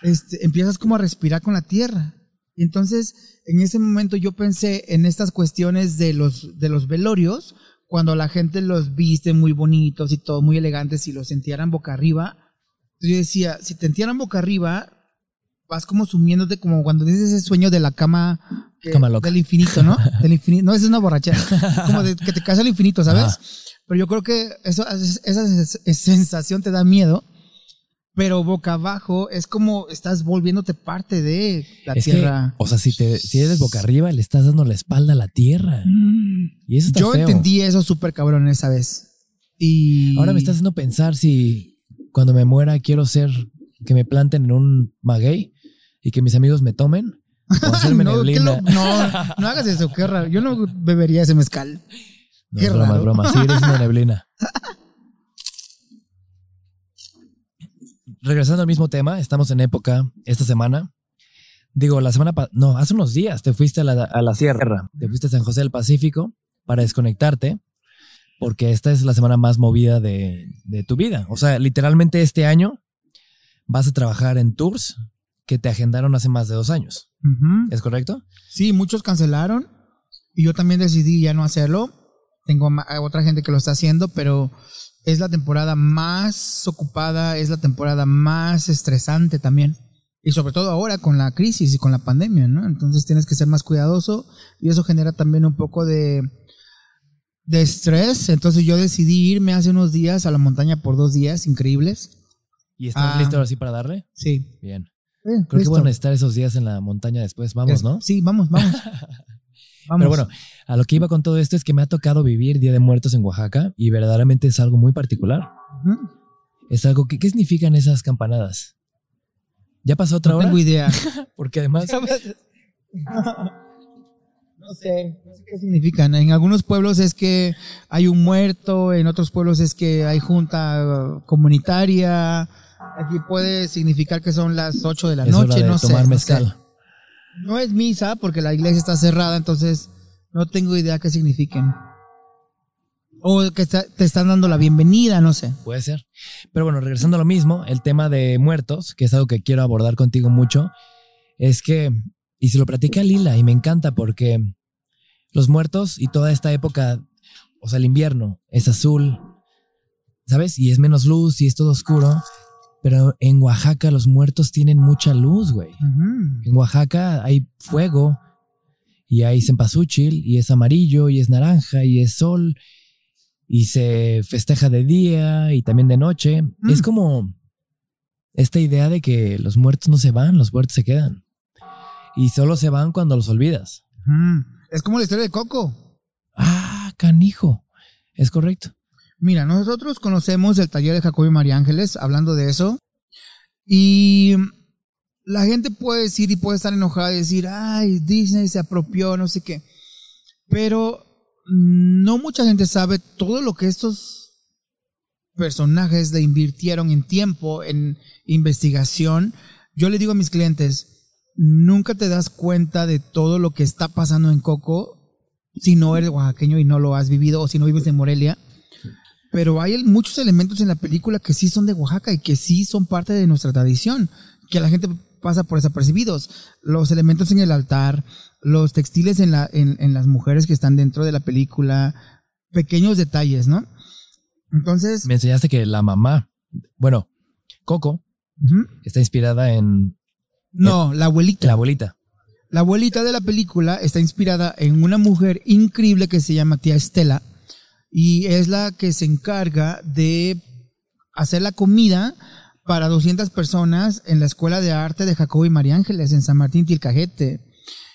Este, empiezas como a respirar con la tierra. Y entonces, en ese momento yo pensé en estas cuestiones de los, de los velorios, cuando la gente los viste muy bonitos y todo, muy elegantes, y los entierran boca arriba. Entonces yo decía, si te entierran boca arriba, vas como sumiéndote como cuando dices ese sueño de la cama, que- Cama loca. del infinito, ¿no? Del infinito. No, esa es una borrachera. Como de que te caes al infinito, ¿sabes? Ajá. Pero yo creo que eso, esa sensación te da miedo. Pero boca abajo es como estás volviéndote parte de la Es que, tierra. o sea, si, te, si eres boca arriba, le estás dando la espalda a la tierra. Mm. Y eso está Yo feo. entendí eso súper cabrón esa vez. Y Ahora me está haciendo pensar si cuando me muera quiero ser que me planten en un maguey y que mis amigos me tomen o hacerme no, qué neblina. lo- no, no hagas eso, qué raro. Yo no bebería ese mezcal. No, qué es broma, raro. broma. Sí, eres una neblina. Regresando al mismo tema, estamos en época esta semana. Digo, la semana pa- no, hace unos días te fuiste a la, a la sierra, te fuiste a San José del Pacífico para desconectarte, porque esta es la semana más movida de, de tu vida. O sea, literalmente este año vas a trabajar en tours que te agendaron hace más de dos años. ¿Es correcto? Sí, muchos cancelaron y yo también decidí ya no hacerlo. Tengo otra gente que lo está haciendo, pero es la temporada más ocupada, es la temporada más estresante también. Y sobre todo ahora con la crisis y con la pandemia, ¿no? Entonces tienes que ser más cuidadoso y eso genera también un poco de, de estrés. Entonces yo decidí irme hace unos días a la montaña por dos días increíbles. ¿Y estás Ah. listo ahora sí para darle? Sí. Bien. Eh, Creo que van a estar esos días en la montaña después. Vamos, Es- ¿no? Sí, vamos, vamos. vamos. Pero bueno, a lo que iba con todo esto es que me ha tocado vivir Día de Muertos en Oaxaca y verdaderamente es algo muy particular. Es algo que, ¿qué significan esas campanadas? ¿Ya pasó otra No hora? tengo idea. Porque además, No sé, no sé qué significan. En algunos pueblos es que hay un muerto, en otros pueblos es que hay junta comunitaria. Aquí puede significar que son las 8 de la es hora noche, de no sé. tomar no mezcal. sé. No es misa porque la iglesia está cerrada, entonces no tengo idea qué signifiquen. O que está- te están dando la bienvenida, no sé. Puede ser. Pero bueno, regresando a lo mismo, el tema de muertos, que es algo que quiero abordar contigo mucho, es que, y se lo platicé a Lila y me encanta porque los muertos y toda esta época, o sea, el invierno es azul, ¿sabes? Y es menos luz y es todo oscuro, pero en Oaxaca los muertos tienen mucha luz, güey. En Oaxaca hay fuego y hay cempasúchil y es amarillo y es naranja y es sol y se festeja de día y también de noche. Mm. Es como esta idea de que los muertos no se van, los muertos se quedan. Y solo se van cuando los olvidas. Ujú. Es como la historia de Coco. Ah, canijo. Es correcto. Mira, nosotros conocemos el taller de Jacobo y María Ángeles, hablando de eso, y la gente puede decir y puede estar enojada y decir, ay, Disney se apropió, no sé qué, pero no mucha gente sabe todo lo que estos personajes le invirtieron en tiempo, en investigación. Yo le digo a mis clientes, nunca te das cuenta de todo lo que está pasando en Coco si no eres oaxaqueño y no lo has vivido o si no vives en Morelia. Pero hay muchos elementos en la película que sí son de Oaxaca y que sí son parte de nuestra tradición, que la gente pasa por desapercibidos. Los elementos en el altar, los textiles en, la, en, en las mujeres que están dentro de la película, pequeños detalles, ¿no? Entonces, Me enseñaste que la mamá, bueno, Coco, está inspirada en no, la abuelita. la abuelita. La abuelita de la película está inspirada en una mujer increíble que se llama tía Estela y es la que se encarga de hacer la comida para 200 personas en la Escuela de Arte de Jacobo y María Ángeles en San Martín Tilcajete.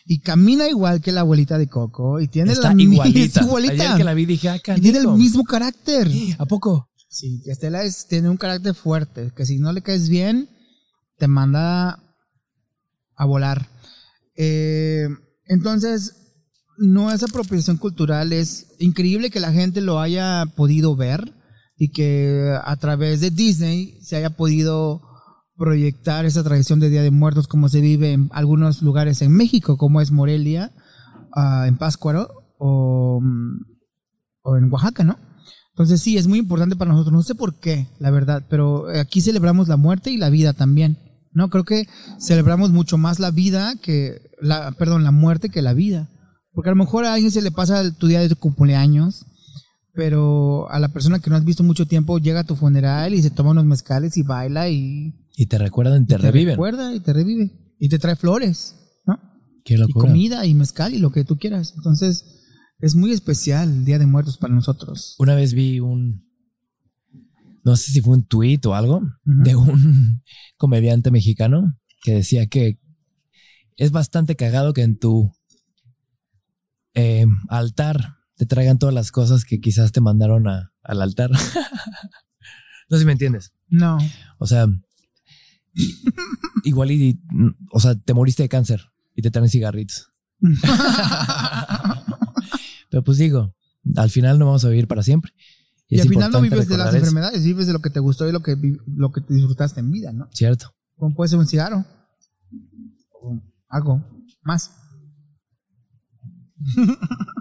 Y camina igual que la abuelita de Coco y tiene Está la igualita. igualita. Ayer que la vi dije, ah, y tiene el mismo carácter. ¿A poco? Sí, Estela es, tiene un carácter fuerte, que si no le caes bien, te manda a volar. Eh, entonces, no es apropiación cultural, es increíble que la gente lo haya podido ver y que a través de Disney se haya podido proyectar esa tradición de Día de Muertos como se vive en algunos lugares en México, como es Morelia, ah, en Páscuaro o, mm, o en Oaxaca, ¿no? Entonces sí, es muy importante para nosotros. No sé por qué, la verdad, pero aquí celebramos la muerte y la vida también. No, creo que celebramos mucho más la vida que la, perdón, la muerte que la vida. Porque a lo mejor a alguien se le pasa tu día de tu cumpleaños, pero a la persona que no has visto mucho tiempo llega a tu funeral y se toma unos mezcales y baila y Y te recuerdan, te, y reviven. recuerda y te revive y te trae flores, ¿no? Qué Y locura. comida y mezcal y lo que tú quieras. Entonces es muy especial el Día de Muertos para nosotros. Una vez vi un, no sé si fue un tweet o algo, de un comediante mexicano que decía que es bastante cagado que en tu eh, altar te traigan todas las cosas que quizás te mandaron a- al altar. no sé si me entiendes. No. O sea, igual y, o sea, te moriste de cáncer y te traen cigarritos. Pero pues digo, al final no vamos a vivir para siempre. Y, al final no vives de las eso. enfermedades, vives de lo que te gustó y lo que, lo que te disfrutaste en vida, ¿no? Cierto. Como puede ser un cigarro. O Algo más.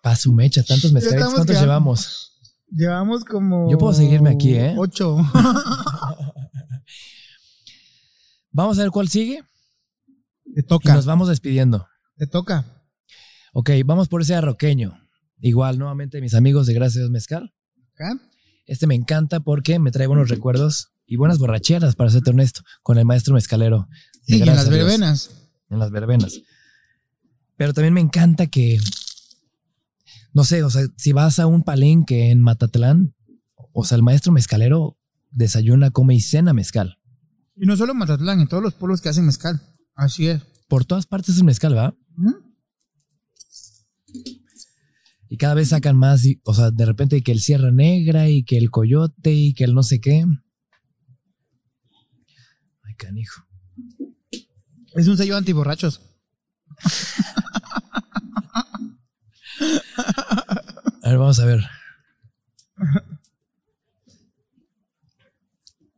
Pa' su mecha, tantos mezcales. ¿Cuántos quedando. llevamos? Llevamos como. Yo puedo seguirme aquí, ¿eh? Ocho. Vamos a ver cuál sigue te y toca. nos vamos despidiendo. Te toca. Ok, vamos por ese arroqueño. Igual, nuevamente, mis amigos de Gracias Mezcal. Este me encanta porque me trae buenos recuerdos y buenas borracheras, para serte honesto, con el maestro mezcalero Sí, y en las verbenas. en las verbenas. Pero también me encanta que, no sé, o sea, si vas a un palenque en Matatlán, o sea, el maestro mezcalero desayuna, come y cena mezcal. Y no solo en Matatlán, en todos los pueblos que hacen mezcal. Así es. Por todas partes es mezcal, ¿va? ¿Mm? Y cada vez sacan más, y- o sea, de repente que el Sierra Negra y que el Coyote y que el no sé qué. Ay, canijo. Es un sello antiborrachos. A ver, vamos a ver.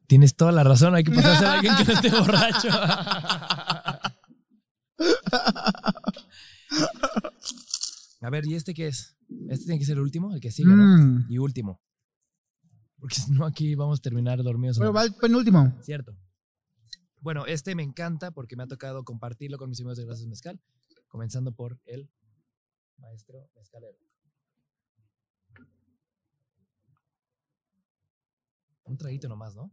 Tienes toda la razón, hay que pasarse a alguien que no esté borracho. A ver, ¿y este qué es? Este tiene que ser el último, el que sigue, ¿no? Mm. Y último. Porque si no, aquí vamos a terminar dormidos. Pero va el penúltimo. Cierto. Bueno, este me encanta porque me ha tocado compartirlo con mis amigos de Gracias Mezcal, comenzando por el maestro mezcalero. Un traguito nomás, ¿no?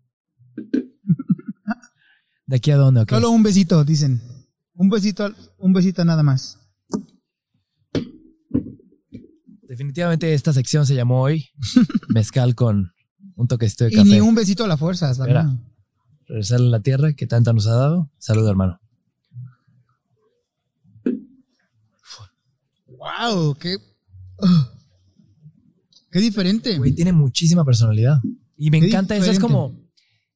¿De aquí a dónde? ok? Solo un besito, dicen. Un besito, un besito nada más. Definitivamente esta sección se llamó hoy Mezcal con un toquecito de Y café. ni un besito a la fuerza. Espera. Regresar a la tierra que tanta nos ha dado. Salud, hermano. Wow, qué. qué diferente. Güey, tiene muchísima personalidad. Y me Qué encanta eso. Es como.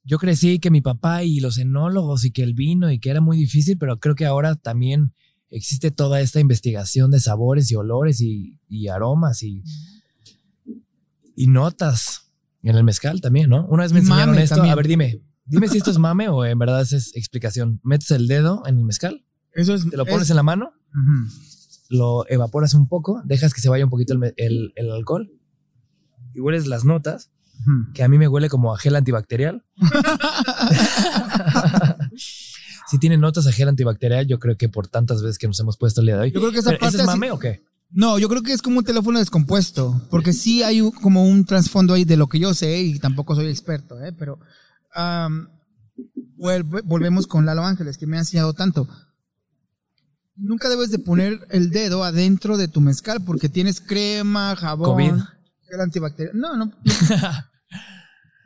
Yo crecí que mi papá y los enólogos y que el vino y que era muy difícil, pero creo que ahora también existe toda esta investigación de sabores y olores y, y aromas y, y notas en el mezcal también, ¿no? Una vez me enseñaron mame esto. también. A ver, dime. Dime si esto es mame o en verdad es explicación. Metes el dedo en el mezcal, Eso es. te lo pones es- en la mano, Ujú. Lo evaporas un poco, dejas que se vaya un poquito el, me- el- el alcohol y hueles las notas que a mí me huele como a gel antibacterial. si tiene notas a gel antibacterial, yo creo que por tantas veces que nos hemos puesto el día de hoy. Yo creo que esa parte. ¿Ese es así- mame o qué? No, yo creo que es como un teléfono descompuesto, porque sí hay como un trasfondo ahí de lo que yo sé y tampoco soy experto, ¿eh? pero volvemos con Lalo Ángeles, que me ha enseñado tanto. Nunca debes de poner el dedo adentro de tu mezcal porque tienes crema, jabón, COVID. gel antibacterial. No, no.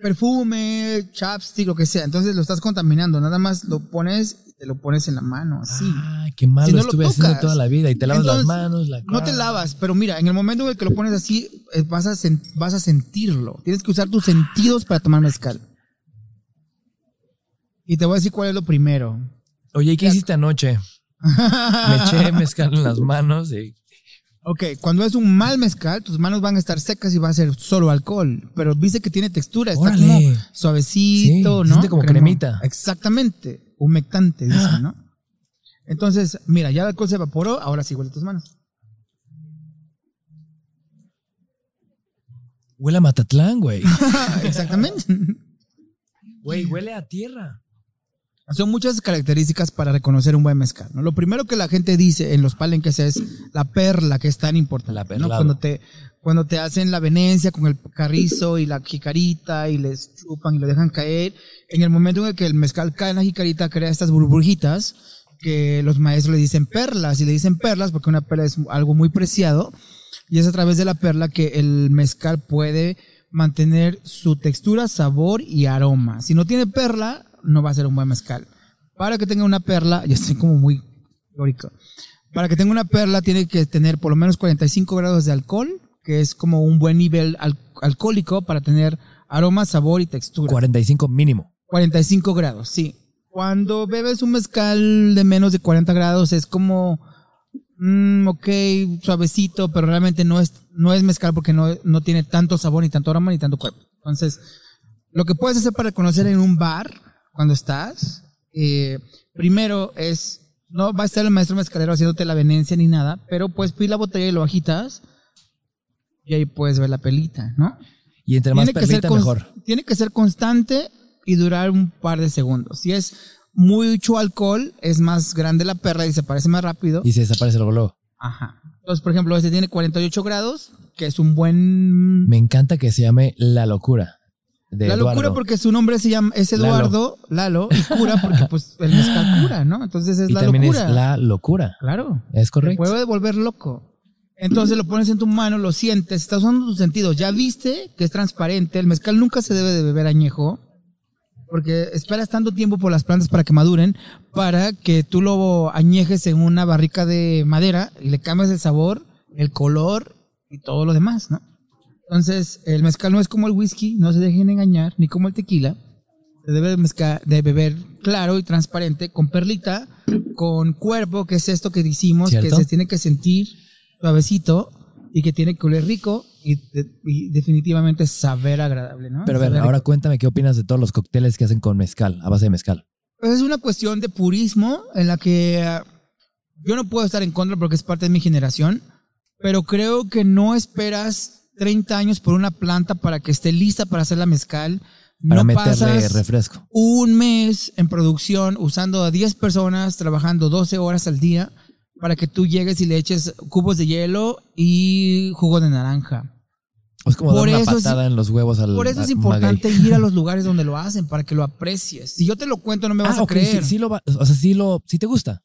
Perfume, chapstick, lo que sea. Entonces lo estás contaminando. Nada más lo pones y te lo pones en la mano, así. Ah, qué malo Si no lo estuve haciendo toda la vida y te lavas las manos. La No te lavas, pero mira, en el momento en el que lo pones así, eh, vas a, vas a sentirlo. Tienes que usar tus sentidos para tomar mezcal. Y te voy a decir cuál es lo primero. Oye, ¿y qué hiciste anoche? Me eché mezcal en las manos y Ok, cuando es un mal mezcal, tus manos van a estar secas y va a ser solo alcohol. Pero viste que tiene textura, está Órale. como suavecito, Sí, ¿no? como cremita. Exactamente, humectante, dicen, ¿no? Entonces, mira, ya el alcohol se evaporó, ahora sí huele tus manos. huele a Matatlán, güey. Exactamente. Güey, huele a tierra. Son muchas características para reconocer un buen mezcal. ¿no? Lo primero que la gente dice en los palenques es la perla, que es tan importante. La ¿no? perlado. Cuando te, cuando te hacen la venencia con el carrizo y la jicarita y les chupan y lo dejan caer, en el momento en el que el mezcal cae en la jicarita crea estas burbujitas que los maestros le dicen perlas y le dicen perlas porque una perla es algo muy preciado y es a través de la perla que el mezcal puede mantener su textura, sabor y aroma. Si no tiene perla, no va a ser un buen mezcal. Para que tenga una perla, ya estoy como muy teórico. Para que tenga una perla tiene que tener por lo menos 45 grados de alcohol, que es como un buen nivel al- alcohólico para tener aroma, sabor y textura. 45 mínimo. 45 grados, sí. Cuando bebes un mezcal de menos de 40 grados es como, mm, ok, suavecito, pero realmente no es, no es mezcal porque no, no tiene tanto sabor, ni tanto aroma, ni tanto cuerpo. Entonces, lo que puedes hacer para reconocer en un bar, cuando estás, eh, primero es, no va a estar el maestro mezcalero haciéndote la venencia ni nada, pero puedes pedir la botella y lo agitas y ahí puedes ver la pelita, ¿no? Y entre más Tiene perlita, mejor. tiene que ser constante y durar un par de segundos. Si es mucho alcohol, es más grande la perla y se parece más rápido. Y se desaparece luego. luego. Ajá. Entonces, por ejemplo, este tiene 48 grados, que es un buen... Me encanta que se llame La Locura. De la Eduardo. locura porque su nombre se llama, es Eduardo, Lalo, y cura porque pues el mezcal cura, ¿no? Entonces es y la también locura. es la locura. Claro. Es correcto. puede volver loco. Entonces lo pones en tu mano, lo sientes, estás usando tus sentidos. Ya viste que es transparente. El mezcal nunca se debe de beber añejo. Porque esperas tanto tiempo por las plantas para que maduren, para que tú lo añejes en una barrica de madera y le cambias el sabor, el color y todo lo demás, ¿no? Entonces, el mezcal no es como el whisky, no se dejen engañar, ni como el tequila. Se debe de, mezca- de beber claro y transparente, con perlita, con cuerpo, que es esto que decimos, que se tiene que sentir suavecito y que tiene que oler rico y, de- y definitivamente saber agradable, ¿no? Pero a ver, Saber ahora rico. cuéntame qué opinas de todos los cócteles que hacen con mezcal, a base de mezcal. Pues es una cuestión de purismo en la que yo no puedo estar en contra porque es parte de mi generación, pero creo que no esperas 30 años por una planta para que esté lista para hacer la mezcal. Para no meterle pasas refresco. un mes en producción usando a 10 personas trabajando 12 horas al día para que tú llegues y le eches cubos de hielo y jugo de naranja. Es como Por dar una eso es- patada en los huevos al Por eso es importante ir a los lugares donde lo hacen para que lo aprecies. Si yo te lo cuento no me vas Ah, a creer. sí, sí lo va- o sea, sí lo, sí te gusta.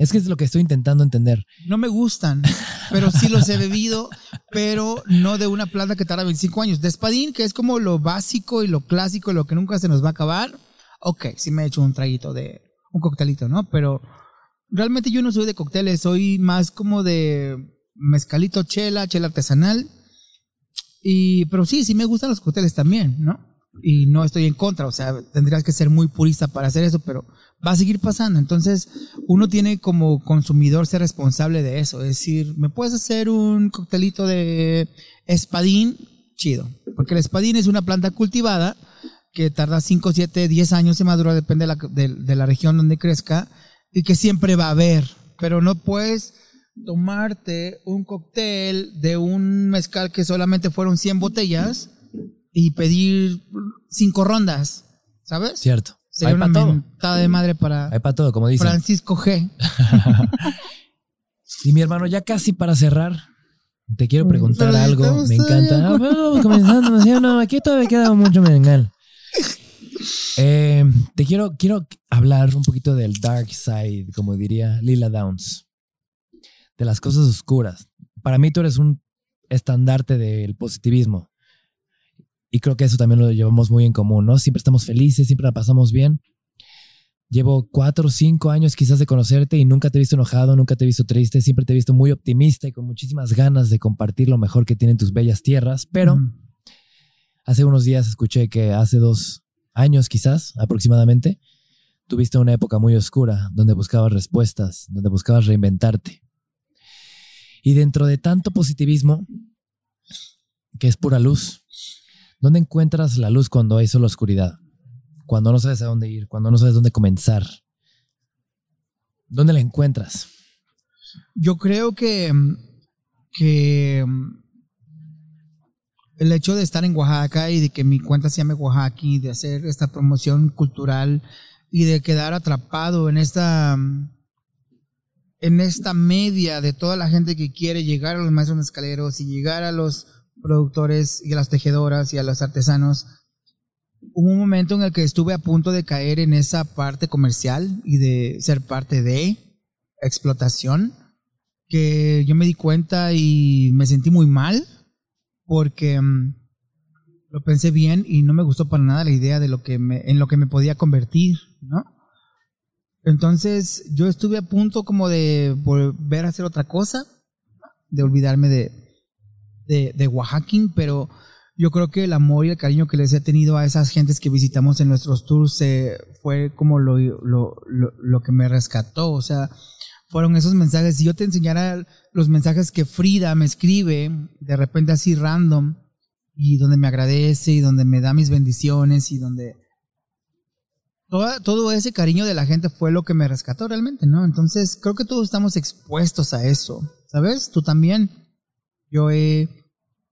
Es que es lo que estoy intentando entender. No me gustan, pero sí los he bebido, pero no de una planta que tarda 25 años. De espadín, que es como lo básico y lo clásico, lo que nunca se nos va a acabar. Ok, sí me he hecho un traguito de un coctelito, ¿no? Pero realmente yo no soy de cócteles, soy más como de mezcalito, chela, chela artesanal. Y, pero sí, sí me gustan los cócteles también, ¿no? Y no estoy en contra, o sea, tendrías que ser muy purista para hacer eso, pero va a seguir pasando. Entonces, uno tiene como consumidor ser responsable de eso. Es decir, ¿me puedes hacer un coctelito de espadín? Chido. Porque el espadín es una planta cultivada que tarda 5, 7, 10 años en madurar, depende de la, de, la región donde crezca, y que siempre va a haber. Pero no puedes tomarte un cóctel de un mezcal que solamente fueron 100 botellas y pedir cinco rondas, ¿sabes? Cierto. Sería Hay una para todo. mentada de madre para Hay para todo, como dicen. Francisco G. Y mi hermano, ya casi para cerrar, te quiero preguntar Pero algo. estamos Me encanta. todavía Ah, bueno, vamos comenzando, ¿sí o no? Aquí todavía queda mucho mengal. Eh, te quiero, quiero hablar un poquito del dark side, como diría Lila Downs. De las cosas oscuras. Para mí tú eres un estandarte del positivismo. Y creo que eso también lo llevamos muy en común, ¿no? Siempre estamos felices, siempre la pasamos bien. Llevo cuatro o cinco años quizás de conocerte y nunca te he visto enojado, nunca te he visto triste, siempre te he visto muy optimista y con muchísimas ganas de compartir lo mejor que tienen tus bellas tierras. Pero hace unos días escuché que hace dos años quizás aproximadamente tuviste una época muy oscura donde buscabas respuestas, donde buscabas reinventarte. Y dentro de tanto positivismo, que es pura luz, ¿dónde encuentras la luz cuando hay solo oscuridad? Cuando no sabes a dónde ir, cuando no sabes dónde comenzar. ¿Dónde la encuentras? Yo creo que, que mm, el hecho de estar en Oaxaca y de que mi cuenta se llame Oaxaca y de hacer esta promoción cultural y de quedar atrapado en esta mm, en esta media de toda la gente que quiere llegar a los maestros mezcaleros y llegar a los productores y a las tejedoras y a los artesanos hubo un momento en el que estuve a punto de caer en esa parte comercial y de ser parte de explotación que yo me di cuenta y me sentí muy mal porque mm, lo pensé bien y no me gustó para nada la idea de lo que me, en lo que me podía convertir, ¿no? Entonces yo estuve a punto como de volver a hacer otra cosa, de olvidarme de, de, de Oaxaquín, pero yo creo que el amor y el cariño que les he tenido a esas gentes que visitamos en nuestros tours eh, fue como lo, lo, lo, lo que me rescató, o sea, fueron esos mensajes. Si yo te enseñara los mensajes que Frida me escribe, de repente así random, y donde me agradece y donde me da mis bendiciones y donde toda- todo ese cariño de la gente fue lo que me rescató realmente, ¿no? Entonces creo que todos estamos expuestos a eso, ¿sabes? Tú también. Yo he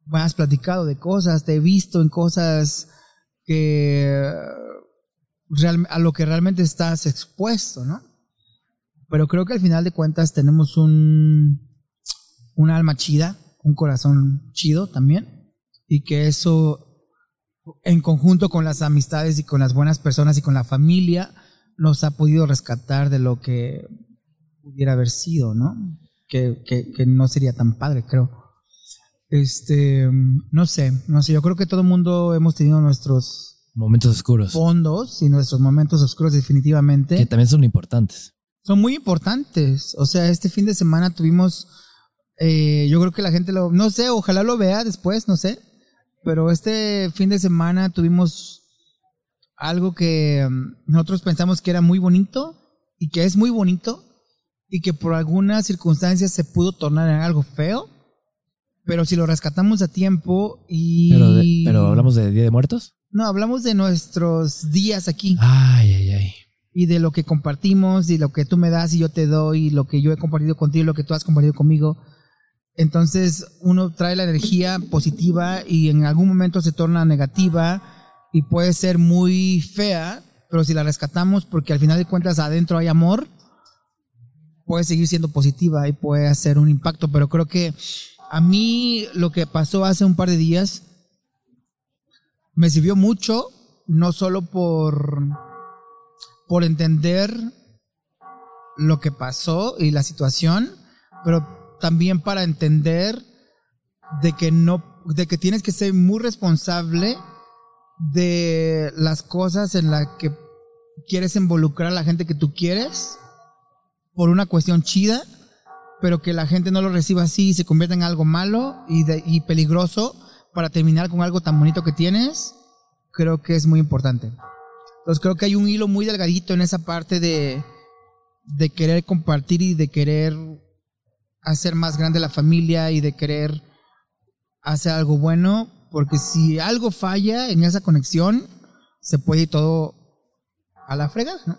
me has platicado de cosas, te he visto en cosas que a lo que realmente estás expuesto, ¿no? Pero creo que al final de cuentas tenemos un, un alma chida, un corazón chido también, y que eso en conjunto con las amistades y con las buenas personas y con la familia, nos ha podido rescatar de lo que pudiera haber sido, ¿no? Que, que no sería tan padre, creo. Este, no sé, no sé, yo creo que todo el mundo hemos tenido nuestros Momentos oscuros. fondos y nuestros momentos oscuros definitivamente. Que también son importantes. Son muy importantes. O sea, este fin de semana tuvimos, eh, yo creo que la gente lo, no sé, ojalá lo vea después, no sé. Pero este fin de semana tuvimos algo que mm, nosotros pensamos que era muy bonito y que es muy bonito y que por algunas circunstancias se pudo tornar en algo feo. Pero si lo rescatamos a tiempo y... Pero, de- pero hablamos de Día de Muertos. No, hablamos de nuestros días aquí Ay, ay, ay. y de lo que compartimos y lo que tú me das y yo te doy y lo que yo he compartido contigo y lo que tú has compartido conmigo. Entonces uno trae la energía positiva y en algún momento se torna negativa y puede ser muy fea, pero si la rescatamos porque al final de cuentas adentro hay amor, puede seguir siendo positiva y puede hacer un impacto. Pero creo que a mí lo que pasó hace un par de días me sirvió mucho, no solo por por entender lo que pasó y la situación, pero también para entender de que no, de que tienes que ser muy responsable de las cosas en las que quieres involucrar a la gente que tú quieres por una cuestión chida, pero que la gente no lo reciba así y se convierta en algo malo y, peligroso para terminar con algo tan bonito que tienes, creo que es muy importante. Entonces creo que hay un hilo muy delgadito en esa parte de, de querer compartir y de querer hacer más grande la familia y de querer hacer algo bueno, porque si algo falla en esa conexión, se puede ir todo a la fregada.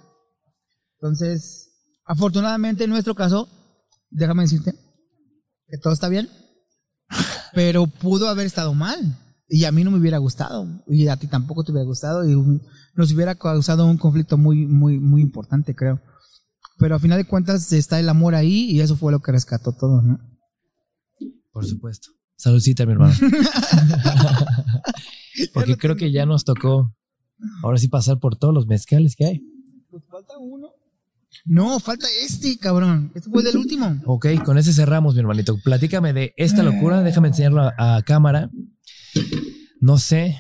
Entonces, afortunadamente en nuestro caso, déjame decirte que todo está bien, pero pudo haber estado mal. Y a mí no me hubiera gustado, y a ti tampoco te hubiera gustado, y nos hubiera causado un conflicto muy, muy, muy importante, creo. Pero a final de cuentas está el amor ahí, y eso fue lo que rescató todo, ¿no? Por supuesto. Saludcita, mi hermano. Porque creo que ya nos tocó ahora sí pasar por todos los mezcales que hay. Pues falta uno. No, falta este, cabrón. Este fue del último. Ok, con ese cerramos, mi hermanito. Platícame de esta locura. Déjame enseñarlo a, a cámara. No sé,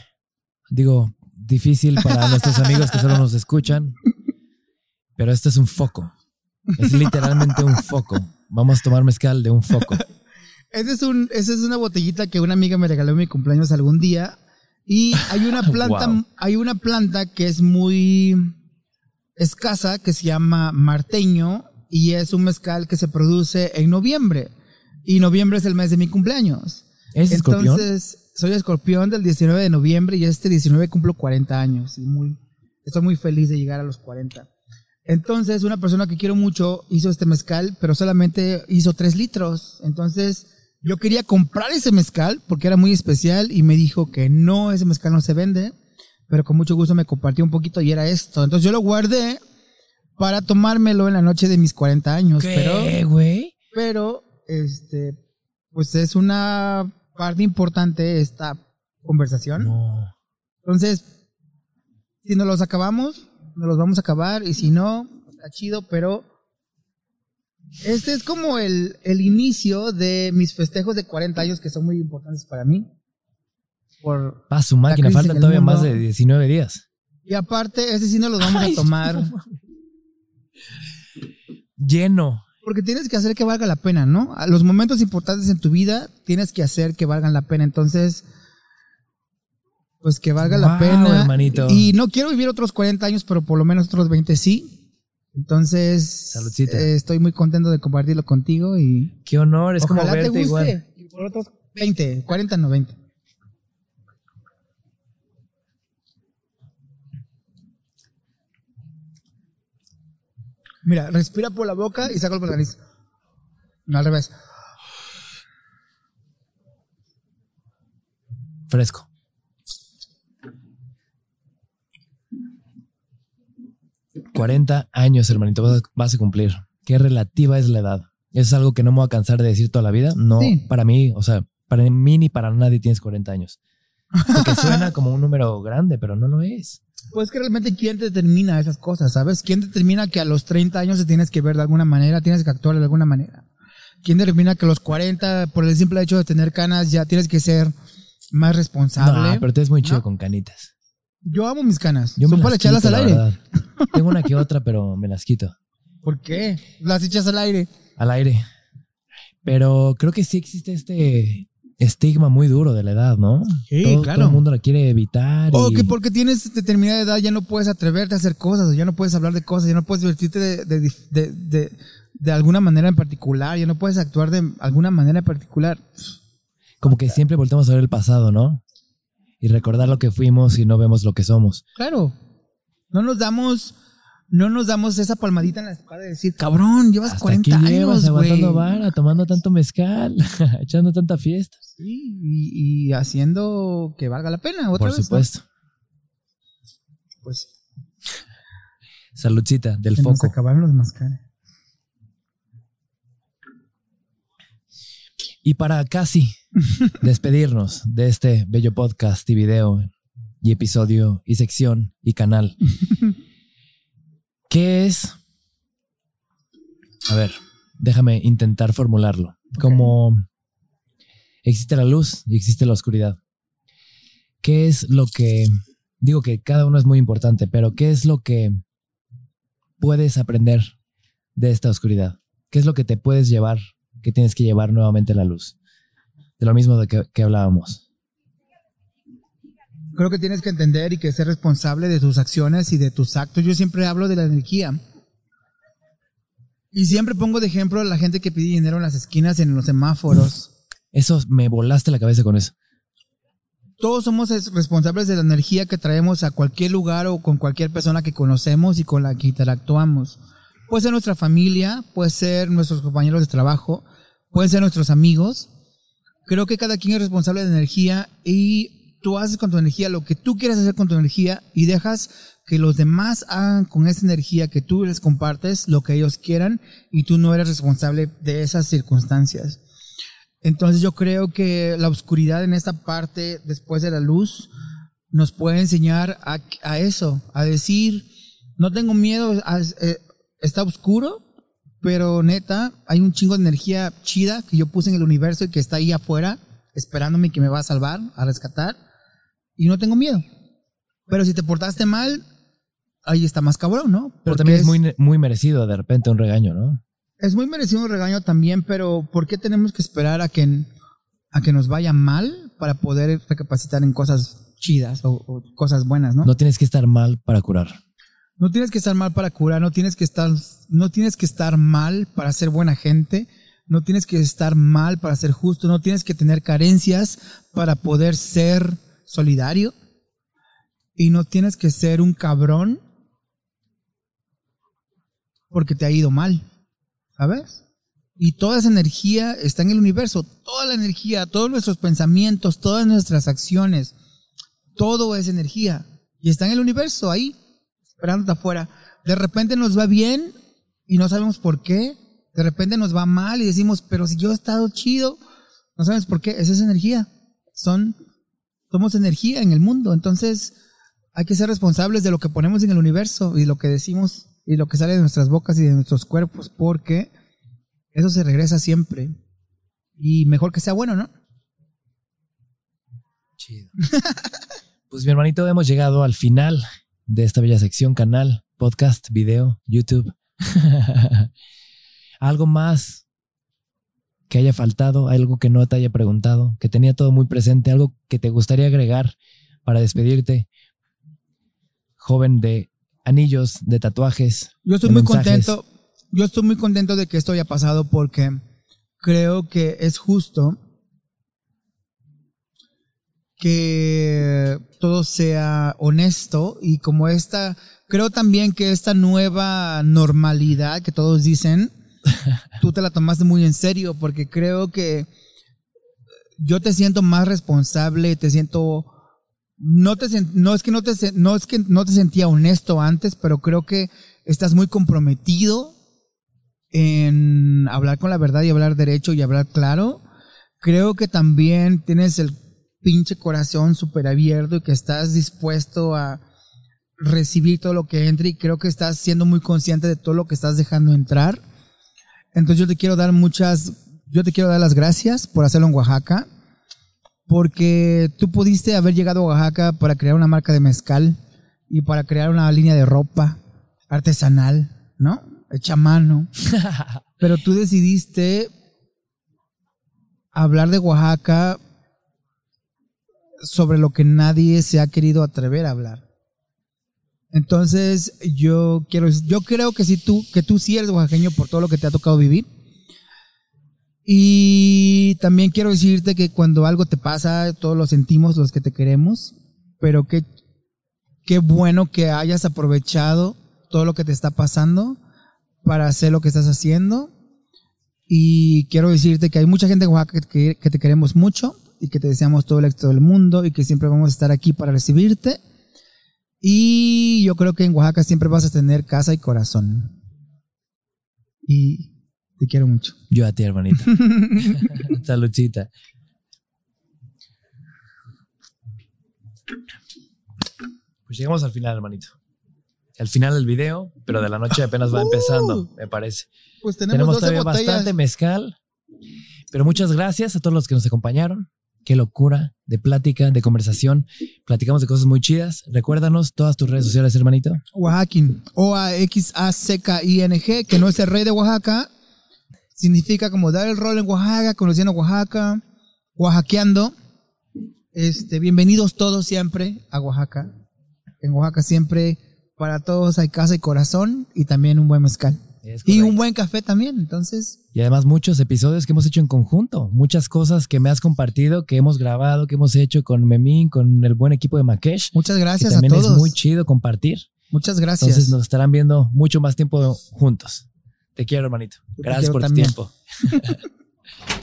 digo, difícil para nuestros amigos que solo nos escuchan, pero esto es un foco. Es literalmente un foco. Vamos a tomar mezcal de un foco. Ese es un, esa es una botellita que una amiga me regaló en mi cumpleaños algún día. Y hay una planta, Wow. hay una planta que es muy escasa que se llama marteño y es un mezcal que se produce en noviembre. Y noviembre es el mes de mi cumpleaños. ¿Es escorpión? Entonces, soy escorpión del 19 de noviembre y este 19 cumplo 40 años y muy, estoy muy feliz de llegar a los 40. Entonces, una persona que quiero mucho hizo este mezcal, pero solamente hizo 3 litros. Entonces, yo quería comprar ese mezcal porque era muy especial y me dijo que no, ese mezcal no se vende, pero con mucho gusto me compartió un poquito y era esto. Entonces, yo lo guardé para tomármelo en la noche de mis 40 años. Pero, ¿Qué, güey? pero este pues es una parte importante esta conversación. No. Entonces, si nos los acabamos, nos los vamos a acabar y si no, está chido, pero este es como el, el inicio de mis festejos de 40 años que son muy importantes para mí. Por, su máquina, faltan todavía mundo. más de 19 días. y aparte, este sí nos los vamos Ay, a tomar. no. Lleno. Porque tienes que hacer que valga la pena, ¿no? A los momentos importantes en tu vida tienes que hacer que valgan la pena. Entonces, pues que valga la pena. hermanito. Y no quiero vivir otros 40 años, pero por lo menos otros 20 sí. Entonces, Saludcita. eh, estoy muy contento de compartirlo contigo y Qué honor, es como ojalá te verte guste. igual. Y por otros 20, 40 no 20. Mira, respira por la boca y sácalo por la nariz. No, al revés. Fresco. ...40 años, hermanito, vas a, vas a cumplir. Qué relativa es la edad. Es algo que no me voy a cansar de decir toda la vida. No, Sí. para mí, o sea, para mí ni para nadie tienes 40 años. Porque suena como un número grande, pero no lo es. Pues que realmente quién determina esas cosas, ¿sabes? ¿Quién determina que a los 30 años te tienes que ver de alguna manera, tienes que actuar de alguna manera? ¿Quién determina que a los 40, por el simple hecho de tener canas, ya tienes que ser más responsable? No, pero tú eres muy chido ¿No? con canitas. Yo amo mis canas. Yo me Son para echarlas al aire. verdad. Tengo una que otra, pero me las quito. ¿Por qué? Las echas al aire. Al aire. Pero creo que sí existe este estigma muy duro de la edad, ¿no? Sí, todo, claro. todo el mundo la quiere evitar. O y- que porque tienes determinada edad ya no puedes atreverte a hacer cosas, ya no puedes hablar de cosas, ya no puedes divertirte de, de, de, de- de alguna manera en particular, ya no puedes actuar de alguna manera en particular. Como que siempre volteamos a ver el pasado, ¿no? Y recordar lo que fuimos y no vemos lo que somos. Claro. No nos damos, no nos damos esa palmadita en la espalda de decir, cabrón, llevas Hasta 40 aquí llevas años, aguantando vara, tomando tanto mezcal, echando tanta fiesta. Sí, y, y haciendo que valga la pena, otra Por vez. ¿no? supuesto. Pues Saludcita del se nos foco. acabaron los mascares. Y para casi despedirnos de este bello podcast y video y episodio y sección y canal, ¿qué es? A ver, déjame intentar formularlo. Como existe la luz y existe la oscuridad. ¿Qué es lo que, digo que cada uno es muy importante, pero qué es lo que puedes aprender de esta oscuridad? ¿Qué es lo que te puedes llevar, que tienes que llevar nuevamente a la luz? De lo mismo de que, que hablábamos. Creo que tienes que entender y que ser responsable de tus acciones y de tus actos. Yo siempre hablo de la energía. Y siempre pongo de ejemplo a la gente que pide dinero en las esquinas, en los semáforos. Eso me volaste la cabeza con eso. Todos somos es- responsables de la energía que traemos a cualquier lugar o con cualquier persona que conocemos y con la que interactuamos. Puede ser nuestra familia, puede ser nuestros compañeros de trabajo, pueden ser nuestros amigos. Creo que cada quien es responsable de energía y tú haces con tu energía lo que tú quieras hacer con tu energía y dejas que los demás hagan con esa energía que tú les compartes lo que ellos quieran y tú no eres responsable de esas circunstancias. Entonces yo creo que la oscuridad en esta parte después de la luz nos puede enseñar a, eso, a decir, no tengo miedo, a- eh, está oscuro, pero neta, hay un chingo de energía chida que yo puse en el universo y que está ahí afuera, esperándome que me va a salvar, a rescatar, y no tengo miedo. Pero si te portaste mal, ahí está más cabrón, ¿no? Pero también es muy, muy merecido de repente un regaño, ¿no? es muy merecido un regaño también, pero ¿por qué tenemos que esperar a que, a que nos vaya mal para poder recapacitar en cosas chidas o, o cosas buenas, ¿no? No tienes que estar mal para curar. No tienes que estar mal para curar, no tienes que estar, no tienes que estar mal para ser buena gente, no tienes que estar mal para ser justo, no tienes que tener carencias para poder ser solidario y no tienes que ser un cabrón porque te ha ido mal, ¿sabes? Y toda esa energía está en el universo, toda la energía, todos nuestros pensamientos, todas nuestras acciones, todo es energía y está en el universo ahí esperándote afuera. De repente nos va bien y no sabemos por qué. De repente nos va mal y decimos, pero si yo he estado chido, no sabes por qué. Esa es energía. Son, somos energía en el mundo. Entonces hay que ser responsables de lo que ponemos en el universo y lo que decimos y lo que sale de nuestras bocas y de nuestros cuerpos, porque eso se regresa siempre. Y mejor que sea bueno, ¿no? Chido. Pues mi hermanito, hemos llegado al final de esta bella sección, canal, podcast, video, YouTube. algo más que haya faltado, algo que no te haya preguntado, que tenía todo muy presente, algo que te gustaría agregar para despedirte, joven de anillos, de tatuajes. Yo estoy muy mensajes. contento. Yo estoy muy contento de que esto haya pasado porque creo que es justo que todo sea honesto y como esta, creo también que esta nueva normalidad que todos dicen, tú te la tomaste muy en serio porque creo que yo te siento más responsable, te siento no te no es que no te no es que no te sentía honesto antes, pero creo que estás muy comprometido en hablar con la verdad y hablar derecho y hablar claro. Creo que también tienes el pinche corazón súper abierto y que estás dispuesto a recibir todo lo que entre y creo que estás siendo muy consciente de todo lo que estás dejando entrar. Entonces yo te quiero dar muchas, yo te quiero dar las gracias por hacerlo en Oaxaca, porque tú pudiste haber llegado a Oaxaca para crear una marca de mezcal y para crear una línea de ropa artesanal, ¿no? Hecha a mano. Pero tú decidiste hablar de Oaxaca sobre lo que nadie se ha querido atrever a hablar. Entonces, yo quiero, yo creo que si tú, que tú sí eres oaxaqueño por todo lo que te ha tocado vivir. Y también quiero decirte que cuando algo te pasa, todos lo sentimos, los que te queremos, pero que qué bueno que hayas aprovechado todo lo que te está pasando para hacer lo que estás haciendo. Y quiero decirte que hay mucha gente en Oaxaca que, que te queremos mucho y que te deseamos todo el éxito del mundo y que siempre vamos a estar aquí para recibirte. Y yo creo que en Oaxaca siempre vas a tener casa y corazón. Y te quiero mucho. Yo a ti, hermanita. Saludcita. Pues llegamos al final, hermanito. Al final del video, pero de la noche apenas va empezando, me parece. Pues tenemos, 12 todavía botellas. bastante mezcal. Pero muchas gracias a todos los que nos acompañaron. Qué locura de plática, de conversación. Platicamos de cosas muy chidas. Recuérdanos todas tus redes sociales, hermanito. Oaxaquín. O-A-X-A-C-K-I-N-G, que no es el rey de Oaxaca. Significa como dar el rol en Oaxaca, conociendo Oaxaca, oaxaqueando. Este, bienvenidos todos siempre a Oaxaca. En Oaxaca siempre para todos hay casa y corazón y también un buen mezcal. Y un buen café también, entonces. Y además muchos episodios que hemos hecho en conjunto, muchas cosas que me has compartido, que hemos grabado, que hemos hecho con Memín, con el buen equipo de Makesh. Muchas Que gracias a también todos. es muy chido compartir. Muchas gracias. Entonces nos estarán viendo mucho más tiempo juntos. Te quiero, hermanito. Yo Gracias por también. tu tiempo.